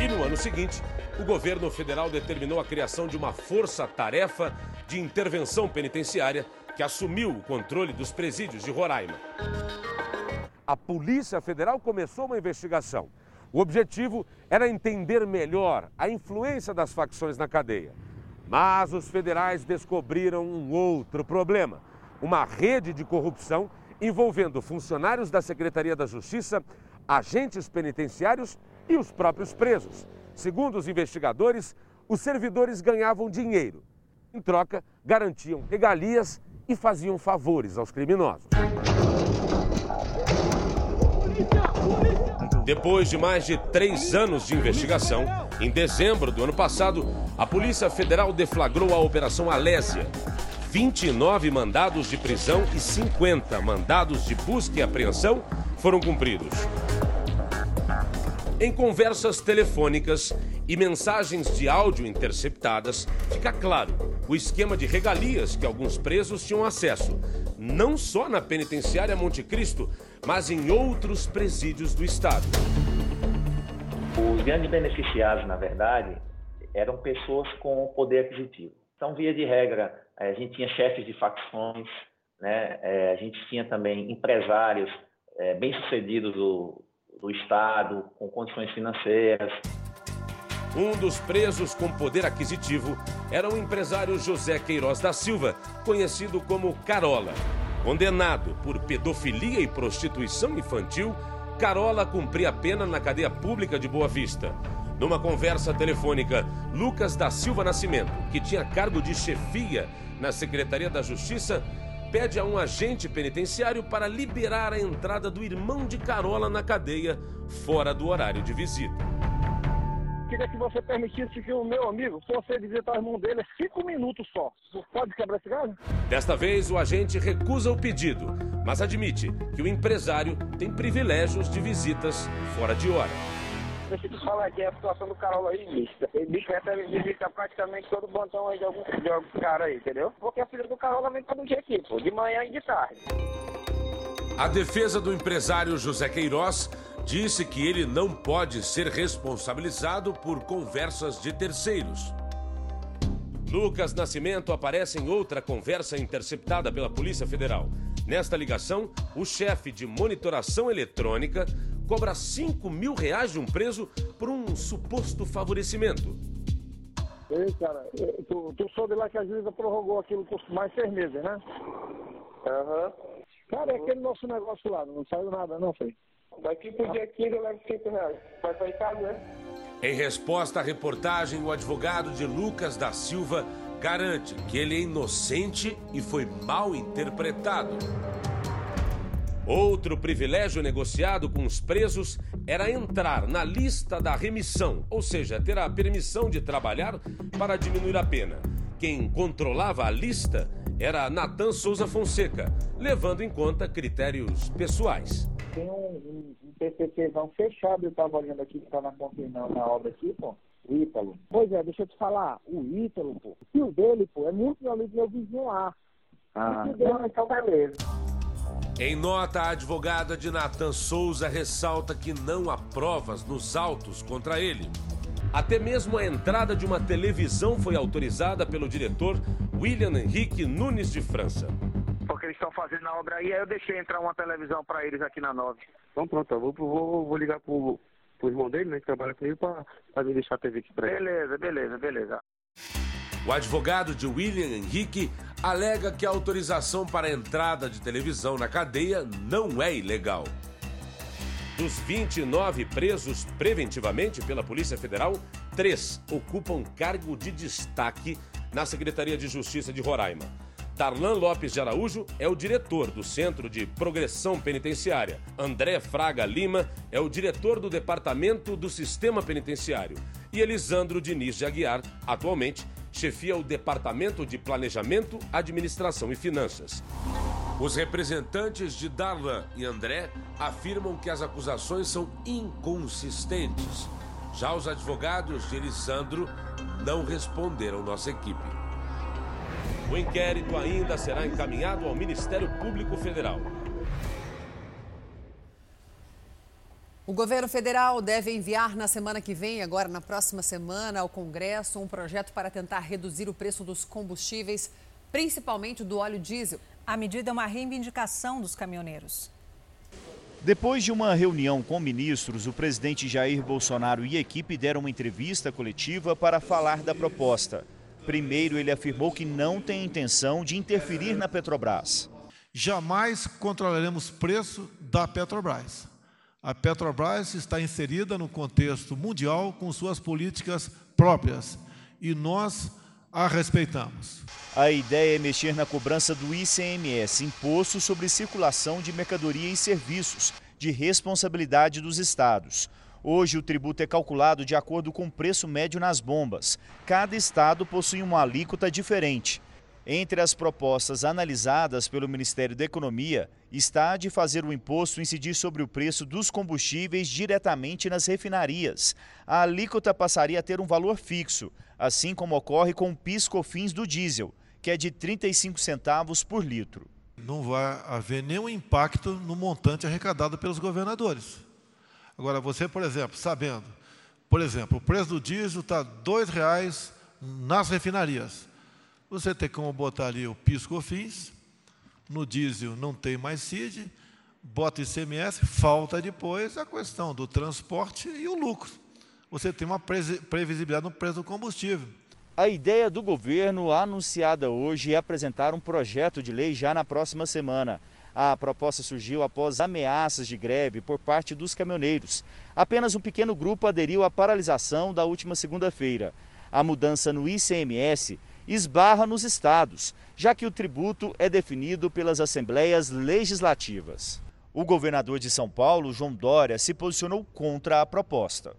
S111: E no ano seguinte, o governo federal determinou a criação de uma força-tarefa de intervenção penitenciária que assumiu o controle dos presídios de Roraima.
S115: A Polícia Federal começou uma investigação. O objetivo era entender melhor a influência das facções na cadeia. Mas os federais descobriram um outro problema: uma rede de corrupção envolvendo funcionários da Secretaria da Justiça, agentes penitenciários e os próprios presos. Segundo os investigadores, os servidores ganhavam dinheiro. Em troca, garantiam regalias e faziam favores aos criminosos.
S111: Depois de mais de três anos de investigação, em dezembro do ano passado, a Polícia Federal deflagrou a Operação Alésia. 29 mandados de prisão e 50 mandados de busca e apreensão foram cumpridos. Em conversas telefônicas e mensagens de áudio interceptadas, fica claro o esquema de regalias que alguns presos tinham acesso, não só na penitenciária Monte Cristo, mas em outros presídios do estado.
S116: Os grandes beneficiários, na verdade, eram pessoas com poder aquisitivo. Então, via de regra, a gente tinha chefes de facções, né? É, a gente tinha também empresários é, bem-sucedidos do, do Estado, com condições financeiras.
S111: Um dos presos com poder aquisitivo era o empresário José Queiroz da Silva, conhecido como Carola. Condenado por pedofilia e prostituição infantil, Carola cumpria a pena na cadeia pública de Boa Vista. Numa conversa telefônica, Lucas da Silva Nascimento, que tinha cargo de chefia na Secretaria da Justiça, pede a um agente penitenciário para liberar a entrada do irmão de Carola na cadeia, fora do horário de visita.
S117: Queria que você permitisse que o meu amigo fosse visitar o irmão dele cinco minutos só. Pode quebrar esse galho?
S111: Desta vez, o agente recusa o pedido, mas admite que o empresário tem privilégios de visitas fora de hora.
S117: Deixa falar aqui a situação do Carola aí, bicho. Ele bicho recebe visita praticamente todo botão aí de algum, de algum cara aí, entendeu? Porque a filha do Carola vem todo dia aqui, pô, de manhã e de tarde.
S111: A defesa do empresário José Queiroz disse que ele não pode ser responsabilizado por conversas de terceiros. Lucas Nascimento aparece em outra conversa interceptada pela Polícia Federal. Nesta ligação, o chefe de monitoração eletrônica cobra 5 mil reais de um preso por um suposto favorecimento.
S117: Ei, cara, tu, tu soube lá que a juíza prorrogou aquilo por mais seis meses, né? Aham. Uhum. Cara, é aquele nosso negócio lá, não saiu nada não, foi? Daqui pro dia 15 eu levo 5 reais. Vai sair caro, né?
S111: Em resposta à reportagem, o advogado de Lucas da Silva garante que ele é inocente e foi mal interpretado. Outro privilégio negociado com os presos era entrar na lista da remissão, ou seja, ter a permissão de trabalhar para diminuir a pena. Quem controlava a lista era Natan Souza Fonseca, levando em conta critérios pessoais.
S117: Tem um, um PCCzão fechado, eu estava olhando aqui que está na, na, na obra aqui, pô. O Ítalo. Pois é, deixa eu te falar, o Ítalo, pô, o tio dele, pô, é muito meu amigo meu vizinho lá. Ah, o tio dele, então beleza.
S111: Em nota, a advogada de Nathan Souza ressalta que não há provas nos autos contra ele. Até mesmo a entrada de uma televisão foi autorizada pelo diretor William Henrique Nunes de França.
S117: Porque eles estão fazendo a obra aí, aí eu deixei entrar uma televisão para eles aqui na 9.
S118: Então pronto, eu vou, vou, vou ligar pro, pro irmão dele, né, que trabalha comigo, para me deixar a TV aqui pra
S117: ele. Beleza, beleza, beleza.
S111: O advogado de William Henrique alega que a autorização para a entrada de televisão na cadeia não é ilegal. Dos 29 presos preventivamente pela Polícia Federal, três ocupam cargo de destaque na Secretaria de Justiça de Roraima. Darlan Lopes de Araújo é o diretor do Centro de Progressão Penitenciária. André Fraga Lima é o diretor do Departamento do Sistema Penitenciário. E Elisandro Diniz de Aguiar, atualmente, chefia o Departamento de Planejamento, Administração e Finanças. Os representantes de Darlan e André afirmam que as acusações são inconsistentes. Já os advogados de Elisandro não responderam nossa equipe. O inquérito ainda será encaminhado ao Ministério Público Federal.
S1: O governo federal deve enviar na semana que vem, agora na próxima semana, ao Congresso, um projeto para tentar reduzir o preço dos combustíveis, principalmente do óleo diesel.
S2: A medida é uma reivindicação dos caminhoneiros.
S119: Depois de uma reunião com ministros, o presidente Jair Bolsonaro e equipe deram uma entrevista coletiva para falar da proposta. Primeiro, ele afirmou que não tem intenção de interferir na Petrobras.
S5: Jamais controlaremos preço da Petrobras. A Petrobras está inserida no contexto mundial com suas políticas próprias e nós a respeitamos.
S119: A ideia é mexer na cobrança do ICMS, Imposto sobre Circulação de Mercadoria e Serviços, de responsabilidade dos estados. Hoje, o tributo é calculado de acordo com o preço médio nas bombas. Cada estado possui uma alíquota diferente. Entre as propostas analisadas pelo Ministério da Economia está a de fazer o imposto incidir sobre o preço dos combustíveis diretamente nas refinarias. A alíquota passaria a ter um valor fixo, assim como ocorre com o PIS/COFINS do diesel, que é de 35 centavos por litro.
S5: Não vai haver nenhum impacto no montante arrecadado pelos governadores. Agora, você, por exemplo, sabendo, por exemplo, o preço do diesel está R$ 2,00 nas refinarias você tem como botar ali o PIS/COFINS, no diesel não tem mais CID, bota ICMS, falta depois a questão do transporte e o lucro. Você tem uma previsibilidade no preço do combustível.
S119: A ideia do governo anunciada hoje é apresentar um projeto de lei já na próxima semana. A proposta surgiu após ameaças de greve por parte dos caminhoneiros. Apenas um pequeno grupo aderiu à paralisação da última segunda-feira. A mudança no ICMS esbarra nos estados, já que o tributo é definido pelas assembleias legislativas. O governador de São Paulo, João Dória, se posicionou contra a proposta.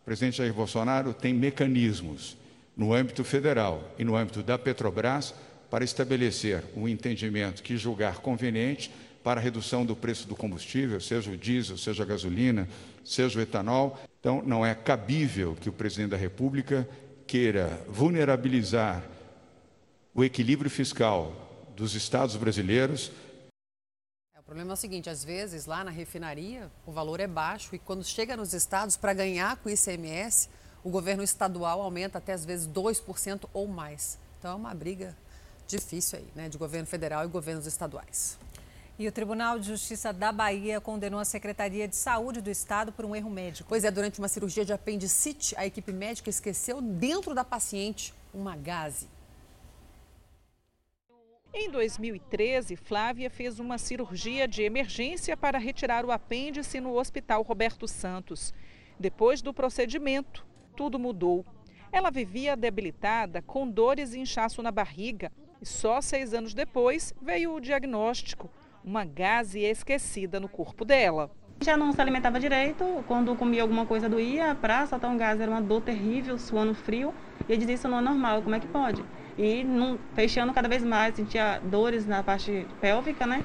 S120: O presidente Jair Bolsonaro tem mecanismos no âmbito federal e no âmbito da Petrobras para estabelecer um entendimento que julgar conveniente para a redução do preço do combustível, seja o diesel, seja a gasolina, seja o etanol. Então, não é cabível que o presidente da República queira vulnerabilizar o equilíbrio fiscal dos estados brasileiros.
S1: É, o problema é o seguinte: às vezes lá na refinaria o valor é baixo e quando chega nos estados para ganhar com o ICMS, o governo estadual aumenta até às vezes 2% ou mais. Então é uma briga difícil aí, né, de governo federal e governos estaduais.
S2: E o Tribunal de Justiça da Bahia condenou a Secretaria de Saúde do Estado por um erro médico.
S1: Pois é, durante uma cirurgia de apendicite, a equipe médica esqueceu dentro da paciente uma gase.
S121: Em 2013, Flávia fez uma cirurgia de emergência para retirar o apêndice no Hospital Roberto Santos. Depois do procedimento, tudo mudou. Ela vivia debilitada, com dores e inchaço na barriga. E só seis anos depois veio o diagnóstico uma gase esquecida no corpo dela.
S122: Já não se alimentava direito, quando comia alguma coisa doía, para soltar um gás era uma dor terrível, suando frio, e eu dizia isso não é normal, como é que pode? E não, fechando cada vez mais, sentia dores na parte pélvica, né?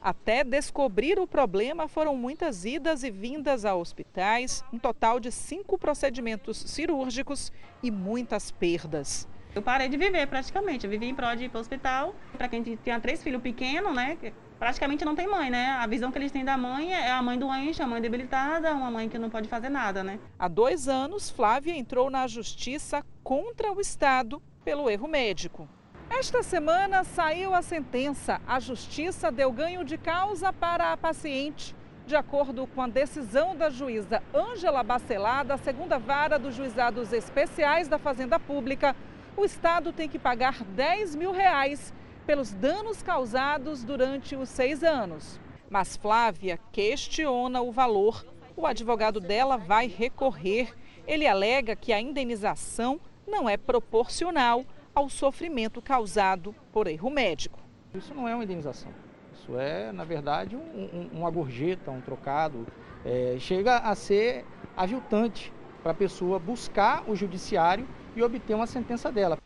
S121: Até descobrir o problema foram muitas idas e vindas a hospitais, um total de cinco procedimentos cirúrgicos e muitas perdas.
S122: Eu parei de viver praticamente, eu vivi em prol de ir para o hospital. Para quem tinha três filhos pequenos, né, praticamente não tem mãe, né? A visão que eles têm da mãe é a mãe doente, a mãe debilitada, uma mãe que não pode fazer nada, né?
S121: Há dois anos, Flávia entrou na justiça contra o Estado pelo erro médico. Esta semana saiu a sentença. A justiça deu ganho de causa para a paciente. De acordo com a decisão da juíza Ângela Bacelar, da segunda vara dos juizados especiais da Fazenda Pública, o Estado tem que pagar 10 mil reais pelos danos causados durante os seis anos. Mas Flávia questiona o valor. O advogado dela vai recorrer. Ele alega que a indenização não é proporcional ao sofrimento causado por erro médico.
S123: Isso não é uma indenização. Isso é, na verdade, um, um, uma gorjeta, um trocado. É, chega a ser aviltante para a pessoa buscar o judiciário e obter uma sentença dela.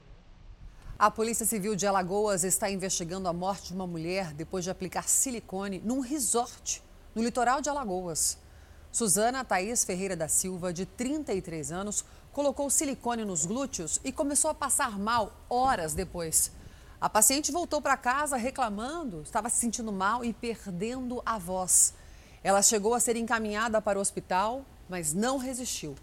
S1: A Polícia Civil de Alagoas está investigando a morte de uma mulher depois de aplicar silicone num resort no litoral de Alagoas. Suzana Thaís Ferreira da Silva, de 33 anos, colocou silicone nos glúteos e começou a passar mal horas depois. A paciente voltou para casa reclamando, estava se sentindo mal e perdendo a voz. Ela chegou a ser encaminhada para o hospital, mas não resistiu.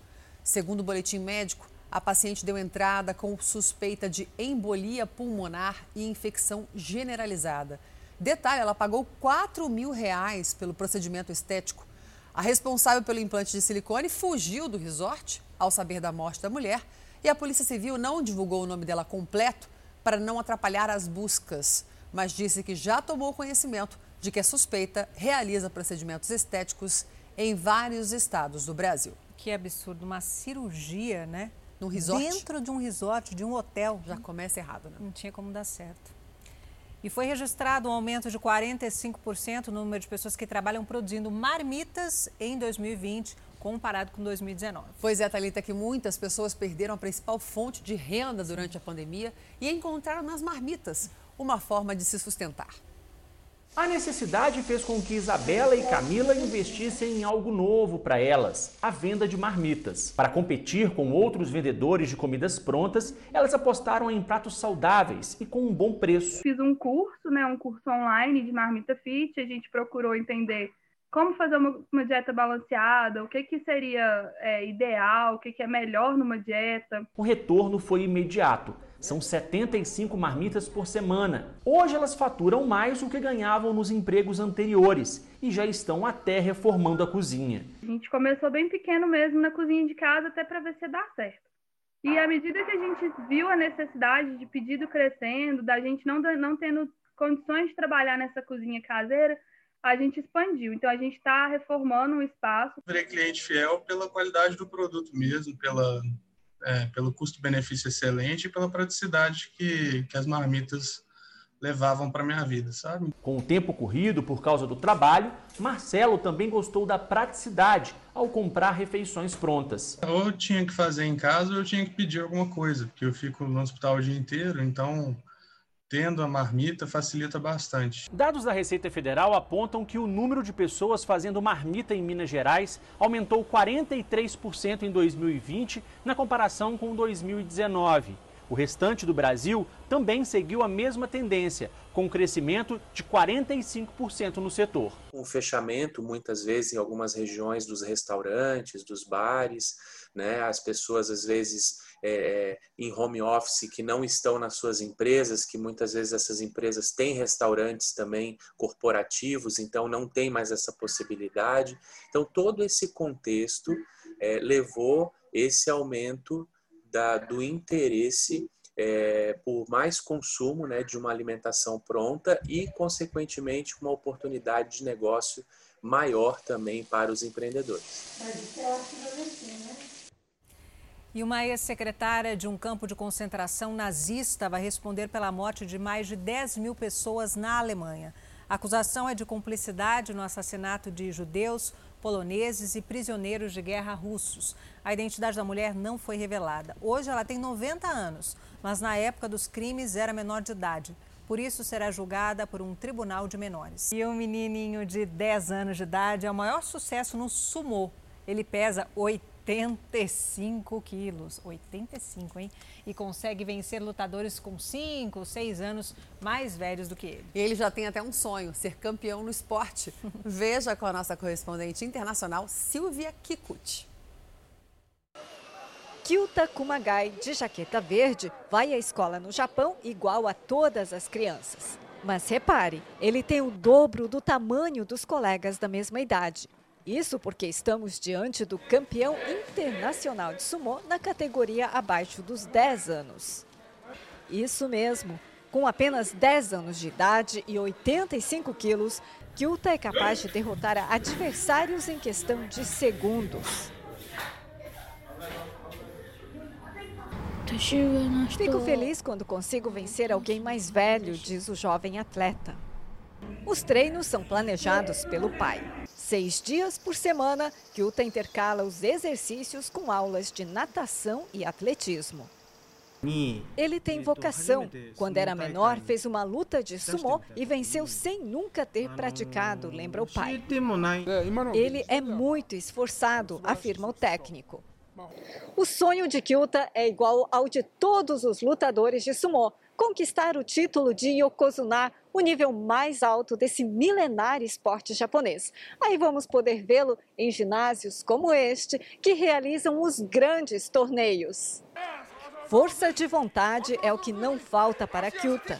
S1: Segundo o boletim médico, a paciente deu entrada com suspeita de embolia pulmonar e infecção generalizada. Detalhe, ela pagou 4 mil reais pelo procedimento estético. A responsável pelo implante de silicone fugiu do resort ao saber da morte da mulher e a Polícia Civil não divulgou o nome dela completo para não atrapalhar as buscas, mas disse que já tomou conhecimento de que a suspeita realiza procedimentos estéticos em vários estados do Brasil.
S2: Que absurdo, uma cirurgia, né?
S1: No resort?
S2: Dentro de um resort, de um hotel.
S1: Já começa errado, né?
S2: Não tinha como dar certo. E foi registrado um aumento de 45% no número de pessoas que trabalham produzindo marmitas em 2020, comparado com 2019.
S1: Pois é, Thalita, que muitas pessoas perderam a principal fonte de renda durante a pandemia e encontraram nas marmitas uma forma de se sustentar.
S68: A necessidade fez com que Isabela e Camila investissem em algo novo para elas, a venda de marmitas. Para competir com outros vendedores de comidas prontas, elas apostaram em pratos saudáveis e com um bom preço.
S124: Fiz um curso, né, um curso online de marmita fit, a gente procurou entender como fazer uma, uma dieta balanceada, o que, que seria é, ideal, o que, que é melhor numa dieta.
S68: O retorno foi imediato. São 75 marmitas por semana. Hoje elas faturam mais do que ganhavam nos empregos anteriores e já estão até reformando a cozinha.
S124: A gente começou bem pequeno mesmo na cozinha de casa até para ver se dá certo. E à medida que a gente viu a necessidade de pedido crescendo, da gente não, não tendo condições de trabalhar nessa cozinha caseira, a gente expandiu. Então a gente está reformando o espaço.
S120: Virei cliente fiel pela qualidade do produto mesmo, pela é, pelo custo-benefício excelente e pela praticidade que, que as marmitas levavam para minha vida, sabe?
S68: Com o tempo corrido por causa do trabalho, Marcelo também gostou da praticidade ao comprar refeições prontas.
S120: Ou eu tinha que fazer em casa ou eu tinha que pedir alguma coisa, porque eu fico no hospital o dia inteiro, então tendo a marmita facilita bastante.
S68: Dados da Receita Federal apontam que o número de pessoas fazendo marmita em Minas Gerais aumentou 43% em 2020 na comparação com 2019. O restante do Brasil também seguiu a mesma tendência, com um crescimento de 45% no setor.
S122: Um fechamento, muitas vezes, em algumas regiões dos restaurantes, dos bares, né? as pessoas, às vezes, é, é, em home office que não estão nas suas empresas, que muitas vezes essas empresas têm restaurantes também corporativos, então não tem mais essa possibilidade. Então, todo esse contexto é, levou esse aumento da, do interesse é, por mais consumo né, de uma alimentação pronta e, consequentemente, uma oportunidade de negócio maior também para os empreendedores.
S2: E uma ex-secretária de um campo de concentração nazista vai responder pela morte de mais de 10 mil pessoas na Alemanha. A acusação é de cumplicidade no assassinato de judeus, poloneses e prisioneiros de guerra russos. A identidade da mulher não foi revelada. Hoje ela tem 90 anos, mas na época dos crimes era menor de idade. Por isso será julgada por um tribunal de menores. E um menininho de 10 anos de idade é o maior sucesso no sumô. Ele pesa 80 85 quilos. 85, hein? E consegue vencer lutadores com 5, 6 anos mais velhos do que ele.
S1: E ele já tem até um sonho, ser campeão no esporte. Veja com a nossa correspondente internacional, Silvia Kikuchi.
S48: Kyuta Kumagai, de jaqueta verde, vai à escola no Japão igual a todas as crianças. Mas repare, ele tem o dobro do tamanho dos colegas da mesma idade. Isso porque estamos diante do campeão internacional de sumô na categoria abaixo dos 10 anos. Isso mesmo, com apenas 10 anos de idade e 85 quilos, Kyuta é capaz de derrotar adversários em questão de segundos. Fico feliz quando consigo vencer alguém mais velho, diz o jovem atleta. Os treinos são planejados pelo pai. Seis dias por semana, Kyuta intercala os exercícios com aulas de natação e atletismo. Ele tem vocação. Quando era menor, fez uma luta de sumô e venceu sem nunca ter praticado, lembra o pai. Ele é muito esforçado, afirma o técnico. O sonho de Kyuta é igual ao de todos os lutadores de sumô, conquistar o título de Yokozuna, o nível mais alto desse milenário esporte japonês. Aí vamos poder vê-lo em ginásios como este, que realizam os grandes torneios. Força de vontade é o que não falta para Kyuta.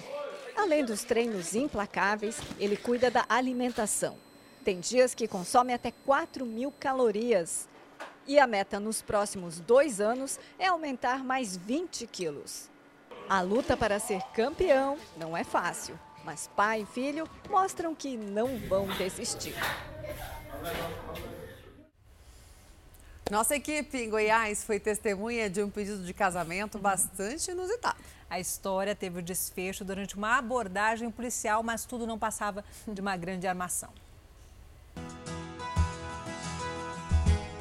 S48: Além dos treinos implacáveis, ele cuida da alimentação. Tem dias que consome até 4 mil calorias. E a meta nos próximos dois anos é aumentar mais 20 quilos. A luta para ser campeão não é fácil, mas pai e filho mostram que não vão desistir.
S1: Nossa equipe em Goiás foi testemunha de um pedido de casamento bastante inusitado.
S2: A história teve o desfecho durante uma abordagem policial, mas tudo não passava de uma grande armação.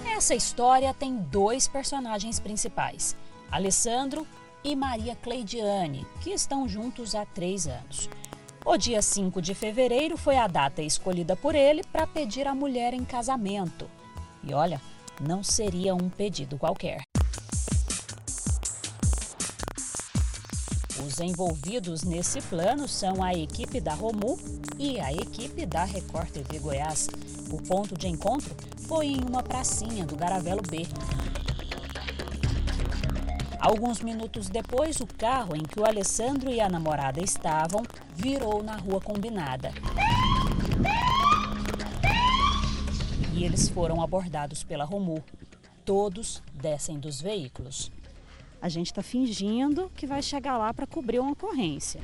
S125: Essa história tem dois personagens principais, Alessandro e Maria Cleidiane, que estão juntos há três anos. O dia 5 de fevereiro foi a data escolhida por ele para pedir a mulher em casamento. E olha, não seria um pedido qualquer. Os envolvidos nesse plano são a equipe da Romu e a equipe da Record TV Goiás. O ponto de encontro foi em uma pracinha do Garavelo B. Alguns minutos depois, o carro em que o Alessandro e a namorada estavam virou na rua combinada. e eles foram abordados pela Romu. Todos descem dos veículos. A gente está fingindo que vai chegar lá para cobrir uma ocorrência.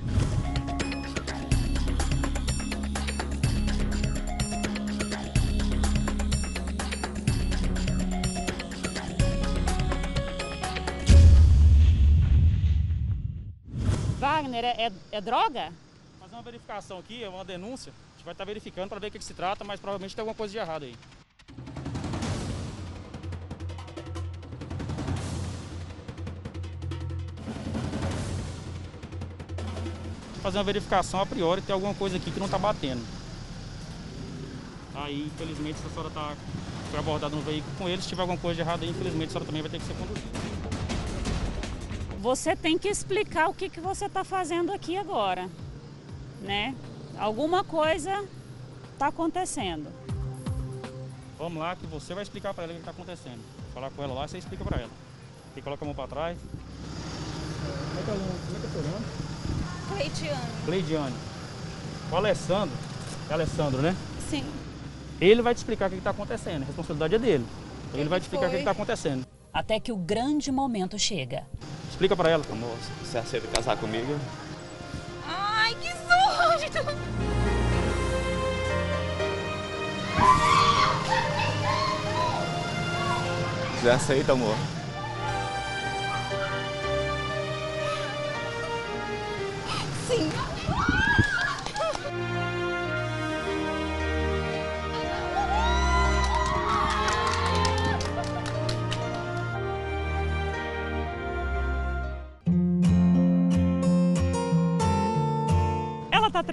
S122: Wagner, é, é, é droga?
S126: Fazer uma verificação aqui, é uma denúncia. A gente vai estar tá verificando para ver o que, que se trata, mas provavelmente tem alguma coisa de errado aí. fazer uma verificação a priori, tem alguma coisa aqui que não está batendo. Aí, infelizmente, se a senhora tá, foi abordada no veículo com ele, se tiver alguma coisa de errado aí, infelizmente, a senhora também vai ter que ser conduzida.
S125: Você tem que explicar o que, que você está fazendo aqui agora, né? Alguma coisa está acontecendo.
S126: Vamos lá que você vai explicar para ela o que está acontecendo. Falar com ela lá, você explica para ela. Você coloca a mão para trás. Como é que é o seu nome?
S127: Cleidiane.
S126: Cleidiane. O Alessandro, é Alessandro, né?
S127: Sim.
S126: Ele vai te explicar o que está acontecendo, a responsabilidade é dele. Ele, Ele vai te explicar foi. o que está acontecendo.
S125: Até que o grande momento chega.
S126: Explica para ela.
S120: Amor, você aceita casar comigo?
S127: Ai, que susto!
S120: Você aceita, amor?
S127: Sim.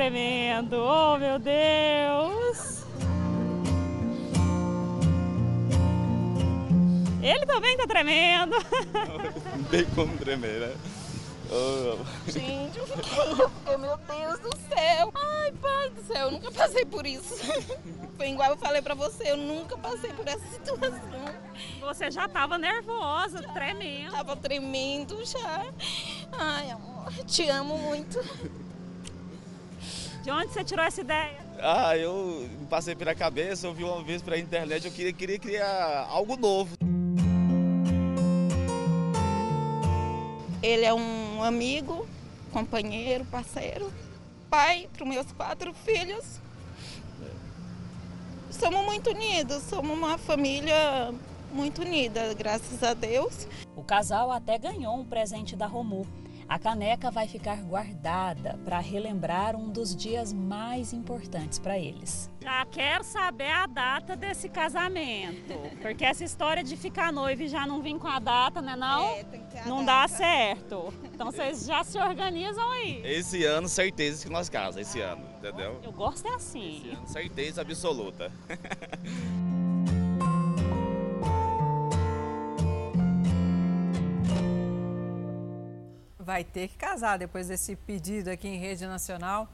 S122: Tremendo. Oh, meu Deus. Ele também tá tremendo.
S120: Não tem como tremer, né?
S127: Oh. Gente, eu fiquei, eu fiquei, meu Deus do céu. Ai, pai do céu, eu nunca passei por isso. Foi igual eu falei pra você, eu nunca passei por essa situação.
S122: Você já tava nervosa, já, tremendo.
S127: Tava tremendo já. Ai, amor, te amo muito.
S122: De onde você tirou essa ideia?
S120: Ah, eu passei pela cabeça, eu vi uma vez pela internet, eu queria, queria criar algo novo.
S127: Ele é um amigo, companheiro, parceiro, pai para os meus quatro filhos. Somos muito unidos, somos uma família muito unida, graças a Deus.
S125: O casal até ganhou um presente da Romu a caneca vai ficar guardada para relembrar um dos dias mais importantes para eles.
S122: Já quero saber a data desse casamento, porque essa história de ficar noivo e já não vir com a data, né não? É, não dá certo. Então vocês já se organizam aí.
S120: Esse ano, certeza que nós casamos, esse ano, entendeu?
S122: Eu gosto é assim.
S120: Esse ano, certeza absoluta.
S2: vai ter que casar depois desse pedido aqui em rede nacional.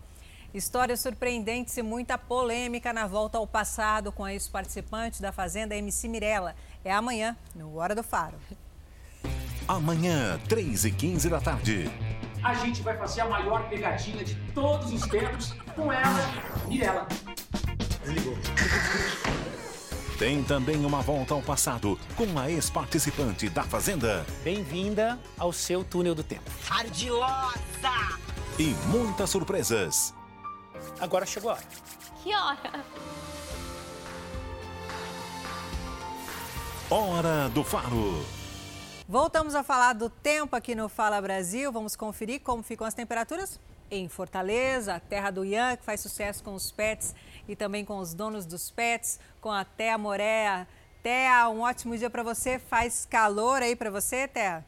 S2: Histórias surpreendentes e muita polêmica na volta ao passado com a ex-participante da Fazenda MC Mirella. É amanhã, no Hora do Faro.
S120: Amanhã, 3 e 15 da tarde.
S128: A gente vai fazer a maior pegadinha de todos os tempos com ela, Mirella.
S120: Tem também uma volta ao passado com a ex-participante da Fazenda.
S68: Bem-vinda ao seu túnel do tempo.
S129: Ardilosa!
S120: E muitas surpresas.
S68: Agora chegou a hora.
S129: Que hora?
S120: Hora do Faro.
S2: Voltamos a falar do tempo aqui no Fala Brasil. Vamos conferir como ficam as temperaturas em Fortaleza, a terra do Ian, que faz sucesso com os pets e também com os donos dos pets, com a Thea Morea. Thea, um ótimo dia para você. Faz calor aí para você, Thea?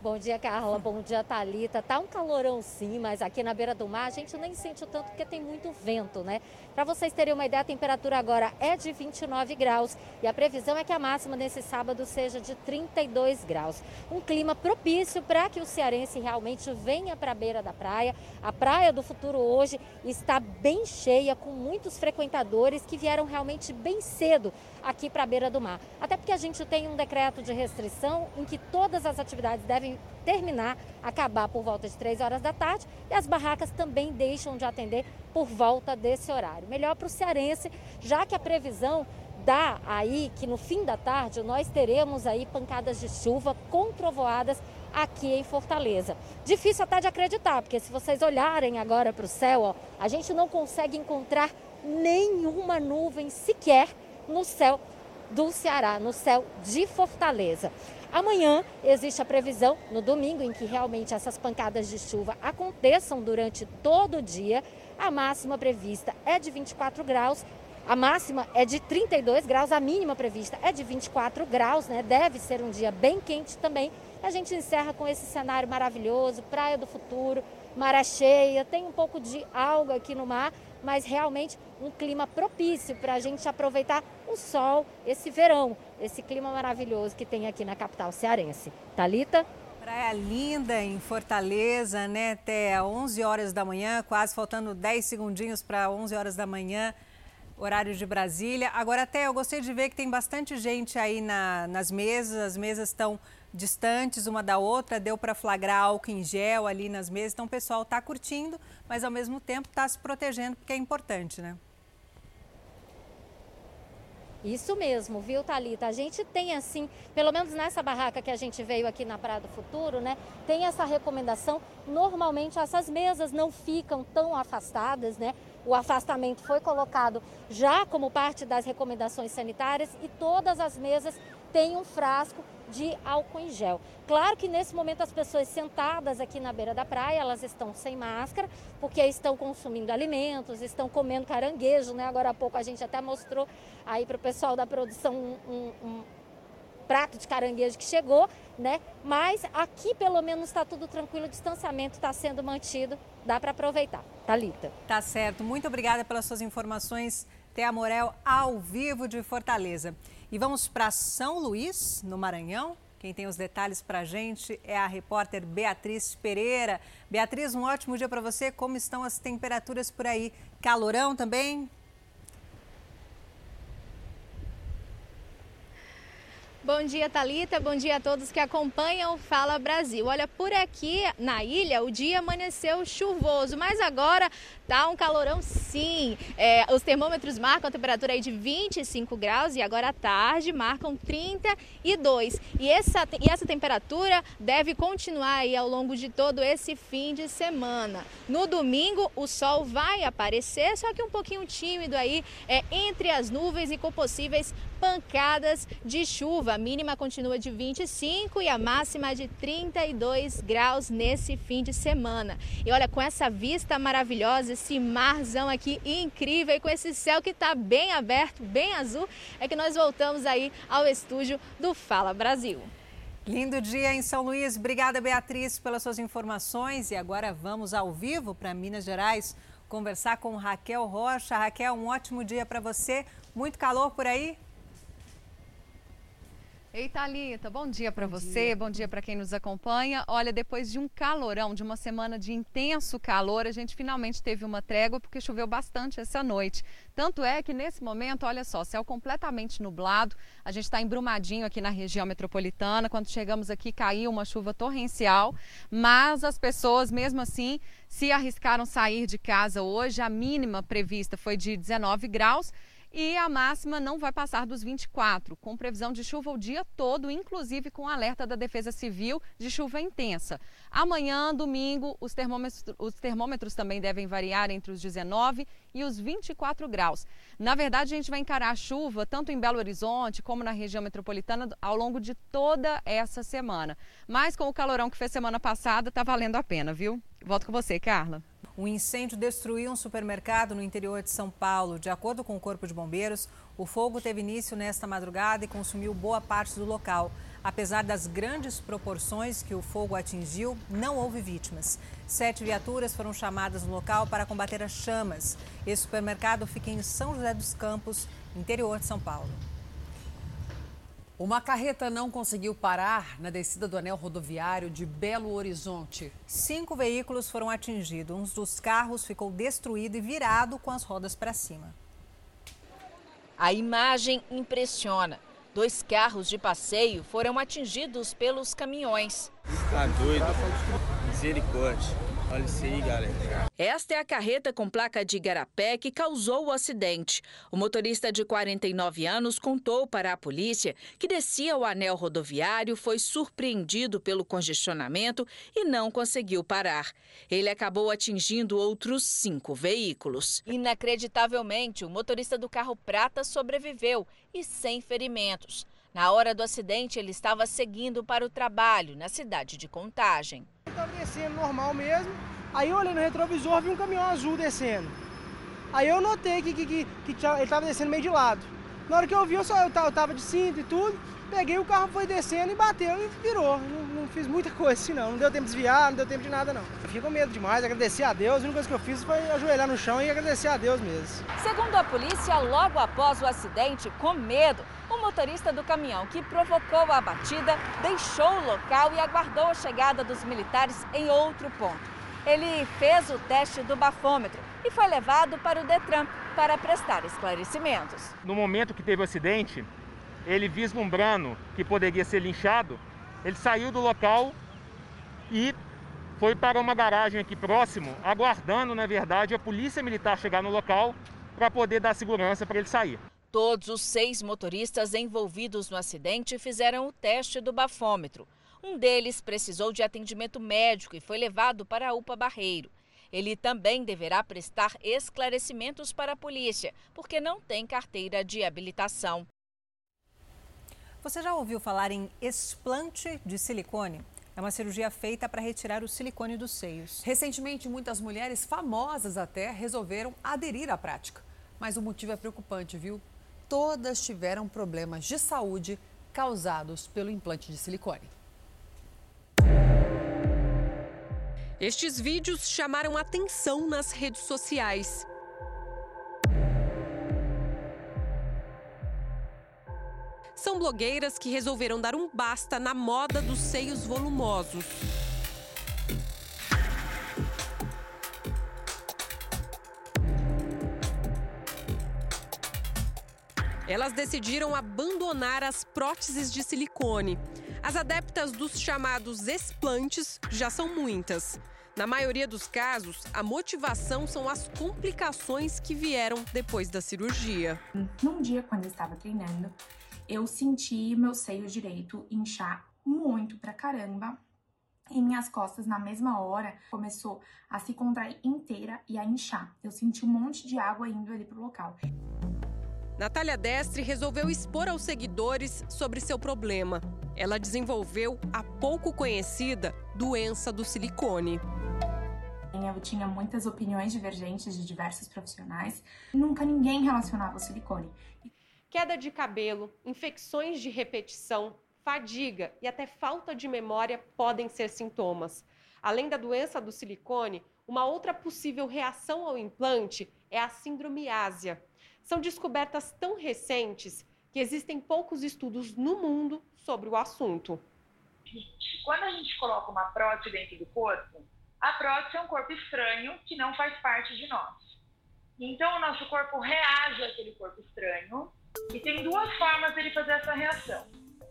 S130: Bom dia, Carla. Bom dia, Talita. Tá um calorão sim, mas aqui na beira do mar a gente nem sente tanto porque tem muito vento, né? Para vocês terem uma ideia, a temperatura agora é de 29 graus e a previsão é que a máxima nesse sábado seja de 32 graus. Um clima propício para que o cearense realmente venha para a beira da praia. A Praia do Futuro hoje está bem cheia, com muitos frequentadores que vieram realmente bem cedo aqui para a beira do mar. Até porque a gente tem um decreto de restrição em que todas as atividades devem terminar, acabar por volta de 3 horas da tarde e as barracas também deixam de atender por volta desse horário. Melhor para o cearense, já que a previsão dá aí que no fim da tarde nós teremos aí pancadas de chuva com trovoadas aqui em Fortaleza. Difícil até de acreditar, porque se vocês olharem agora para o céu, ó, a gente não consegue encontrar nenhuma nuvem sequer no céu do Ceará, no céu de Fortaleza. Amanhã existe a previsão, no domingo, em que realmente essas pancadas de chuva aconteçam durante todo o dia. A máxima prevista é de 24 graus, a máxima é de 32 graus, a mínima prevista é de 24 graus, né? Deve ser um dia bem quente também. A gente encerra com esse cenário maravilhoso, Praia do Futuro, maré cheia, tem um pouco de alga aqui no mar, mas realmente um clima propício para a gente aproveitar o sol, esse verão, esse clima maravilhoso que tem aqui na capital cearense. Talita?
S2: Praia linda em Fortaleza, né? Até 11 horas da manhã, quase faltando 10 segundinhos para 11 horas da manhã, horário de Brasília. Agora, até eu gostei de ver que tem bastante gente aí na, nas mesas, as mesas estão distantes uma da outra, deu para flagrar álcool em gel ali nas mesas. Então o pessoal está curtindo, mas ao mesmo tempo está se protegendo, porque é importante, né?
S130: Isso mesmo, viu, Talita? A gente tem assim, pelo menos nessa barraca que a gente veio aqui na Praia do Futuro, né? Tem essa recomendação. Normalmente essas mesas não ficam tão afastadas, né? O afastamento foi colocado já como parte das recomendações sanitárias e todas as mesas têm um frasco de álcool em gel. Claro que nesse momento as pessoas sentadas aqui na beira da praia, elas estão sem máscara, porque estão consumindo alimentos, estão comendo caranguejo, né? Agora há pouco a gente até mostrou aí para o pessoal da produção um, um, um prato de caranguejo que chegou, né? Mas aqui pelo menos está tudo tranquilo, o distanciamento está sendo mantido, dá para aproveitar. Talita.
S2: Tá certo. Muito obrigada pelas suas informações. Thea Morel, ao vivo de Fortaleza. E vamos para São Luís, no Maranhão. Quem tem os detalhes para a gente é a repórter Beatriz Pereira. Beatriz, um ótimo dia para você. Como estão as temperaturas por aí? Calorão também?
S32: Bom dia, Talita. Bom dia a todos que acompanham o Fala Brasil. Olha, por aqui na ilha o dia amanheceu chuvoso, mas agora tá um calorão sim. É, os termômetros marcam a temperatura aí de 25 graus e agora à tarde marcam 32. E essa, e essa temperatura deve continuar aí ao longo de todo esse fim de semana. No domingo o sol vai aparecer, só que um pouquinho tímido aí é, entre as nuvens e com possíveis pancadas de chuva. A mínima continua de 25 e a máxima de 32 graus nesse fim de semana. E olha, com essa vista maravilhosa, esse marzão aqui incrível e com esse céu que está bem aberto, bem azul, é que nós voltamos aí ao estúdio do Fala Brasil.
S2: Lindo dia em São Luís. Obrigada, Beatriz, pelas suas informações. E agora vamos ao vivo para Minas Gerais conversar com Raquel Rocha. Raquel, um ótimo dia para você. Muito calor por aí?
S1: Ei, Thalita, bom dia para você, dia. bom dia para quem nos acompanha. Olha, depois de um calorão, de uma semana de intenso calor, a gente finalmente teve uma trégua porque choveu bastante essa noite. Tanto é que nesse momento, olha só, céu completamente nublado, a gente está embrumadinho aqui na região metropolitana. Quando chegamos aqui, caiu uma chuva torrencial, mas as pessoas, mesmo assim, se arriscaram sair de casa hoje. A mínima prevista foi de 19 graus e a máxima não vai passar dos 24, com previsão de chuva o dia todo, inclusive com alerta da Defesa Civil de chuva intensa. Amanhã, domingo, os termômetros, os termômetros também devem variar entre os 19 e os 24 graus. Na verdade, a gente vai encarar a chuva tanto em Belo Horizonte como na região metropolitana ao longo de toda essa semana. Mas com o calorão que fez semana passada, está valendo a pena, viu? Volto com você, Carla.
S2: Um incêndio destruiu um supermercado no interior de São Paulo. De acordo com o Corpo de Bombeiros, o fogo teve início nesta madrugada e consumiu boa parte do local. Apesar das grandes proporções que o fogo atingiu, não houve vítimas. Sete viaturas foram chamadas no local para combater as chamas. Esse supermercado fica em São José dos Campos, interior de São Paulo.
S131: Uma carreta não conseguiu parar na descida do anel rodoviário de Belo Horizonte.
S2: Cinco veículos foram atingidos. Um dos carros ficou destruído e virado com as rodas para cima.
S32: A imagem impressiona. Dois carros de passeio foram atingidos pelos caminhões.
S120: Tá doido? Misericórdia. Olha isso aí, galera.
S32: Esta é a carreta com placa de Igarapé que causou o acidente. O motorista de 49 anos contou para a polícia que descia o anel rodoviário, foi surpreendido pelo congestionamento e não conseguiu parar. Ele acabou atingindo outros cinco veículos. Inacreditavelmente, o motorista do carro prata sobreviveu e sem ferimentos. Na hora do acidente, ele estava seguindo para o trabalho na cidade de Contagem.
S132: Estava descendo normal mesmo. Aí eu olhei no retrovisor vi um caminhão azul descendo. Aí eu notei que, que, que, que ele estava descendo meio de lado. Na hora que eu vi, eu, só, eu tava de cinto e tudo. Peguei o carro, foi descendo e bateu e virou. Não, não, fiz muita coisa assim, não. Não deu tempo de desviar, não deu tempo de nada, não. Eu fiquei com medo demais, agradecer a Deus. A única coisa que eu fiz foi ajoelhar no chão e agradecer a Deus mesmo.
S32: Segundo a polícia, logo após o acidente, com medo, o motorista do caminhão que provocou a batida deixou o local e aguardou a chegada dos militares em outro ponto. Ele fez o teste do bafômetro e foi levado para o Detran para prestar esclarecimentos.
S133: No momento que teve o acidente, ele vislumbrando que poderia ser linchado, ele saiu do local e foi para uma garagem aqui próximo, aguardando, na verdade, a polícia militar chegar no local para poder dar segurança para ele sair.
S32: Todos os seis motoristas envolvidos no acidente fizeram o teste do bafômetro. Um deles precisou de atendimento médico e foi levado para a UPA Barreiro. Ele também deverá prestar esclarecimentos para a polícia, porque não tem carteira de habilitação.
S2: Você já ouviu falar em explante de silicone? É uma cirurgia feita para retirar o silicone dos seios.
S131: Recentemente, muitas mulheres famosas até resolveram aderir à prática. Mas o motivo é preocupante, viu? Todas tiveram problemas de saúde causados pelo implante de silicone.
S44: Estes vídeos chamaram atenção nas redes sociais. São blogueiras que resolveram dar um basta na moda dos seios volumosos. Elas decidiram abandonar as próteses de silicone. As adeptas dos chamados explantes já são muitas. Na maioria dos casos, a motivação são as complicações que vieram depois da cirurgia.
S134: Num dia, quando eu estava treinando, eu senti meu seio direito inchar muito pra caramba. E minhas costas, na mesma hora, começou a se contrair inteira e a inchar. Eu senti um monte de água indo ali pro local.
S44: Natália Destre resolveu expor aos seguidores sobre seu problema. Ela desenvolveu a pouco conhecida doença do silicone.
S134: Eu tinha muitas opiniões divergentes de diversos profissionais. Nunca ninguém relacionava o silicone.
S44: Queda de cabelo, infecções de repetição, fadiga e até falta de memória podem ser sintomas. Além da doença do silicone, uma outra possível reação ao implante é a síndrome ásia. São descobertas tão recentes que
S135: existem poucos estudos no mundo sobre o assunto.
S134: Quando a gente coloca uma prótese dentro do corpo, a prótese é um corpo estranho que não faz parte de nós. Então, o nosso corpo reage àquele corpo estranho e tem duas formas dele fazer essa reação.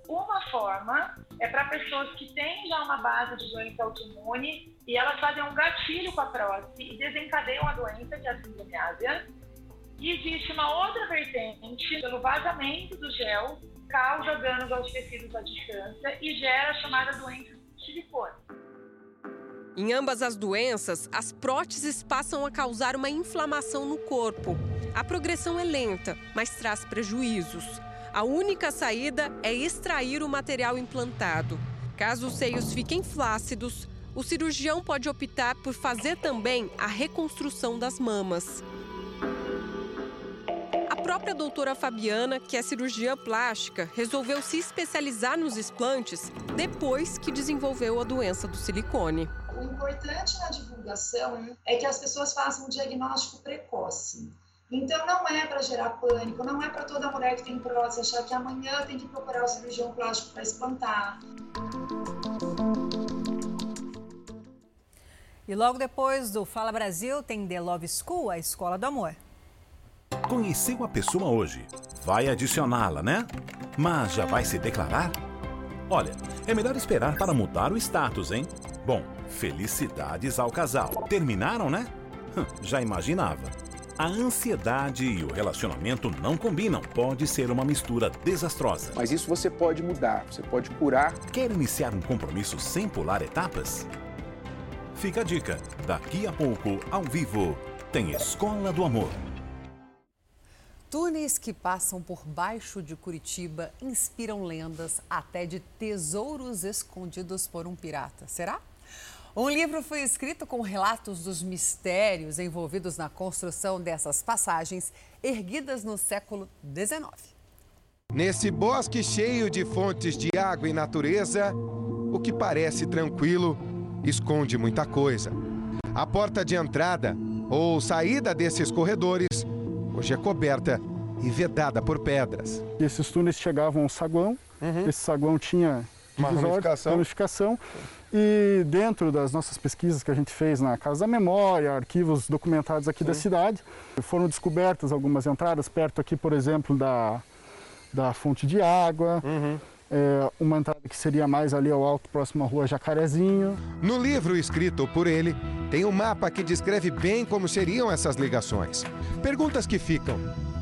S134: Uma forma é para pessoas que têm já uma base de doença autoimune e elas fazem um gatilho com a prótese e desencadeiam a doença, que é a sindromiásia. E existe uma outra vertente, pelo vazamento do gel, causa danos aos tecidos à distância e gera a chamada doença de silicone.
S136: Em ambas as doenças, as próteses passam a causar uma inflamação no corpo. A progressão é lenta, mas traz prejuízos. A única saída é extrair o material implantado. Caso os seios fiquem flácidos, o cirurgião pode optar por fazer também a reconstrução das mamas. A própria doutora Fabiana, que é cirurgiã plástica, resolveu se especializar nos explantes depois que desenvolveu a doença do silicone.
S137: O importante na divulgação é que as pessoas façam um diagnóstico precoce. Então, não é para gerar pânico, não é para toda mulher que tem prótese achar que amanhã tem que procurar o cirurgião plástico para explantar.
S2: E logo depois do Fala Brasil, tem The Love School, a escola do amor.
S138: Conheceu a pessoa hoje, vai adicioná-la, né? Mas já vai se declarar? Olha, é melhor esperar para mudar o status, hein? Bom, felicidades ao casal. Terminaram, né? Já imaginava. A ansiedade e o relacionamento não combinam. Pode ser uma mistura desastrosa.
S139: Mas isso você pode mudar, você pode curar.
S138: Quer iniciar um compromisso sem pular etapas? Fica a dica. Daqui a pouco, ao vivo, tem Escola do Amor.
S1: Túneis que passam por baixo de Curitiba inspiram lendas até de tesouros escondidos por um pirata. Será? Um livro foi escrito com relatos dos mistérios envolvidos na construção dessas passagens, erguidas no século XIX.
S140: Nesse bosque cheio de fontes de água e natureza, o que parece tranquilo esconde muita coisa. A porta de entrada ou saída desses corredores hoje é coberta e vedada por pedras.
S120: Esses túneis chegavam ao saguão, uhum. esse saguão tinha
S140: uma ramificação.
S120: ramificação. E dentro das nossas pesquisas que a gente fez na Casa da Memória, arquivos documentados aqui Sim. da cidade, foram descobertas algumas entradas perto aqui, por exemplo, da, da fonte de água. Uhum. É, uma entrada que seria mais ali ao alto, próximo à rua Jacarezinho.
S140: No livro escrito por ele, tem um mapa que descreve bem como seriam essas ligações. Perguntas que ficam: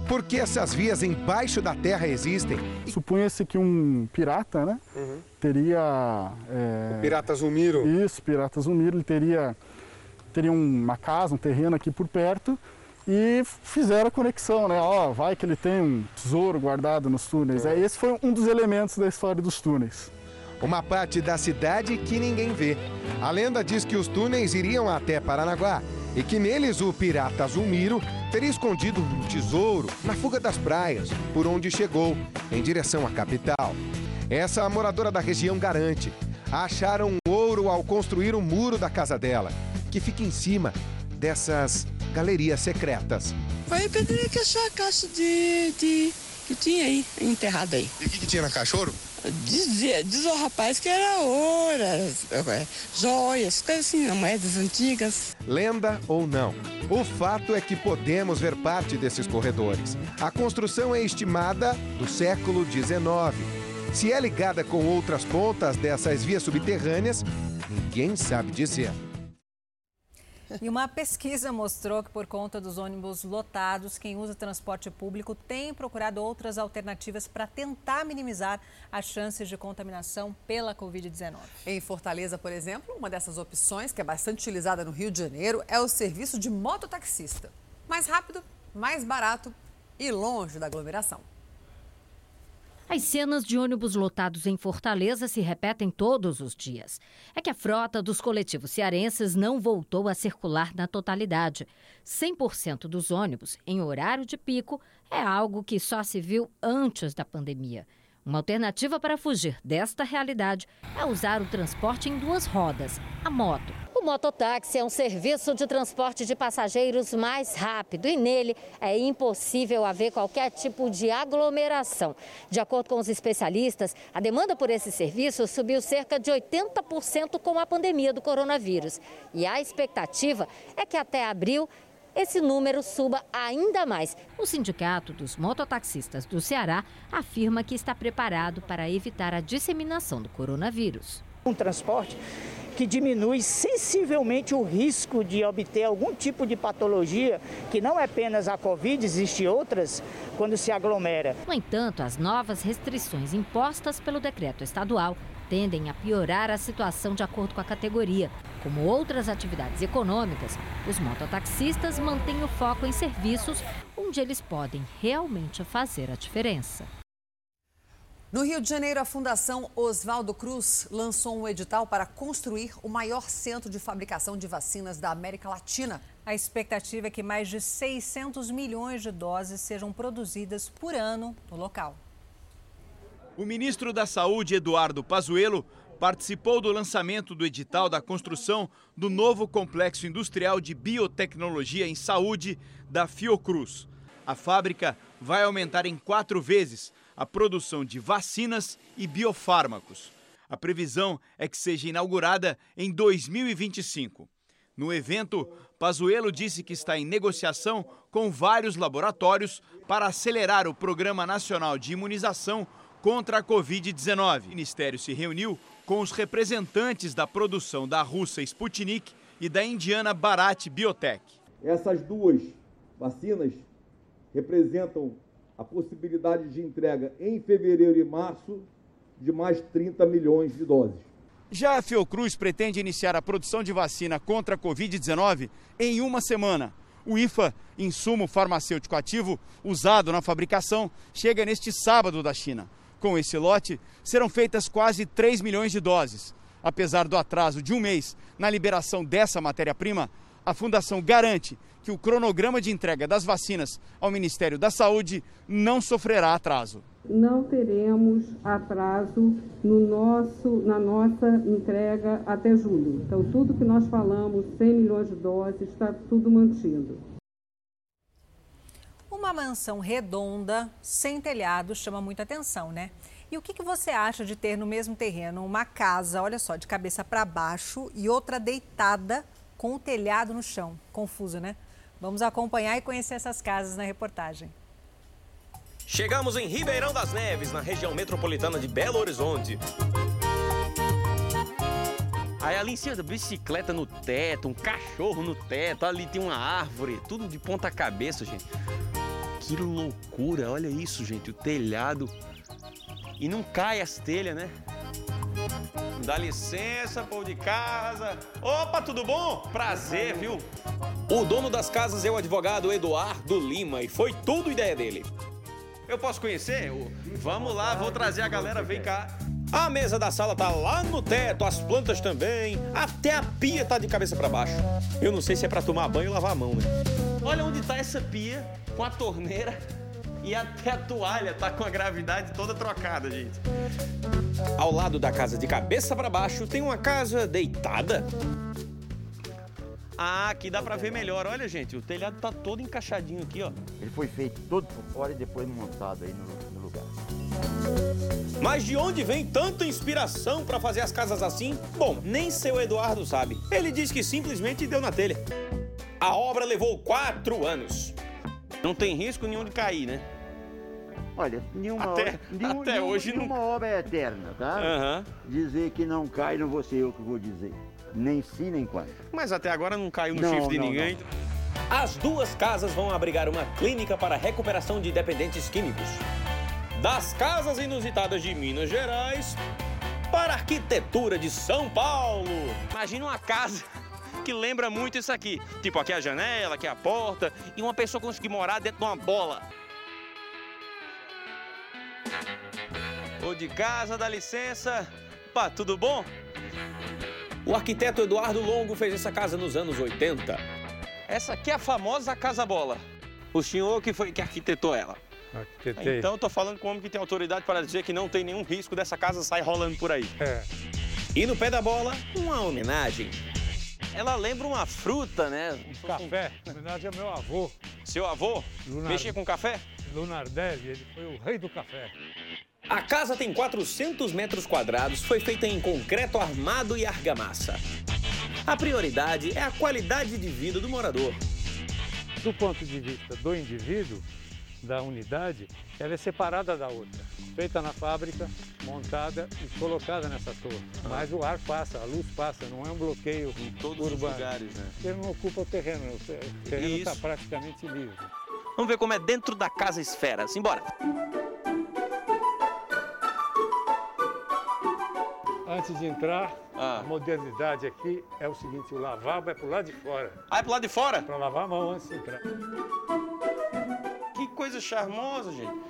S140: por que essas vias embaixo da terra existem?
S120: Supunha-se que um pirata, né, uhum. teria...
S140: É... pirata Zumiro.
S120: Isso, pirata Zumiro, ele teria, teria uma casa, um terreno aqui por perto e fizeram a conexão, né? Ó, vai que ele tem um tesouro guardado nos túneis. É. Esse foi um dos elementos da história dos túneis.
S140: Uma parte da cidade que ninguém vê. A lenda diz que os túneis iriam até Paranaguá e que neles o pirata Zulmiro teria escondido um tesouro na fuga das praias, por onde chegou, em direção à capital. Essa moradora da região garante. Acharam ouro ao construir o muro da casa dela, que fica em cima dessas galerias secretas.
S141: Foi pedir que achou a caixa de, de que tinha aí, enterrada aí.
S140: E o que, que tinha na caixa ouro?
S141: Dizia, diz o rapaz que era ouro, é, joias, coisas assim, moedas antigas.
S140: Lenda ou não, o fato é que podemos ver parte desses corredores. A construção é estimada do século XIX. Se é ligada com outras pontas dessas vias subterrâneas, ninguém sabe dizer.
S2: E uma pesquisa mostrou que, por conta dos ônibus lotados, quem usa transporte público tem procurado outras alternativas para tentar minimizar as chances de contaminação pela Covid-19.
S1: Em Fortaleza, por exemplo, uma dessas opções, que é bastante utilizada no Rio de Janeiro, é o serviço de mototaxista. Mais rápido, mais barato e longe da aglomeração.
S142: As cenas de ônibus lotados em Fortaleza se repetem todos os dias. É que a frota dos coletivos cearenses não voltou a circular na totalidade. 100% dos ônibus em horário de pico é algo que só se viu antes da pandemia. Uma alternativa para fugir desta realidade é usar o transporte em duas rodas, a moto. O
S130: mototáxi é um serviço de transporte de passageiros mais rápido e nele é impossível haver qualquer tipo de aglomeração. De acordo com os especialistas, a demanda por esse serviço subiu cerca de 80% com a pandemia do coronavírus. E a expectativa é que até abril esse número suba ainda mais.
S142: O Sindicato dos Mototaxistas do Ceará afirma que está preparado para evitar a disseminação do coronavírus.
S143: Um transporte que diminui sensivelmente o risco de obter algum tipo de patologia, que não é apenas a Covid, existem outras, quando se aglomera.
S142: No entanto, as novas restrições impostas pelo decreto estadual tendem a piorar a situação de acordo com a categoria. Como outras atividades econômicas, os mototaxistas mantêm o foco em serviços onde eles podem realmente fazer a diferença.
S1: No Rio de Janeiro, a Fundação Oswaldo Cruz lançou um edital para construir o maior centro de fabricação de vacinas da América Latina.
S2: A expectativa é que mais de 600 milhões de doses sejam produzidas por ano no local.
S144: O ministro da Saúde, Eduardo Pazuello, participou do lançamento do edital da construção do novo complexo industrial de biotecnologia em saúde da Fiocruz. A fábrica vai aumentar em quatro vezes a produção de vacinas e biofármacos. A previsão é que seja inaugurada em 2025. No evento, Pazuello disse que está em negociação com vários laboratórios para acelerar o Programa Nacional de Imunização contra a Covid-19. O Ministério se reuniu com os representantes da produção da russa Sputnik e da indiana Bharat Biotech.
S145: Essas duas vacinas representam a possibilidade de entrega em fevereiro e março de mais 30 milhões de doses.
S144: Já a Fiocruz pretende iniciar a produção de vacina contra a Covid-19 em uma semana. O IFA, insumo farmacêutico ativo usado na fabricação, chega neste sábado da China. Com esse lote, serão feitas quase 3 milhões de doses. Apesar do atraso de um mês na liberação dessa matéria-prima, a Fundação garante que o cronograma de entrega das vacinas ao Ministério da Saúde não sofrerá atraso.
S146: Não teremos atraso no nosso, na nossa entrega até julho. Então, tudo que nós falamos, 100 milhões de doses, está tudo mantido.
S2: Uma mansão redonda, sem telhado, chama muita atenção, né? E o que, que você acha de ter no mesmo terreno uma casa, olha só, de cabeça para baixo e outra deitada com o telhado no chão? Confuso, né? Vamos acompanhar e conhecer essas casas na reportagem.
S147: Chegamos em Ribeirão das Neves, na região metropolitana de Belo Horizonte. Aí ali em cima bicicleta no teto, um cachorro no teto, ali tem uma árvore, tudo de ponta cabeça, gente. Que loucura, olha isso, gente, o telhado. E não cai as telhas, né? Dá licença, povo de casa. Opa, tudo bom? Prazer, viu? O dono das casas é o advogado Eduardo Lima e foi tudo ideia dele. Eu posso conhecer? Vamos lá, vou trazer a galera, vem cá. A mesa da sala tá lá no teto, as plantas também, até a pia tá de cabeça para baixo. Eu não sei se é para tomar banho ou lavar a mão, né? Olha onde tá essa pia com a torneira e até a toalha tá com a gravidade toda trocada, gente. Ao lado da casa de cabeça para baixo tem uma casa deitada. Ah, aqui dá para ver melhor. Olha, gente, o telhado tá todo encaixadinho aqui, ó.
S148: Ele foi feito todo por fora e depois montado aí no, no lugar.
S147: Mas de onde vem tanta inspiração para fazer as casas assim? Bom, nem seu Eduardo sabe. Ele diz que simplesmente deu na telha. A obra levou quatro anos. Não tem risco nenhum de cair, né?
S148: Olha, nenhuma,
S147: Até-
S148: obra, nenhum-
S147: até
S148: nenhum-
S147: hoje não-
S148: nenhuma obra é eterna, tá?
S147: Aham.
S148: Dizer que não cai, não vou ser eu que vou dizer. Nem sim, nem quando.
S147: Mas até agora não caiu no
S148: Não,
S147: chifre de
S148: não,
S147: ninguém. As duas casas vão abrigar uma clínica para recuperação de dependentes químicos. Das casas inusitadas de Minas Gerais para a arquitetura de São Paulo. Imagina uma casa que lembra muito isso aqui. Tipo, aqui é a janela, aqui é a porta, e uma pessoa conseguir morar dentro de uma bola. Ô de casa, dá licença. Pá, tudo bom? O arquiteto Eduardo Longo fez essa casa nos anos 80. Essa aqui é a famosa Casa Bola. O senhor que foi que arquitetou ela.
S149: Arquitetei.
S147: Então eu tô falando com um homem que tem autoridade para dizer que não tem nenhum risco dessa casa sair rolando por aí.
S149: É.
S147: E no pé da bola, uma homenagem.
S150: Ela lembra uma fruta, né?
S151: Um café, na verdade é meu avô.
S150: Seu avô?
S151: Lunar...
S150: Mexia com café?
S151: Lunardelli, ele foi o rei do café.
S147: A casa tem 400 metros quadrados, foi feita em concreto armado e argamassa. A prioridade é a qualidade de vida do morador.
S151: Do ponto de vista do indivíduo, da unidade, ela é separada da outra. Feita na fábrica, montada e colocada nessa torre. Ah. Mas o ar passa, a luz passa, não é um bloqueio
S150: em todos
S151: urbano.
S150: os lugares, né?
S151: Ele não ocupa o terreno, o terreno está praticamente livre.
S147: Vamos ver como é dentro da Casa Esfera. Simbora!
S151: Antes de entrar, ah. a modernidade aqui é o seguinte, o lavabo é pro lado de fora.
S150: Ah, é pro lado de fora?
S151: Para lavar a mão antes de entrar.
S150: Que coisa charmosa, gente.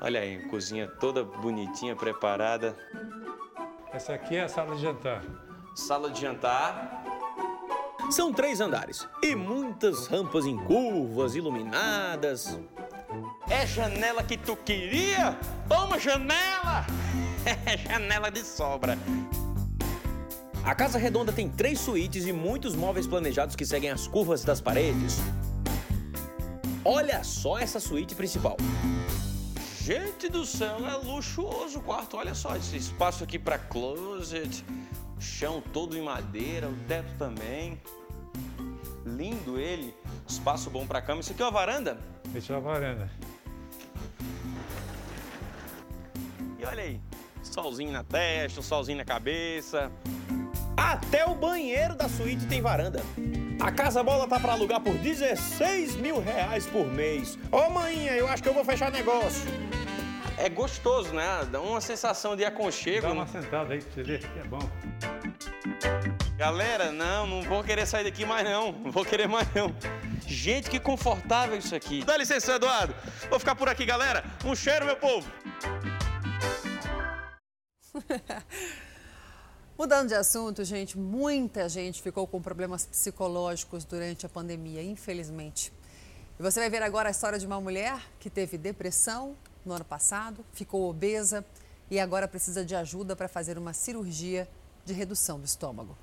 S150: Olha aí, cozinha toda bonitinha, preparada.
S151: Essa aqui é a sala de jantar.
S150: Sala de jantar.
S147: São três andares e muitas rampas em curvas, iluminadas.
S150: É janela que tu queria? Toma janela! É janela de sobra.
S147: A Casa Redonda tem três suítes e muitos móveis planejados que seguem as curvas das paredes. Olha só essa suíte principal.
S150: Gente do céu, é luxuoso o quarto. Olha só esse espaço aqui para closet, o chão todo em madeira, o teto também. Lindo ele, espaço bom para cama. Isso aqui é uma varanda?
S151: Isso é uma varanda.
S150: E olha aí, solzinho na testa, solzinho na cabeça.
S147: Até o banheiro da suíte tem varanda. A Casa Bola tá para alugar por 16 mil reais por mês. Ô oh, maninha, eu acho que eu vou fechar negócio.
S150: É gostoso, né? Dá uma sensação de aconchego.
S151: Dá uma sentada aí pra você ver que é bom.
S150: Galera, não, não vou querer sair daqui mais não. Não vou querer mais não. Gente, que confortável isso aqui. Dá licença, Eduardo. Vou ficar por aqui, galera. Um cheiro, meu povo.
S1: Mudando de assunto, gente, muita gente ficou com problemas psicológicos durante a pandemia, infelizmente. E você vai ver agora a história de uma mulher que teve depressão no ano passado, ficou obesa e agora precisa de ajuda para fazer uma cirurgia de redução do estômago.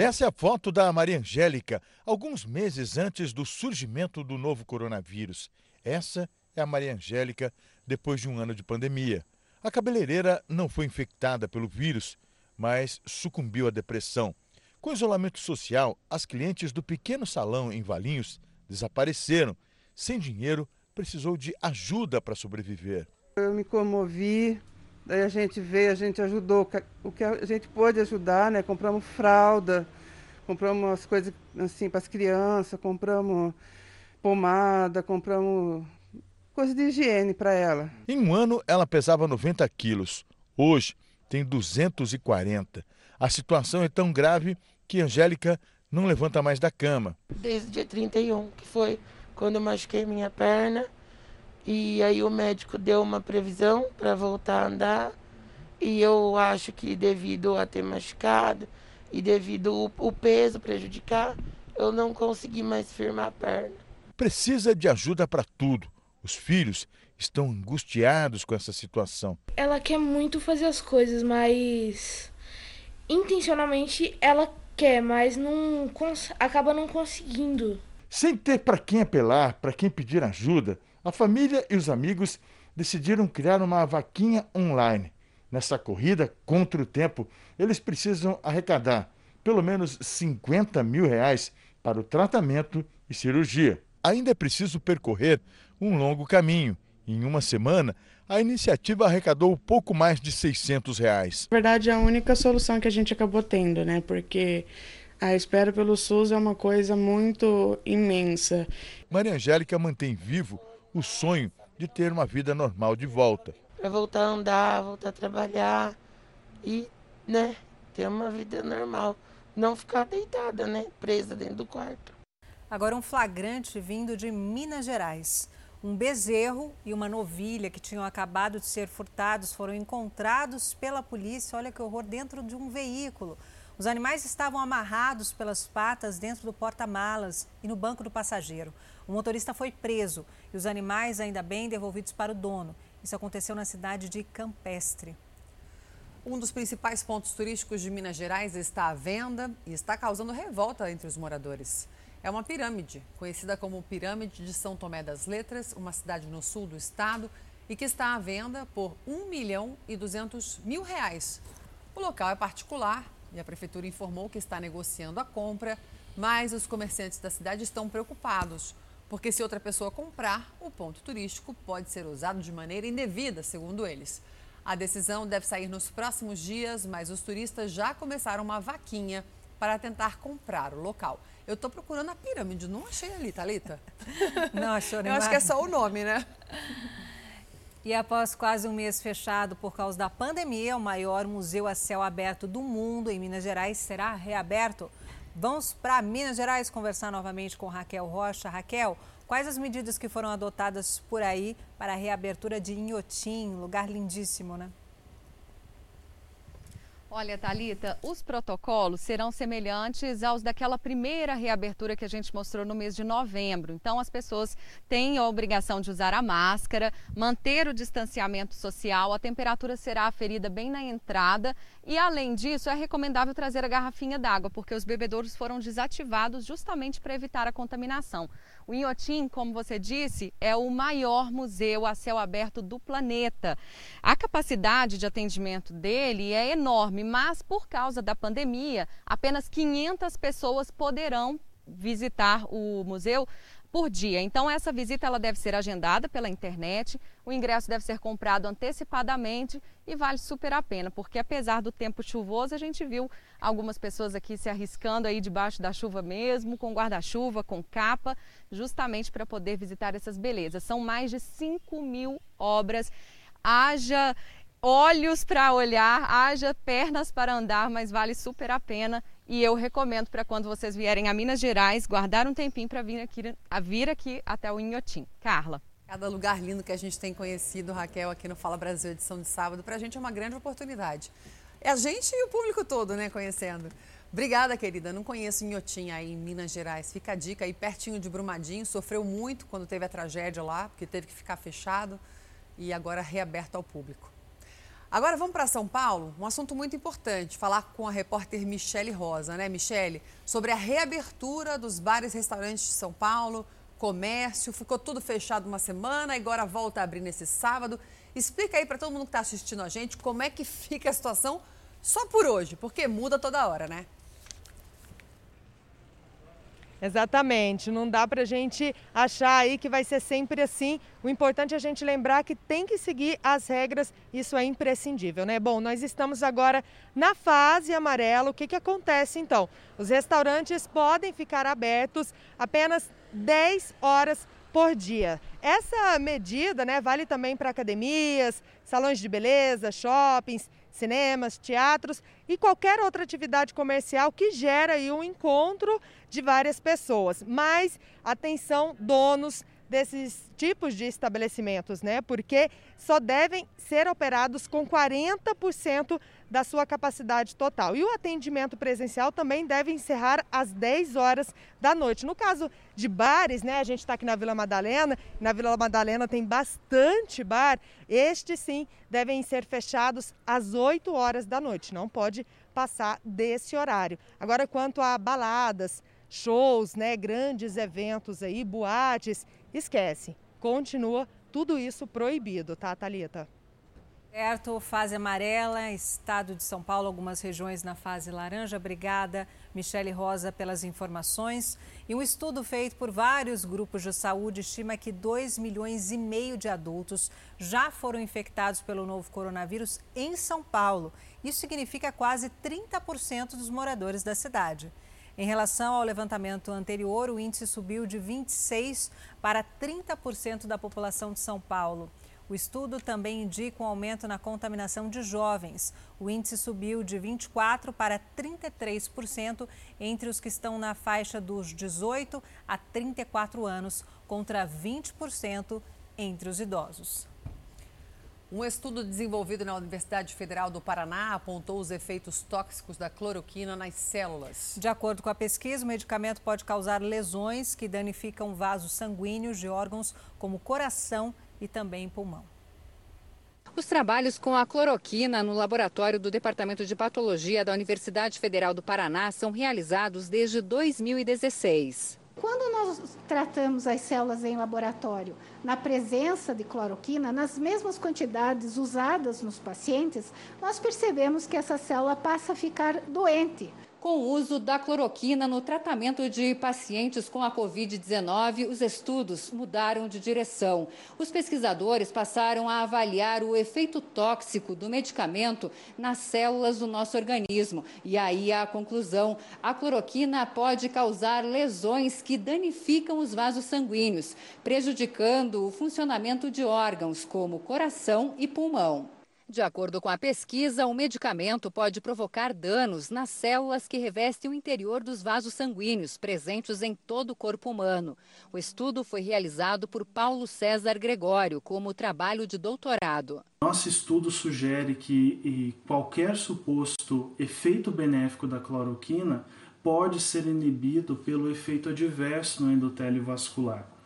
S149: Essa é a foto da Maria Angélica, alguns meses antes do surgimento do novo coronavírus. Essa é a Maria Angélica depois de um ano de pandemia. A cabeleireira não foi infectada pelo vírus mas sucumbiu à depressão. Com isolamento social, as clientes do pequeno salão em Valinhos desapareceram. Sem dinheiro, precisou de ajuda para sobreviver.
S152: Eu me comovi, daí a gente veio, a gente ajudou o que a gente pôde ajudar, né? Compramos fralda, compramos umas coisas assim para as crianças, compramos pomada, compramos coisas de higiene para ela.
S149: Em um ano, ela pesava 90 quilos. Hoje, tem 240. A situação é tão grave que Angélica não levanta mais da cama.
S153: Desde o dia 31, que foi quando eu machuquei minha perna. E aí o médico deu uma previsão para voltar a andar. E eu acho que devido a ter machucado e devido o peso prejudicar, eu não consegui mais firmar a perna.
S149: Precisa de ajuda para tudo. Os filhos estão angustiados com essa situação.
S140: Ela quer muito fazer as coisas, mas intencionalmente ela quer, mas não acaba não conseguindo.
S149: Sem ter para quem apelar, para quem pedir ajuda, a família e os amigos decidiram criar uma vaquinha online. Nessa corrida contra o tempo, eles precisam arrecadar pelo menos 50 mil reais para o tratamento e cirurgia. Ainda é preciso percorrer um longo caminho em uma semana, a iniciativa arrecadou pouco mais de 600 reais.
S140: Na verdade, é a única solução que a gente acabou tendo, né? Porque a espera pelo SUS é uma coisa muito imensa.
S149: Maria Angélica mantém vivo o sonho de ter uma vida normal de volta.
S153: Para voltar a andar, voltar a trabalhar e, né, ter uma vida normal. Não ficar deitada, né, presa dentro do quarto.
S2: Agora um flagrante vindo de Minas Gerais. Um bezerro e uma novilha que tinham acabado de ser furtados foram encontrados pela polícia, olha que horror, dentro de um veículo. Os animais estavam amarrados pelas patas dentro do porta-malas e no banco do passageiro. O motorista foi preso e os animais, ainda bem, devolvidos para o dono. Isso aconteceu na cidade de Campestre.
S1: Um dos principais pontos turísticos de Minas Gerais está à venda e está causando revolta entre os moradores. É uma pirâmide, conhecida como Pirâmide de São Tomé das Letras, uma cidade no sul do estado e que está à venda por 1 milhão e 200 mil reais. O local é particular e a prefeitura informou que está negociando a compra, mas os comerciantes da cidade estão preocupados, porque se outra pessoa comprar, o ponto turístico pode ser usado de maneira indevida, segundo eles. A decisão deve sair nos próximos dias, mas os turistas já começaram uma vaquinha para tentar comprar o local. Eu estou procurando a pirâmide, não achei ali, Thalita?
S2: Não achou,
S1: Eu acho que é só o nome, né?
S2: E após quase um mês fechado por causa da pandemia, o maior museu a céu aberto do mundo em Minas Gerais será reaberto. Vamos para Minas Gerais conversar novamente com Raquel Rocha. Raquel, quais as medidas que foram adotadas por aí para a reabertura de Inhotim, lugar lindíssimo, né?
S44: Olha, Talita, os protocolos serão semelhantes aos daquela primeira reabertura que a gente mostrou no mês de novembro. Então, as pessoas têm a obrigação de usar a máscara, manter o distanciamento social, a temperatura será aferida bem na entrada e, além disso, é recomendável trazer a garrafinha d'água, porque os bebedouros foram desativados justamente para evitar a contaminação. O Inhotim, como você disse, é o maior museu a céu aberto do planeta. A capacidade de atendimento dele é enorme, mas por causa da pandemia, apenas 500 pessoas poderão visitar o museu por dia. Então essa visita ela deve ser agendada pela internet, o ingresso deve ser comprado antecipadamente e vale super a pena, porque apesar do tempo chuvoso, a gente viu algumas pessoas aqui se arriscando aí debaixo da chuva mesmo, com guarda-chuva, com capa, justamente para poder visitar essas belezas. São mais de 5 mil obras. Haja olhos para olhar, haja pernas para andar, mas vale super a pena e eu recomendo para quando vocês vierem a Minas Gerais, guardar um tempinho para vir aqui, a vir aqui até o Inhotim. Carla.
S1: Cada lugar lindo que a gente tem conhecido, Raquel, aqui no Fala Brasil, edição de sábado, para a gente é uma grande oportunidade. É a gente e o público todo, né, conhecendo. Obrigada, querida. Não conheço Inhotim aí em Minas Gerais. Fica a dica aí pertinho de Brumadinho. Sofreu muito quando teve a tragédia lá, porque teve que ficar fechado e agora reaberto ao público. Agora vamos para São Paulo, um assunto muito importante, falar com a repórter Michele Rosa, né, Michele? Sobre a reabertura dos bares e restaurantes de São Paulo, comércio, ficou tudo fechado uma semana, agora volta a abrir nesse sábado. Explica aí para todo mundo que está assistindo a gente como é que fica a situação só por hoje, porque muda toda hora, né?
S98: Exatamente, não dá para a gente achar aí que vai ser sempre assim. O importante é a gente lembrar que tem que seguir as regras, isso é imprescindível, né? Bom, nós estamos agora na fase amarela. O que, que acontece então? Os restaurantes podem ficar abertos apenas 10 horas por dia. Essa medida né, vale também para academias, salões de beleza, shoppings cinemas, teatros e qualquer outra atividade comercial que gera aí um encontro de várias pessoas. Mas atenção, donos desses tipos de estabelecimentos, né? Porque só devem ser operados com 40% da sua capacidade total. E o atendimento presencial também deve encerrar às 10 horas da noite. No caso de bares, né? A gente está aqui na Vila Madalena, na Vila Madalena tem bastante bar. Estes sim devem ser fechados às 8 horas da noite. Não pode passar desse horário. Agora, quanto a baladas, shows, né, grandes eventos aí, boates, esquece. Continua tudo isso proibido, tá, Thalita?
S2: Certo, fase amarela, estado de São Paulo, algumas regiões na fase laranja. Obrigada, Michele Rosa, pelas informações. E um estudo feito por vários grupos de saúde estima que 2 milhões e meio de adultos já foram infectados pelo novo coronavírus em São Paulo. Isso significa quase 30% dos moradores da cidade. Em relação ao levantamento anterior, o índice subiu de 26% para 30% da população de São Paulo. O estudo também indica um aumento na contaminação de jovens. O índice subiu de 24% para 33% entre os que estão na faixa dos 18 a 34 anos, contra 20% entre os idosos.
S1: Um estudo desenvolvido na Universidade Federal do Paraná apontou os efeitos tóxicos da cloroquina nas células.
S2: De acordo com a pesquisa, o medicamento pode causar lesões que danificam vasos sanguíneos de órgãos como coração e também pulmão.
S154: Os trabalhos com a cloroquina no laboratório do Departamento de Patologia da Universidade Federal do Paraná são realizados desde 2016.
S155: Quando nós tratamos as células em laboratório na presença de cloroquina, nas mesmas quantidades usadas nos pacientes, nós percebemos que essa célula passa a ficar doente.
S154: Com o uso da cloroquina no tratamento de pacientes com a Covid-19, os estudos mudaram de direção. Os pesquisadores passaram a avaliar o efeito tóxico do medicamento nas células do nosso organismo. E aí a conclusão: a cloroquina pode causar lesões que danificam os vasos sanguíneos, prejudicando o funcionamento de órgãos como coração e pulmão. De acordo com a pesquisa, o medicamento pode provocar danos nas células que revestem o interior dos vasos sanguíneos, presentes em todo o corpo humano. O estudo foi realizado por Paulo César Gregório, como trabalho de doutorado.
S156: Nosso estudo sugere que qualquer suposto efeito benéfico da cloroquina pode ser inibido pelo efeito adverso no endotélio vascular.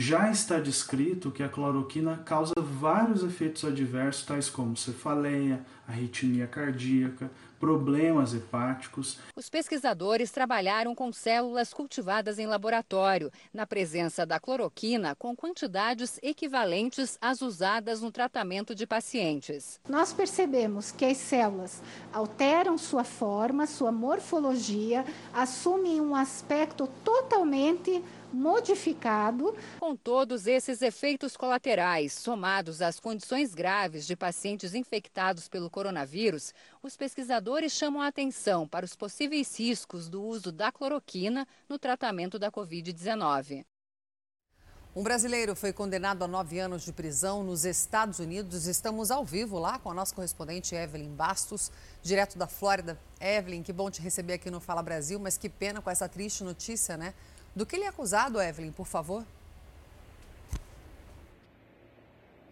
S156: Já está descrito que a cloroquina causa vários efeitos adversos, tais como cefaleia, arritmia cardíaca, problemas hepáticos.
S154: Os pesquisadores trabalharam com células cultivadas em laboratório, na presença da cloroquina, com quantidades equivalentes às usadas no tratamento de pacientes.
S155: Nós percebemos que as células alteram sua forma, sua morfologia, assumem um aspecto totalmente modificado.
S154: Com todos esses efeitos colaterais, somados às condições graves de pacientes infectados pelo coronavírus, os pesquisadores chamam a atenção para os possíveis riscos do uso da cloroquina no tratamento da Covid-19.
S1: Um brasileiro foi condenado a nove anos de prisão nos Estados Unidos. Estamos ao vivo lá com a nossa correspondente Evelyn Bastos, direto da Flórida. Evelyn, que bom te receber aqui no Fala Brasil, mas que pena com essa triste notícia, né? Do que ele é acusado, Evelyn, por favor?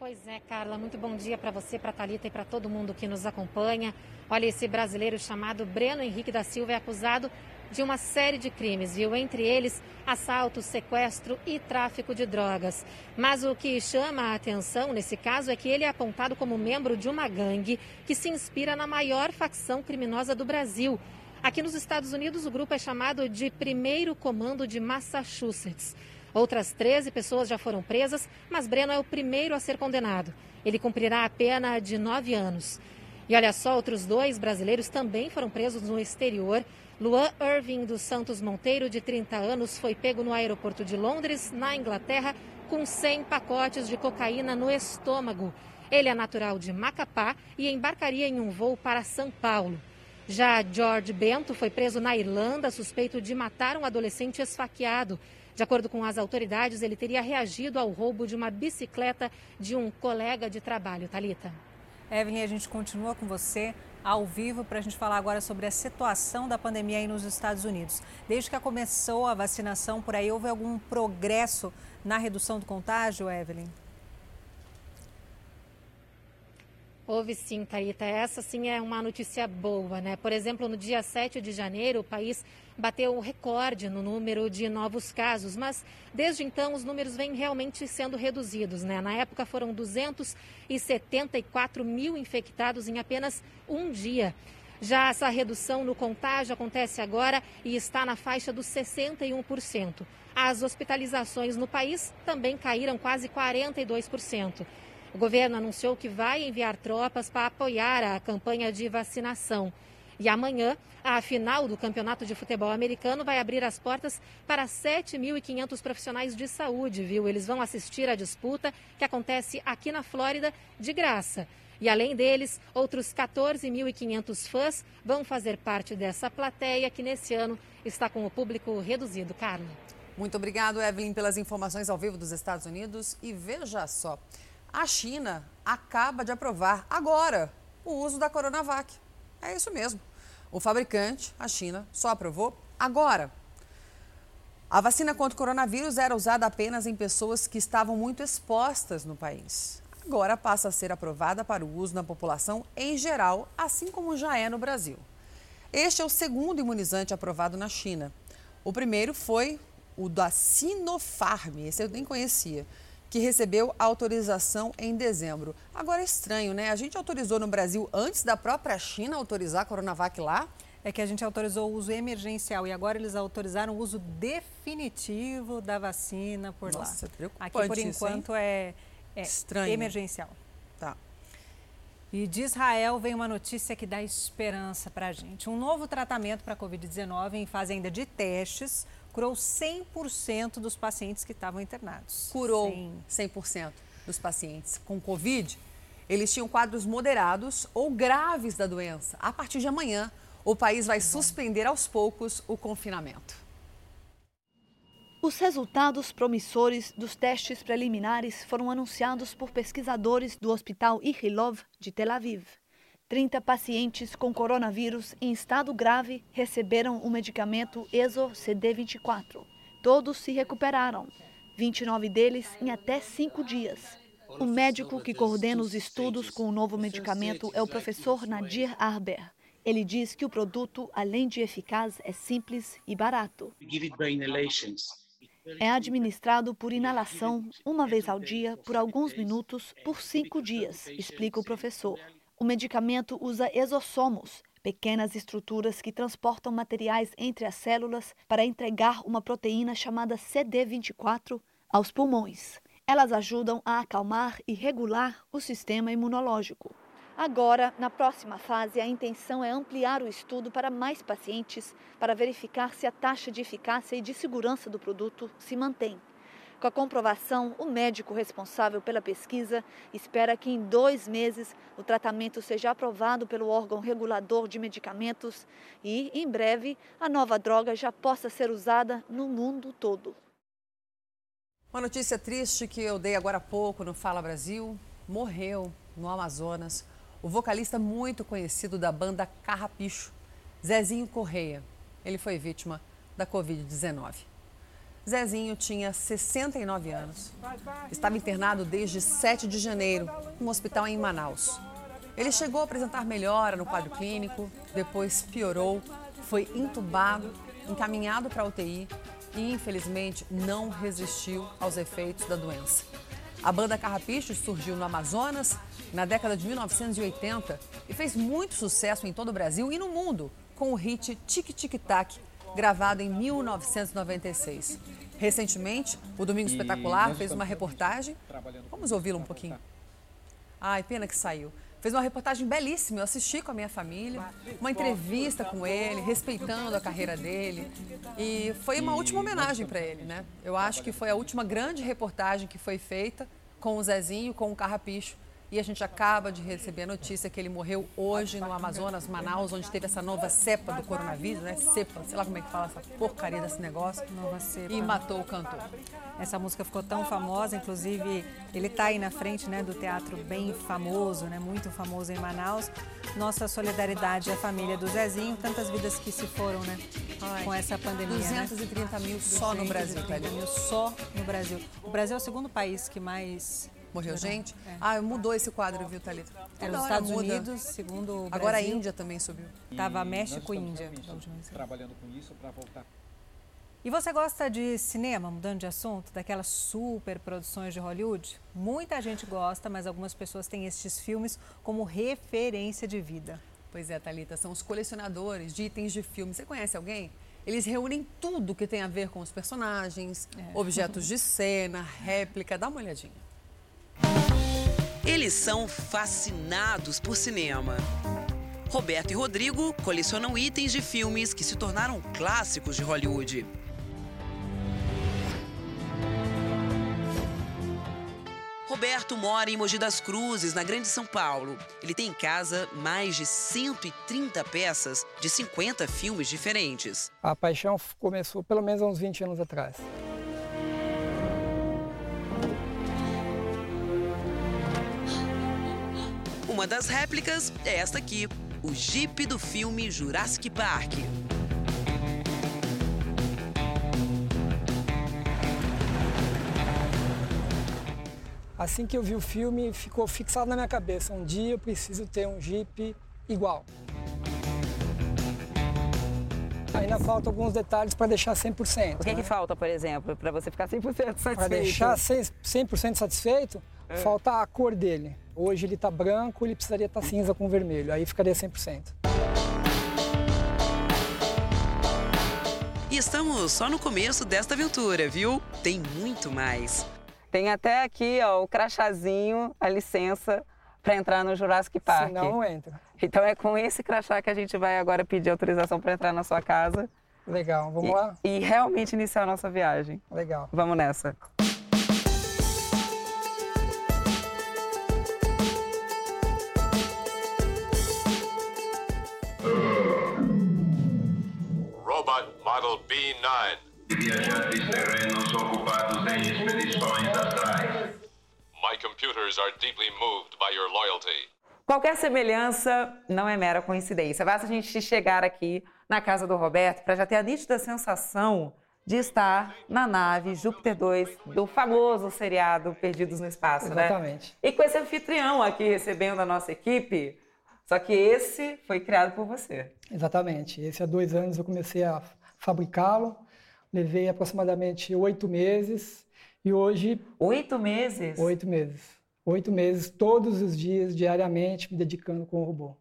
S130: Pois é, Carla, muito bom dia para você, para a Thalita e para todo mundo que nos acompanha. Olha, esse brasileiro chamado Breno Henrique da Silva é acusado de uma série de crimes, viu? Entre eles, assalto, sequestro e tráfico de drogas. Mas o que chama a atenção nesse caso é que ele é apontado como membro de uma gangue que se inspira na maior facção criminosa do Brasil, Aqui nos Estados Unidos, o grupo é chamado de Primeiro Comando de Massachusetts. Outras 13 pessoas já foram presas, mas Breno é o primeiro a ser condenado. Ele cumprirá a pena de nove anos. E olha só, outros dois brasileiros também foram presos no exterior. Luan Irving dos Santos Monteiro, de 30 anos, foi pego no aeroporto de Londres, na Inglaterra, com 100 pacotes de cocaína no estômago. Ele é natural de Macapá e embarcaria em um voo para São Paulo. Já George Bento foi preso na Irlanda, suspeito de matar um adolescente esfaqueado. De acordo com as autoridades, ele teria reagido ao roubo de uma bicicleta de um colega de trabalho. Talita.
S2: Evelyn, a gente continua com você ao vivo para a gente falar agora sobre a situação da pandemia aí nos Estados Unidos. Desde que começou a vacinação por aí, houve algum progresso na redução do contágio, Evelyn?
S130: Houve sim, Thalita. Essa sim é uma notícia boa, né? Por exemplo, no dia 7 de janeiro, o país bateu um recorde no número de novos casos, mas desde então os números vêm realmente sendo reduzidos, né? Na época foram 274 mil infectados em apenas um dia. Já essa redução no contágio acontece agora e está na faixa dos 61%. As hospitalizações no país também caíram quase 42%. O governo anunciou que vai enviar tropas para apoiar a campanha de vacinação. E amanhã, a final do Campeonato de Futebol Americano vai abrir as portas para 7.500 profissionais de saúde, viu? Eles vão assistir à disputa que acontece aqui na Flórida de graça. E além deles, outros 14.500 fãs vão fazer parte dessa plateia que nesse ano está com o público reduzido. Carla.
S1: Muito obrigado, Evelyn, pelas informações ao vivo dos Estados Unidos. E veja só. A China acaba de aprovar agora o uso da Coronavac. É isso mesmo. O fabricante, a China, só aprovou agora. A vacina contra o coronavírus era usada apenas em pessoas que estavam muito expostas no país. Agora passa a ser aprovada para o uso na população em geral, assim como já é no Brasil. Este é o segundo imunizante aprovado na China. O primeiro foi o da Sinopharm, esse eu nem conhecia que recebeu autorização em dezembro. Agora é estranho, né? A gente autorizou no Brasil antes da própria China autorizar a Coronavac lá?
S2: É que a gente autorizou o uso emergencial e agora eles autorizaram o uso definitivo da vacina por
S1: Nossa,
S2: lá. Aqui, por enquanto, é, é
S1: Estranho.
S2: emergencial.
S1: Tá.
S2: E de Israel vem uma notícia que dá esperança para a gente. Um novo tratamento para a Covid-19 em fase ainda de testes curou 100% dos pacientes que estavam internados.
S1: Curou 100% dos pacientes com Covid. Eles tinham quadros moderados ou graves da doença. A partir de amanhã, o país vai suspender aos poucos o confinamento.
S157: Os resultados promissores dos testes preliminares foram anunciados por pesquisadores do Hospital Ichilov de Tel Aviv. 30 pacientes com coronavírus em estado grave receberam o medicamento ESO-CD24. Todos se recuperaram, 29 deles em até cinco dias. O médico que coordena os estudos com o novo medicamento é o professor Nadir Arber. Ele diz que o produto, além de eficaz, é simples e barato. É administrado por inalação, uma vez ao dia, por alguns minutos, por cinco dias, explica o professor. O medicamento usa exossomos, pequenas estruturas que transportam materiais entre as células para entregar uma proteína chamada CD24 aos pulmões. Elas ajudam a acalmar e regular o sistema imunológico. Agora, na próxima fase, a intenção é ampliar o estudo para mais pacientes para verificar se a taxa de eficácia e de segurança do produto se mantém. Com a comprovação, o médico responsável pela pesquisa espera que em dois meses o tratamento seja aprovado pelo órgão regulador de medicamentos e, em breve, a nova droga já possa ser usada no mundo todo.
S1: Uma notícia triste que eu dei agora há pouco no Fala Brasil: morreu no Amazonas o vocalista muito conhecido da banda Carrapicho, Zezinho Correia. Ele foi vítima da Covid-19. Zezinho tinha 69 anos. Estava internado desde 7 de janeiro, no hospital em Manaus. Ele chegou a apresentar melhora no quadro clínico, depois piorou, foi entubado, encaminhado para a UTI e, infelizmente, não resistiu aos efeitos da doença. A banda Carrapicho surgiu no Amazonas na década de 1980 e fez muito sucesso em todo o Brasil e no mundo com o hit Tic Tic Tac, gravado em 1996. Recentemente, o Domingo Espetacular fez uma reportagem. Vamos ouvi-lo um pouquinho. Ai, pena que saiu. Fez uma reportagem belíssima, eu assisti com a minha família, uma entrevista com ele, respeitando a carreira dele. E foi uma última homenagem para ele, né? Eu acho que foi a última grande reportagem que foi feita com o Zezinho, com o Carrapicho, e a gente acaba de receber a notícia que ele morreu hoje no Amazonas, Manaus, onde teve essa nova cepa do coronavírus, né? Cepa, sei lá como é que fala essa porcaria desse negócio.
S2: Nova cepa.
S1: E matou o cantor.
S2: Essa música ficou tão famosa, inclusive ele está aí na frente né, do teatro bem famoso, né, muito famoso em Manaus. Nossa solidariedade à família do Zezinho, tantas vidas que se foram né,
S1: Ai,
S2: com essa pandemia.
S1: 230
S2: né?
S1: mil só no Brasil.
S2: 230 mil só no Brasil. O Brasil é o segundo país que mais
S1: Morreu gente? É. Ah, mudou esse quadro, viu, Thalita?
S2: Era os Estados muda. Unidos, segundo o Brasil.
S1: Agora a Índia também subiu.
S2: Estava México e Índia.
S158: Trabalhando com isso para voltar.
S2: E você gosta de cinema, mudando de assunto, daquelas super produções de Hollywood? Muita gente gosta, mas algumas pessoas têm estes filmes como referência de vida.
S1: Pois é, Thalita, são os colecionadores de itens de filme. Você conhece alguém? Eles reúnem tudo que tem a ver com os personagens, é. objetos de cena, réplica. Dá uma olhadinha.
S159: Eles são fascinados por cinema. Roberto e Rodrigo colecionam itens de filmes que se tornaram clássicos de Hollywood. Roberto mora em Mogi das Cruzes, na Grande São Paulo. Ele tem em casa mais de 130 peças de 50 filmes diferentes.
S160: A paixão começou pelo menos há uns 20 anos atrás.
S159: Uma das réplicas é esta aqui, o Jeep do filme Jurassic Park.
S160: Assim que eu vi o filme, ficou fixado na minha cabeça. Um dia eu preciso ter um Jeep igual. Ainda falta alguns detalhes para deixar 100%.
S161: O que,
S160: né?
S161: que falta, por exemplo, para você ficar 100% satisfeito?
S160: Para deixar 100% satisfeito,
S161: É.
S160: falta a cor dele. Hoje ele está branco, ele precisaria estar cinza com vermelho, aí ficaria 100%.
S159: E estamos só no começo desta aventura, viu? Tem muito mais.
S161: Tem até aqui ó, o crachazinho, a licença para entrar no Jurassic Park.
S160: Senão não entra.
S161: Então é com esse crachá que a gente vai agora pedir autorização para entrar na sua casa.
S160: Legal, vamos
S161: e,
S160: lá?
S161: E realmente iniciar a nossa viagem.
S160: Legal.
S161: Vamos nessa.
S162: Model B9.
S163: Viajantes terrenos ocupados em expedições astrais.
S162: My computers are deeply moved by your loyalty.
S161: Qualquer semelhança não é mera coincidência. Basta a gente chegar aqui na casa do Roberto para já ter a nítida sensação de estar na nave Júpiter 2 do famoso seriado Perdidos no Espaço, né?
S160: Exatamente.
S161: E com esse anfitrião aqui recebendo a nossa equipe, só que esse foi criado por você.
S160: Exatamente. Esse há dois anos eu comecei a fabricá-lo, levei aproximadamente oito meses e hoje.
S161: Oito meses?
S160: Oito meses. Oito meses, todos os dias, diariamente, me dedicando com o robô.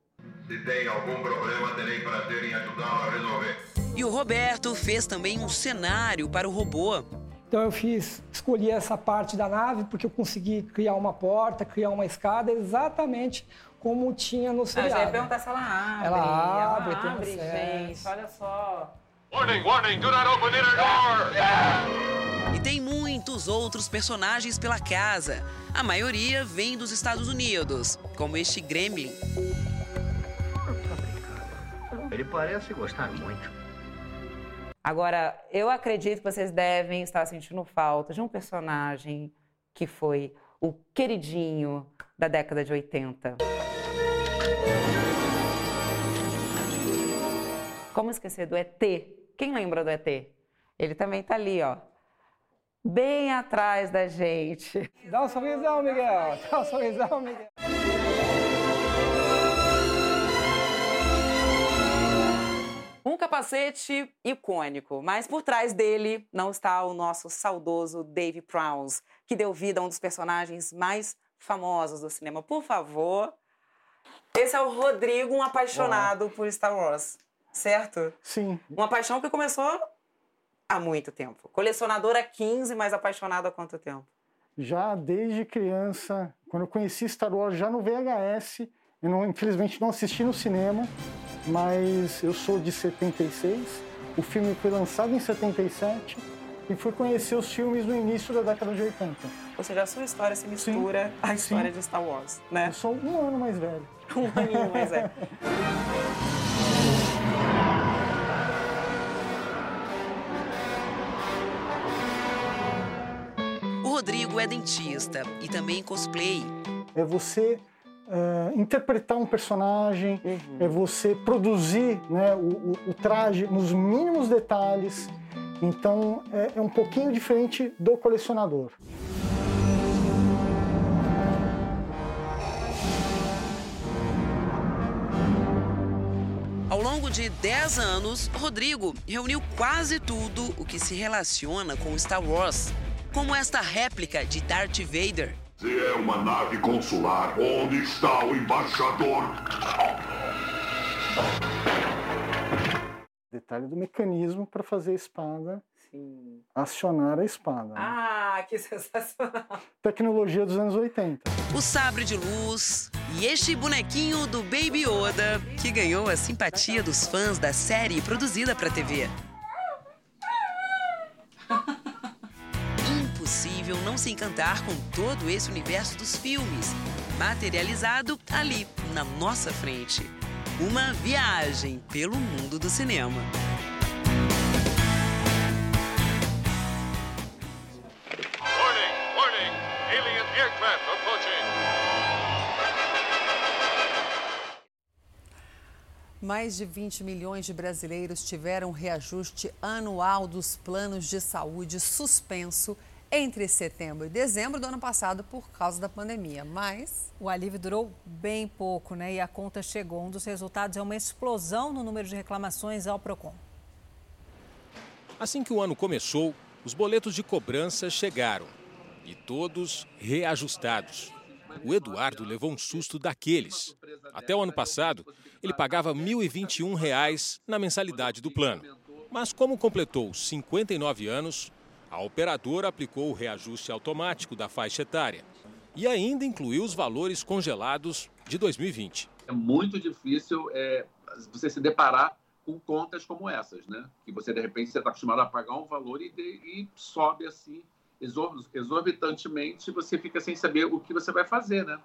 S163: Se tem algum problema, terei prazer em ajudá-lo a resolver.
S159: E o Roberto fez também um cenário para o robô.
S160: Então eu fiz, escolhi essa parte da nave porque eu consegui criar uma porta, criar uma escada exatamente como tinha no
S161: Ah, já ia
S160: seriado.
S161: perguntar se ela abre.
S160: Ela abre, tem
S161: abre,
S160: acesso.
S161: gente. Olha só.
S162: Warning, warning, do not open inner door!
S159: E tem muitos outros personagens pela casa. A maioria vem dos Estados Unidos, como este Gremlin.
S163: Ele parece gostar muito.
S161: Agora, eu acredito que vocês devem estar sentindo falta de um personagem que foi o queridinho da década de 80. Como esquecer do ET? Quem lembra do ET? Ele também tá ali, ó. Bem atrás da gente.
S160: Dá um sorrisão, Miguel. Dá um sorrisão, Miguel.
S161: Um capacete icônico, mas por trás dele não está o nosso saudoso Dave Prowse, que deu vida a um dos personagens mais famosos do cinema. Por favor. Esse é o Rodrigo, um apaixonado por Star Wars, certo?
S156: Sim.
S161: Uma paixão que começou há muito tempo. Colecionador há 15, mas apaixonado há quanto tempo?
S156: Já desde criança, quando eu conheci Star Wars já no VHS, eu não, infelizmente não assisti no cinema, mas eu sou de 76. O filme foi lançado em 77 e fui conhecer os filmes no início da década de 80.
S161: Ou seja, a sua história se mistura à história de Star Wars, né?
S156: Eu sou um ano mais velho.
S161: Um aninho mais velho.
S159: Rodrigo é dentista e também cosplay.
S156: É você eh, interpretar um personagem, é você produzir né, o, o- o traje nos mínimos detalhes. Então é, é um pouquinho diferente do colecionador.
S159: Ao longo de 10 anos, Rodrigo reuniu quase tudo o que se relaciona com Star Wars, como esta réplica de Darth Vader.
S163: Se é uma nave consular, onde está o embaixador?
S156: Detalhe do mecanismo para fazer a espada
S161: Sim.
S156: acionar a espada. né?
S161: Ah, que sensacional.
S156: Tecnologia dos anos 80.
S159: O sabre de luz e este bonequinho do Baby Yoda, que ganhou a simpatia dos fãs da série produzida para TV. Impossível não se encantar com todo esse universo dos filmes, materializado ali na nossa frente. Uma viagem pelo mundo do cinema.
S162: Warning, warning, alien aircraft approaching.
S1: Mais de 20 milhões de brasileiros tiveram reajuste anual dos planos de saúde suspenso entre setembro e dezembro do ano passado por causa da pandemia. Mas
S2: O alívio durou bem pouco, né? E a conta chegou. Um dos resultados é uma explosão no número de reclamações ao PROCON.
S164: Assim que o ano começou, os boletos de cobrança chegaram e todos reajustados. O Eduardo levou um susto daqueles. Até o ano passado, ele pagava R$ 1.021 na mensalidade do plano. Mas como completou 59 anos, a operadora aplicou o reajuste automático da faixa etária e ainda incluiu os valores congelados de 2020.
S160: É muito difícil é, você se deparar com contas como essas, né? Que você, de repente, está acostumado a pagar um valor e, e sobe assim exorbitantemente, você fica sem saber o que você vai fazer, né?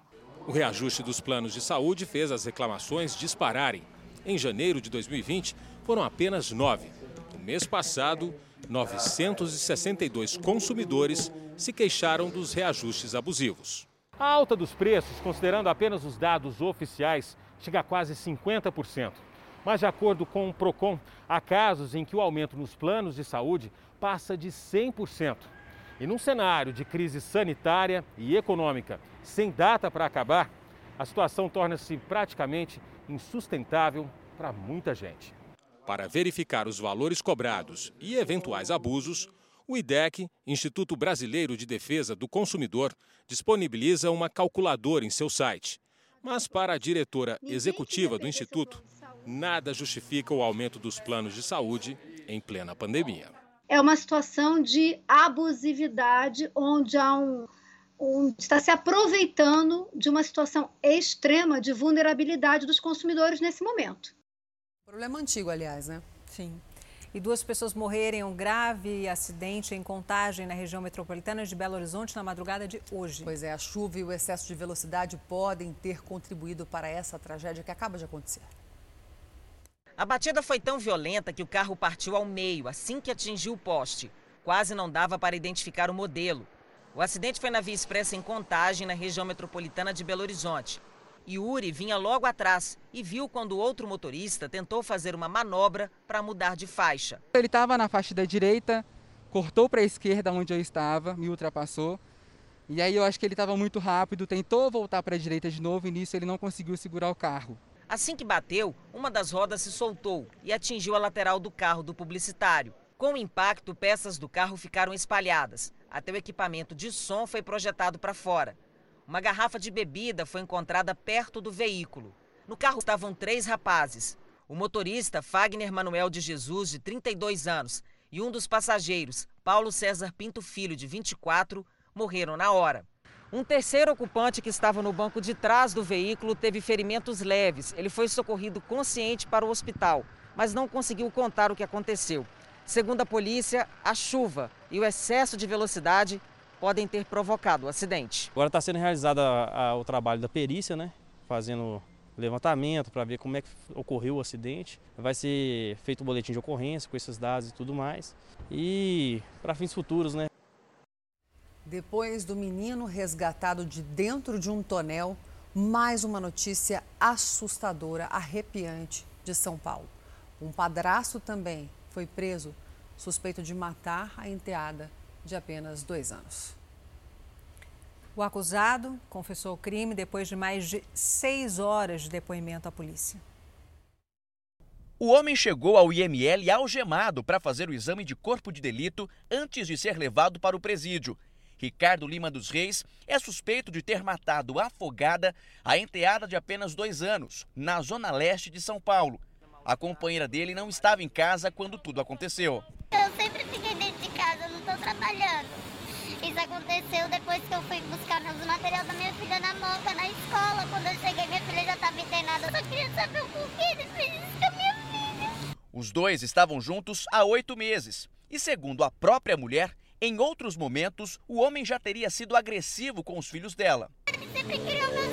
S164: O reajuste dos planos de saúde fez as reclamações dispararem. Em janeiro de 2020, foram apenas nove. No mês passado, 962 consumidores se queixaram dos reajustes abusivos. A alta dos preços, considerando apenas os dados oficiais, chega a quase 50%. Mas, de acordo com o PROCON, há casos em que o aumento nos planos de saúde passa de 100%. E num cenário de crise sanitária e econômica sem data para acabar, a situação torna-se praticamente insustentável para muita gente. Para verificar os valores cobrados e eventuais abusos, o IDEC, Instituto Brasileiro de Defesa do Consumidor, disponibiliza uma calculadora em seu site. Mas para a diretora executiva do Instituto, nada justifica o aumento dos planos de saúde em plena pandemia
S165: é uma situação de abusividade, onde há um, um, está se aproveitando de uma situação extrema de vulnerabilidade dos consumidores nesse momento.
S1: Problema antigo, aliás, né?
S2: Sim. E duas pessoas morreram em um grave acidente em contagem na região metropolitana de Belo Horizonte na madrugada de hoje.
S1: Pois é, a chuva e o excesso de velocidade podem ter contribuído para essa tragédia que acaba de acontecer.
S166: A batida foi tão violenta que o carro partiu ao meio assim que atingiu o poste. Quase não dava para identificar o modelo. O acidente foi na Via Expressa em Contagem, na região metropolitana de Belo Horizonte. Yuri vinha logo atrás e viu quando o outro motorista tentou fazer uma manobra para mudar de faixa.
S167: Ele estava na faixa da direita, cortou para a esquerda onde eu estava, me ultrapassou. E aí eu acho que ele estava muito rápido, tentou voltar para a direita de novo e nisso ele não conseguiu segurar o carro.
S166: Assim que bateu, uma das rodas se soltou e atingiu a lateral do carro do publicitário. Com o impacto, peças do carro ficaram espalhadas. Até o equipamento de som foi projetado para fora. Uma garrafa de bebida foi encontrada perto do veículo. No carro estavam três rapazes. O motorista, Fagner Manuel de Jesus, de 32 anos, e um dos passageiros, Paulo César Pinto Filho, de 24, morreram na hora. Um terceiro ocupante que estava no banco de trás do veículo teve ferimentos leves. Ele foi socorrido consciente para o hospital, mas não conseguiu contar o que aconteceu. Segundo a polícia, a chuva e o excesso de velocidade podem ter provocado o acidente.
S161: Agora está sendo realizado a, a, o trabalho da perícia, né? Fazendo levantamento para ver como é que ocorreu o acidente. Vai ser feito o um boletim de ocorrência com esses dados e tudo mais. E para fins futuros, né?
S1: Depois do menino resgatado de dentro de um tonel, mais uma notícia assustadora, arrepiante de São Paulo. Um padrasto também foi preso, suspeito de matar a enteada de apenas dois anos.
S2: O acusado confessou o crime depois de mais de seis horas de depoimento à polícia.
S19: O homem chegou ao IML algemado para fazer o exame de corpo de delito antes de ser levado para o presídio Ricardo Lima dos Reis é suspeito de ter matado afogada a enteada de apenas dois anos, na zona leste de São Paulo. A companheira dele não estava em casa quando tudo aconteceu.
S168: Eu sempre fiquei dentro de casa, não estou trabalhando. Isso aconteceu depois que eu fui buscar meus materiais da minha filha na moca, na escola. Quando eu cheguei, minha filha já estava internada. Eu só queria saber o porquê ele fez isso com a minha filha.
S19: Os dois estavam juntos há oito meses. E segundo a própria mulher, em outros momentos, o homem já teria sido agressivo com os filhos dela.
S168: Ele sempre filhos, sempre.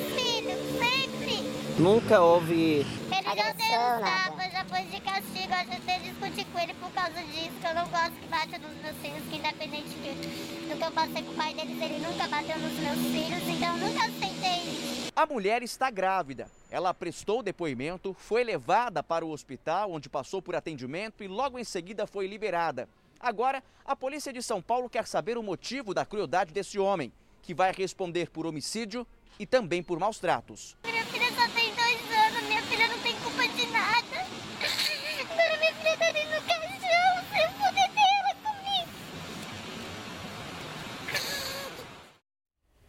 S19: Nunca houve.
S168: Ele já deu tapa, já pôs de castigo. Eu até discuti com ele por causa disso, que eu não gosto que bata nos meus filhos, que independente do que eu passei com o pai deles, ele nunca bateu nos meus filhos, então eu nunca aceitei isso.
S19: A mulher está grávida. Ela prestou depoimento, foi levada para o hospital, onde passou por atendimento e logo em seguida foi liberada. Agora, a polícia de São Paulo quer saber o motivo da crueldade desse homem, que vai responder por homicídio e também por maus tratos.
S168: Minha filha só tem dois anos, minha filha não tem culpa de nada. Agora minha filha tá dentro do caixão, sem poder ter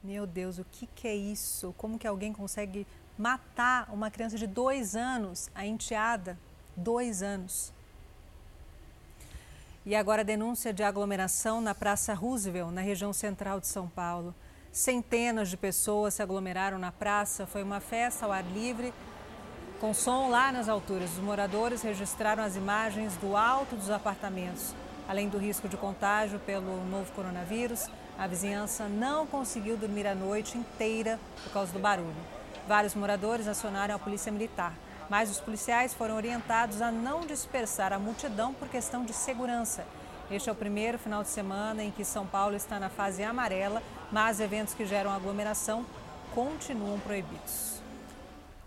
S2: Deus, o que, que é isso? Como que alguém consegue matar uma criança de dois anos, a enteada, dois anos? E agora denúncia de aglomeração na Praça Roosevelt, na região central de São Paulo. Centenas de pessoas se aglomeraram na praça. Foi uma festa ao ar livre, com som lá nas alturas. Os moradores registraram as imagens do alto dos apartamentos. Além do risco de contágio pelo novo coronavírus, a vizinhança não conseguiu dormir a noite inteira por causa do barulho. Vários moradores acionaram a polícia militar, mas os policiais foram orientados a não dispersar a multidão por questão de segurança. Este é o primeiro final de semana em que São Paulo está na fase amarela, mas eventos que geram aglomeração continuam proibidos.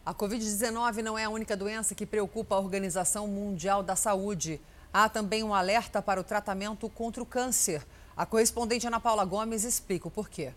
S1: A Covid-19 não é a única doença que preocupa a Organização Mundial da Saúde. Há também um alerta para o tratamento contra o câncer. A correspondente Ana Paula Gomes explica o porquê.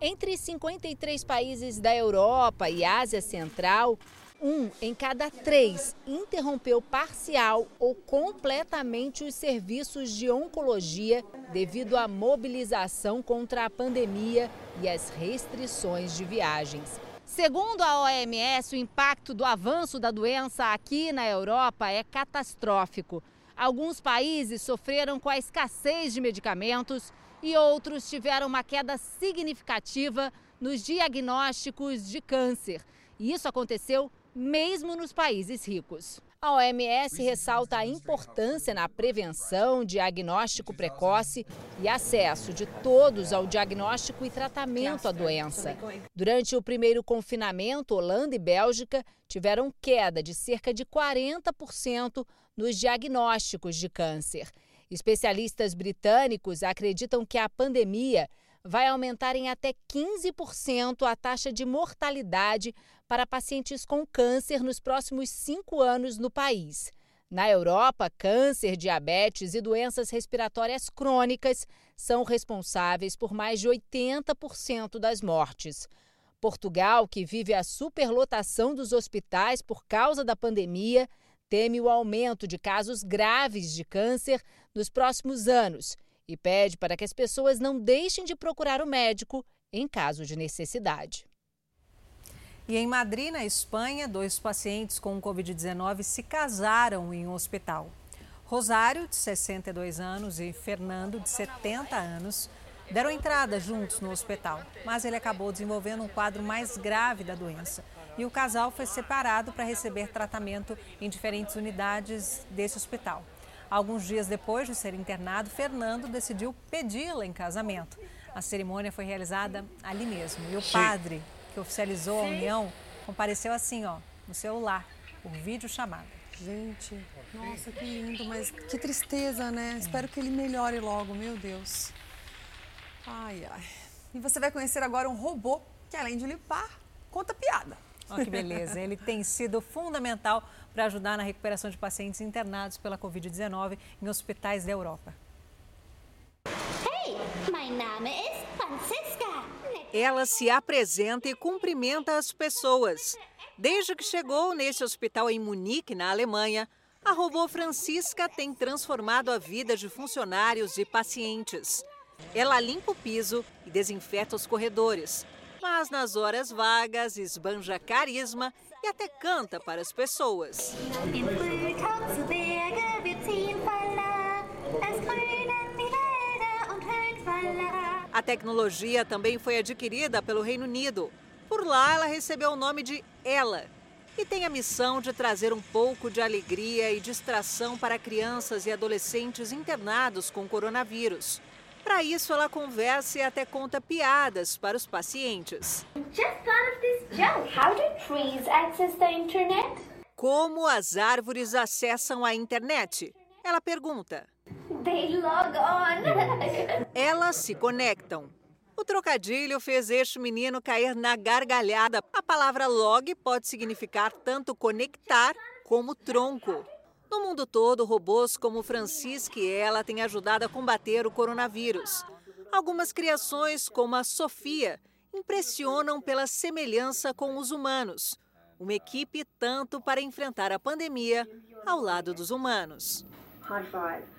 S166: Entre 53 países da Europa e Ásia Central, um em cada três interrompeu parcial ou completamente os serviços de oncologia devido à mobilização contra a pandemia e as restrições de viagens. Segundo a OMS, o impacto do avanço da doença aqui na Europa é catastrófico. Alguns países sofreram com a escassez de medicamentos e outros tiveram uma queda significativa nos diagnósticos de câncer. E isso aconteceu mesmo nos países ricos. A OMS ressalta a importância na prevenção, diagnóstico precoce e acesso de todos ao diagnóstico e tratamento da doença. Durante o primeiro confinamento, Holanda e Bélgica tiveram queda de cerca de 40% nos diagnósticos de câncer. Especialistas britânicos acreditam que a pandemia vai aumentar em até 15% a taxa de mortalidade para pacientes com câncer nos próximos cinco anos no país. Na Europa, câncer, diabetes e doenças respiratórias crônicas são responsáveis por mais de 80% das mortes. Portugal, que vive a superlotação dos hospitais por causa da pandemia, teme o aumento de casos graves de câncer nos próximos anos e pede para que as pessoas não deixem de procurar o médico em caso de necessidade.
S2: E em Madrid, na Espanha, dois pacientes com Covid-19 se casaram em um hospital. Rosário, de 62 anos, e Fernando, de 70 anos, deram entrada juntos no hospital, mas ele acabou desenvolvendo um quadro mais grave da doença. E o casal foi separado para receber tratamento em diferentes unidades desse hospital. Alguns dias depois de ser internado, Fernando decidiu pedi-la em casamento. A cerimônia foi realizada ali mesmo. E o padre que oficializou a união, compareceu assim, ó, no celular, por vídeo chamada.
S1: Gente, nossa, que lindo, mas que tristeza, né? É. Espero que ele melhore logo, meu Deus. Ai, ai. E você vai conhecer agora um robô que, além de limpar, conta piada.
S2: Olha que beleza. Ele tem sido fundamental para ajudar na recuperação de pacientes internados pela Covid-19 em hospitais da Europa.
S169: Hey, my name is.
S170: Ela se apresenta e cumprimenta as pessoas. Desde que chegou nesse hospital em Munique, na Alemanha, a robô Francisca tem transformado a vida de funcionários e pacientes. Ela limpa o piso e desinfeta os corredores, mas nas horas vagas esbanja carisma e até canta para as pessoas. A tecnologia também foi adquirida pelo Reino Unido. Por lá, ela recebeu o nome de Ela e tem a missão de trazer um pouco de alegria e distração para crianças e adolescentes internados com coronavírus. Para isso, ela conversa e até conta piadas para os pacientes. Como as árvores acessam a internet? Ela pergunta.
S169: They log on.
S170: Elas se conectam. O trocadilho fez este menino cair na gargalhada. A palavra log pode significar tanto conectar como tronco. No mundo todo, robôs como Francisca e ela têm ajudado a combater o coronavírus. Algumas criações, como a Sofia, impressionam pela semelhança com os humanos. Uma equipe tanto para enfrentar a pandemia ao lado dos humanos. High five.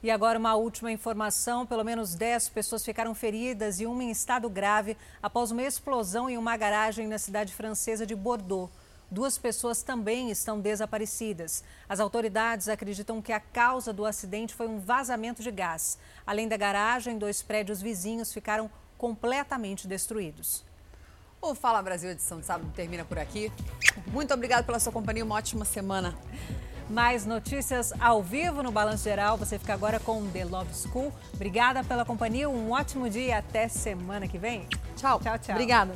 S2: E agora uma última informação: pelo menos 10 pessoas ficaram feridas e uma em estado grave após uma explosão em uma garagem na cidade francesa de Bordeaux. Duas pessoas também estão desaparecidas. As autoridades acreditam que a causa do acidente foi um vazamento de gás. Além da garagem, dois prédios vizinhos ficaram completamente destruídos.
S1: O Fala Brasil edição de sábado termina por aqui. Muito obrigado pela sua companhia, uma ótima semana.
S2: Mais notícias ao vivo no Balanço Geral. Você fica agora com The Love School. Obrigada pela companhia, um ótimo dia até semana que vem.
S1: Tchau.
S2: Tchau, tchau.
S1: Obrigada.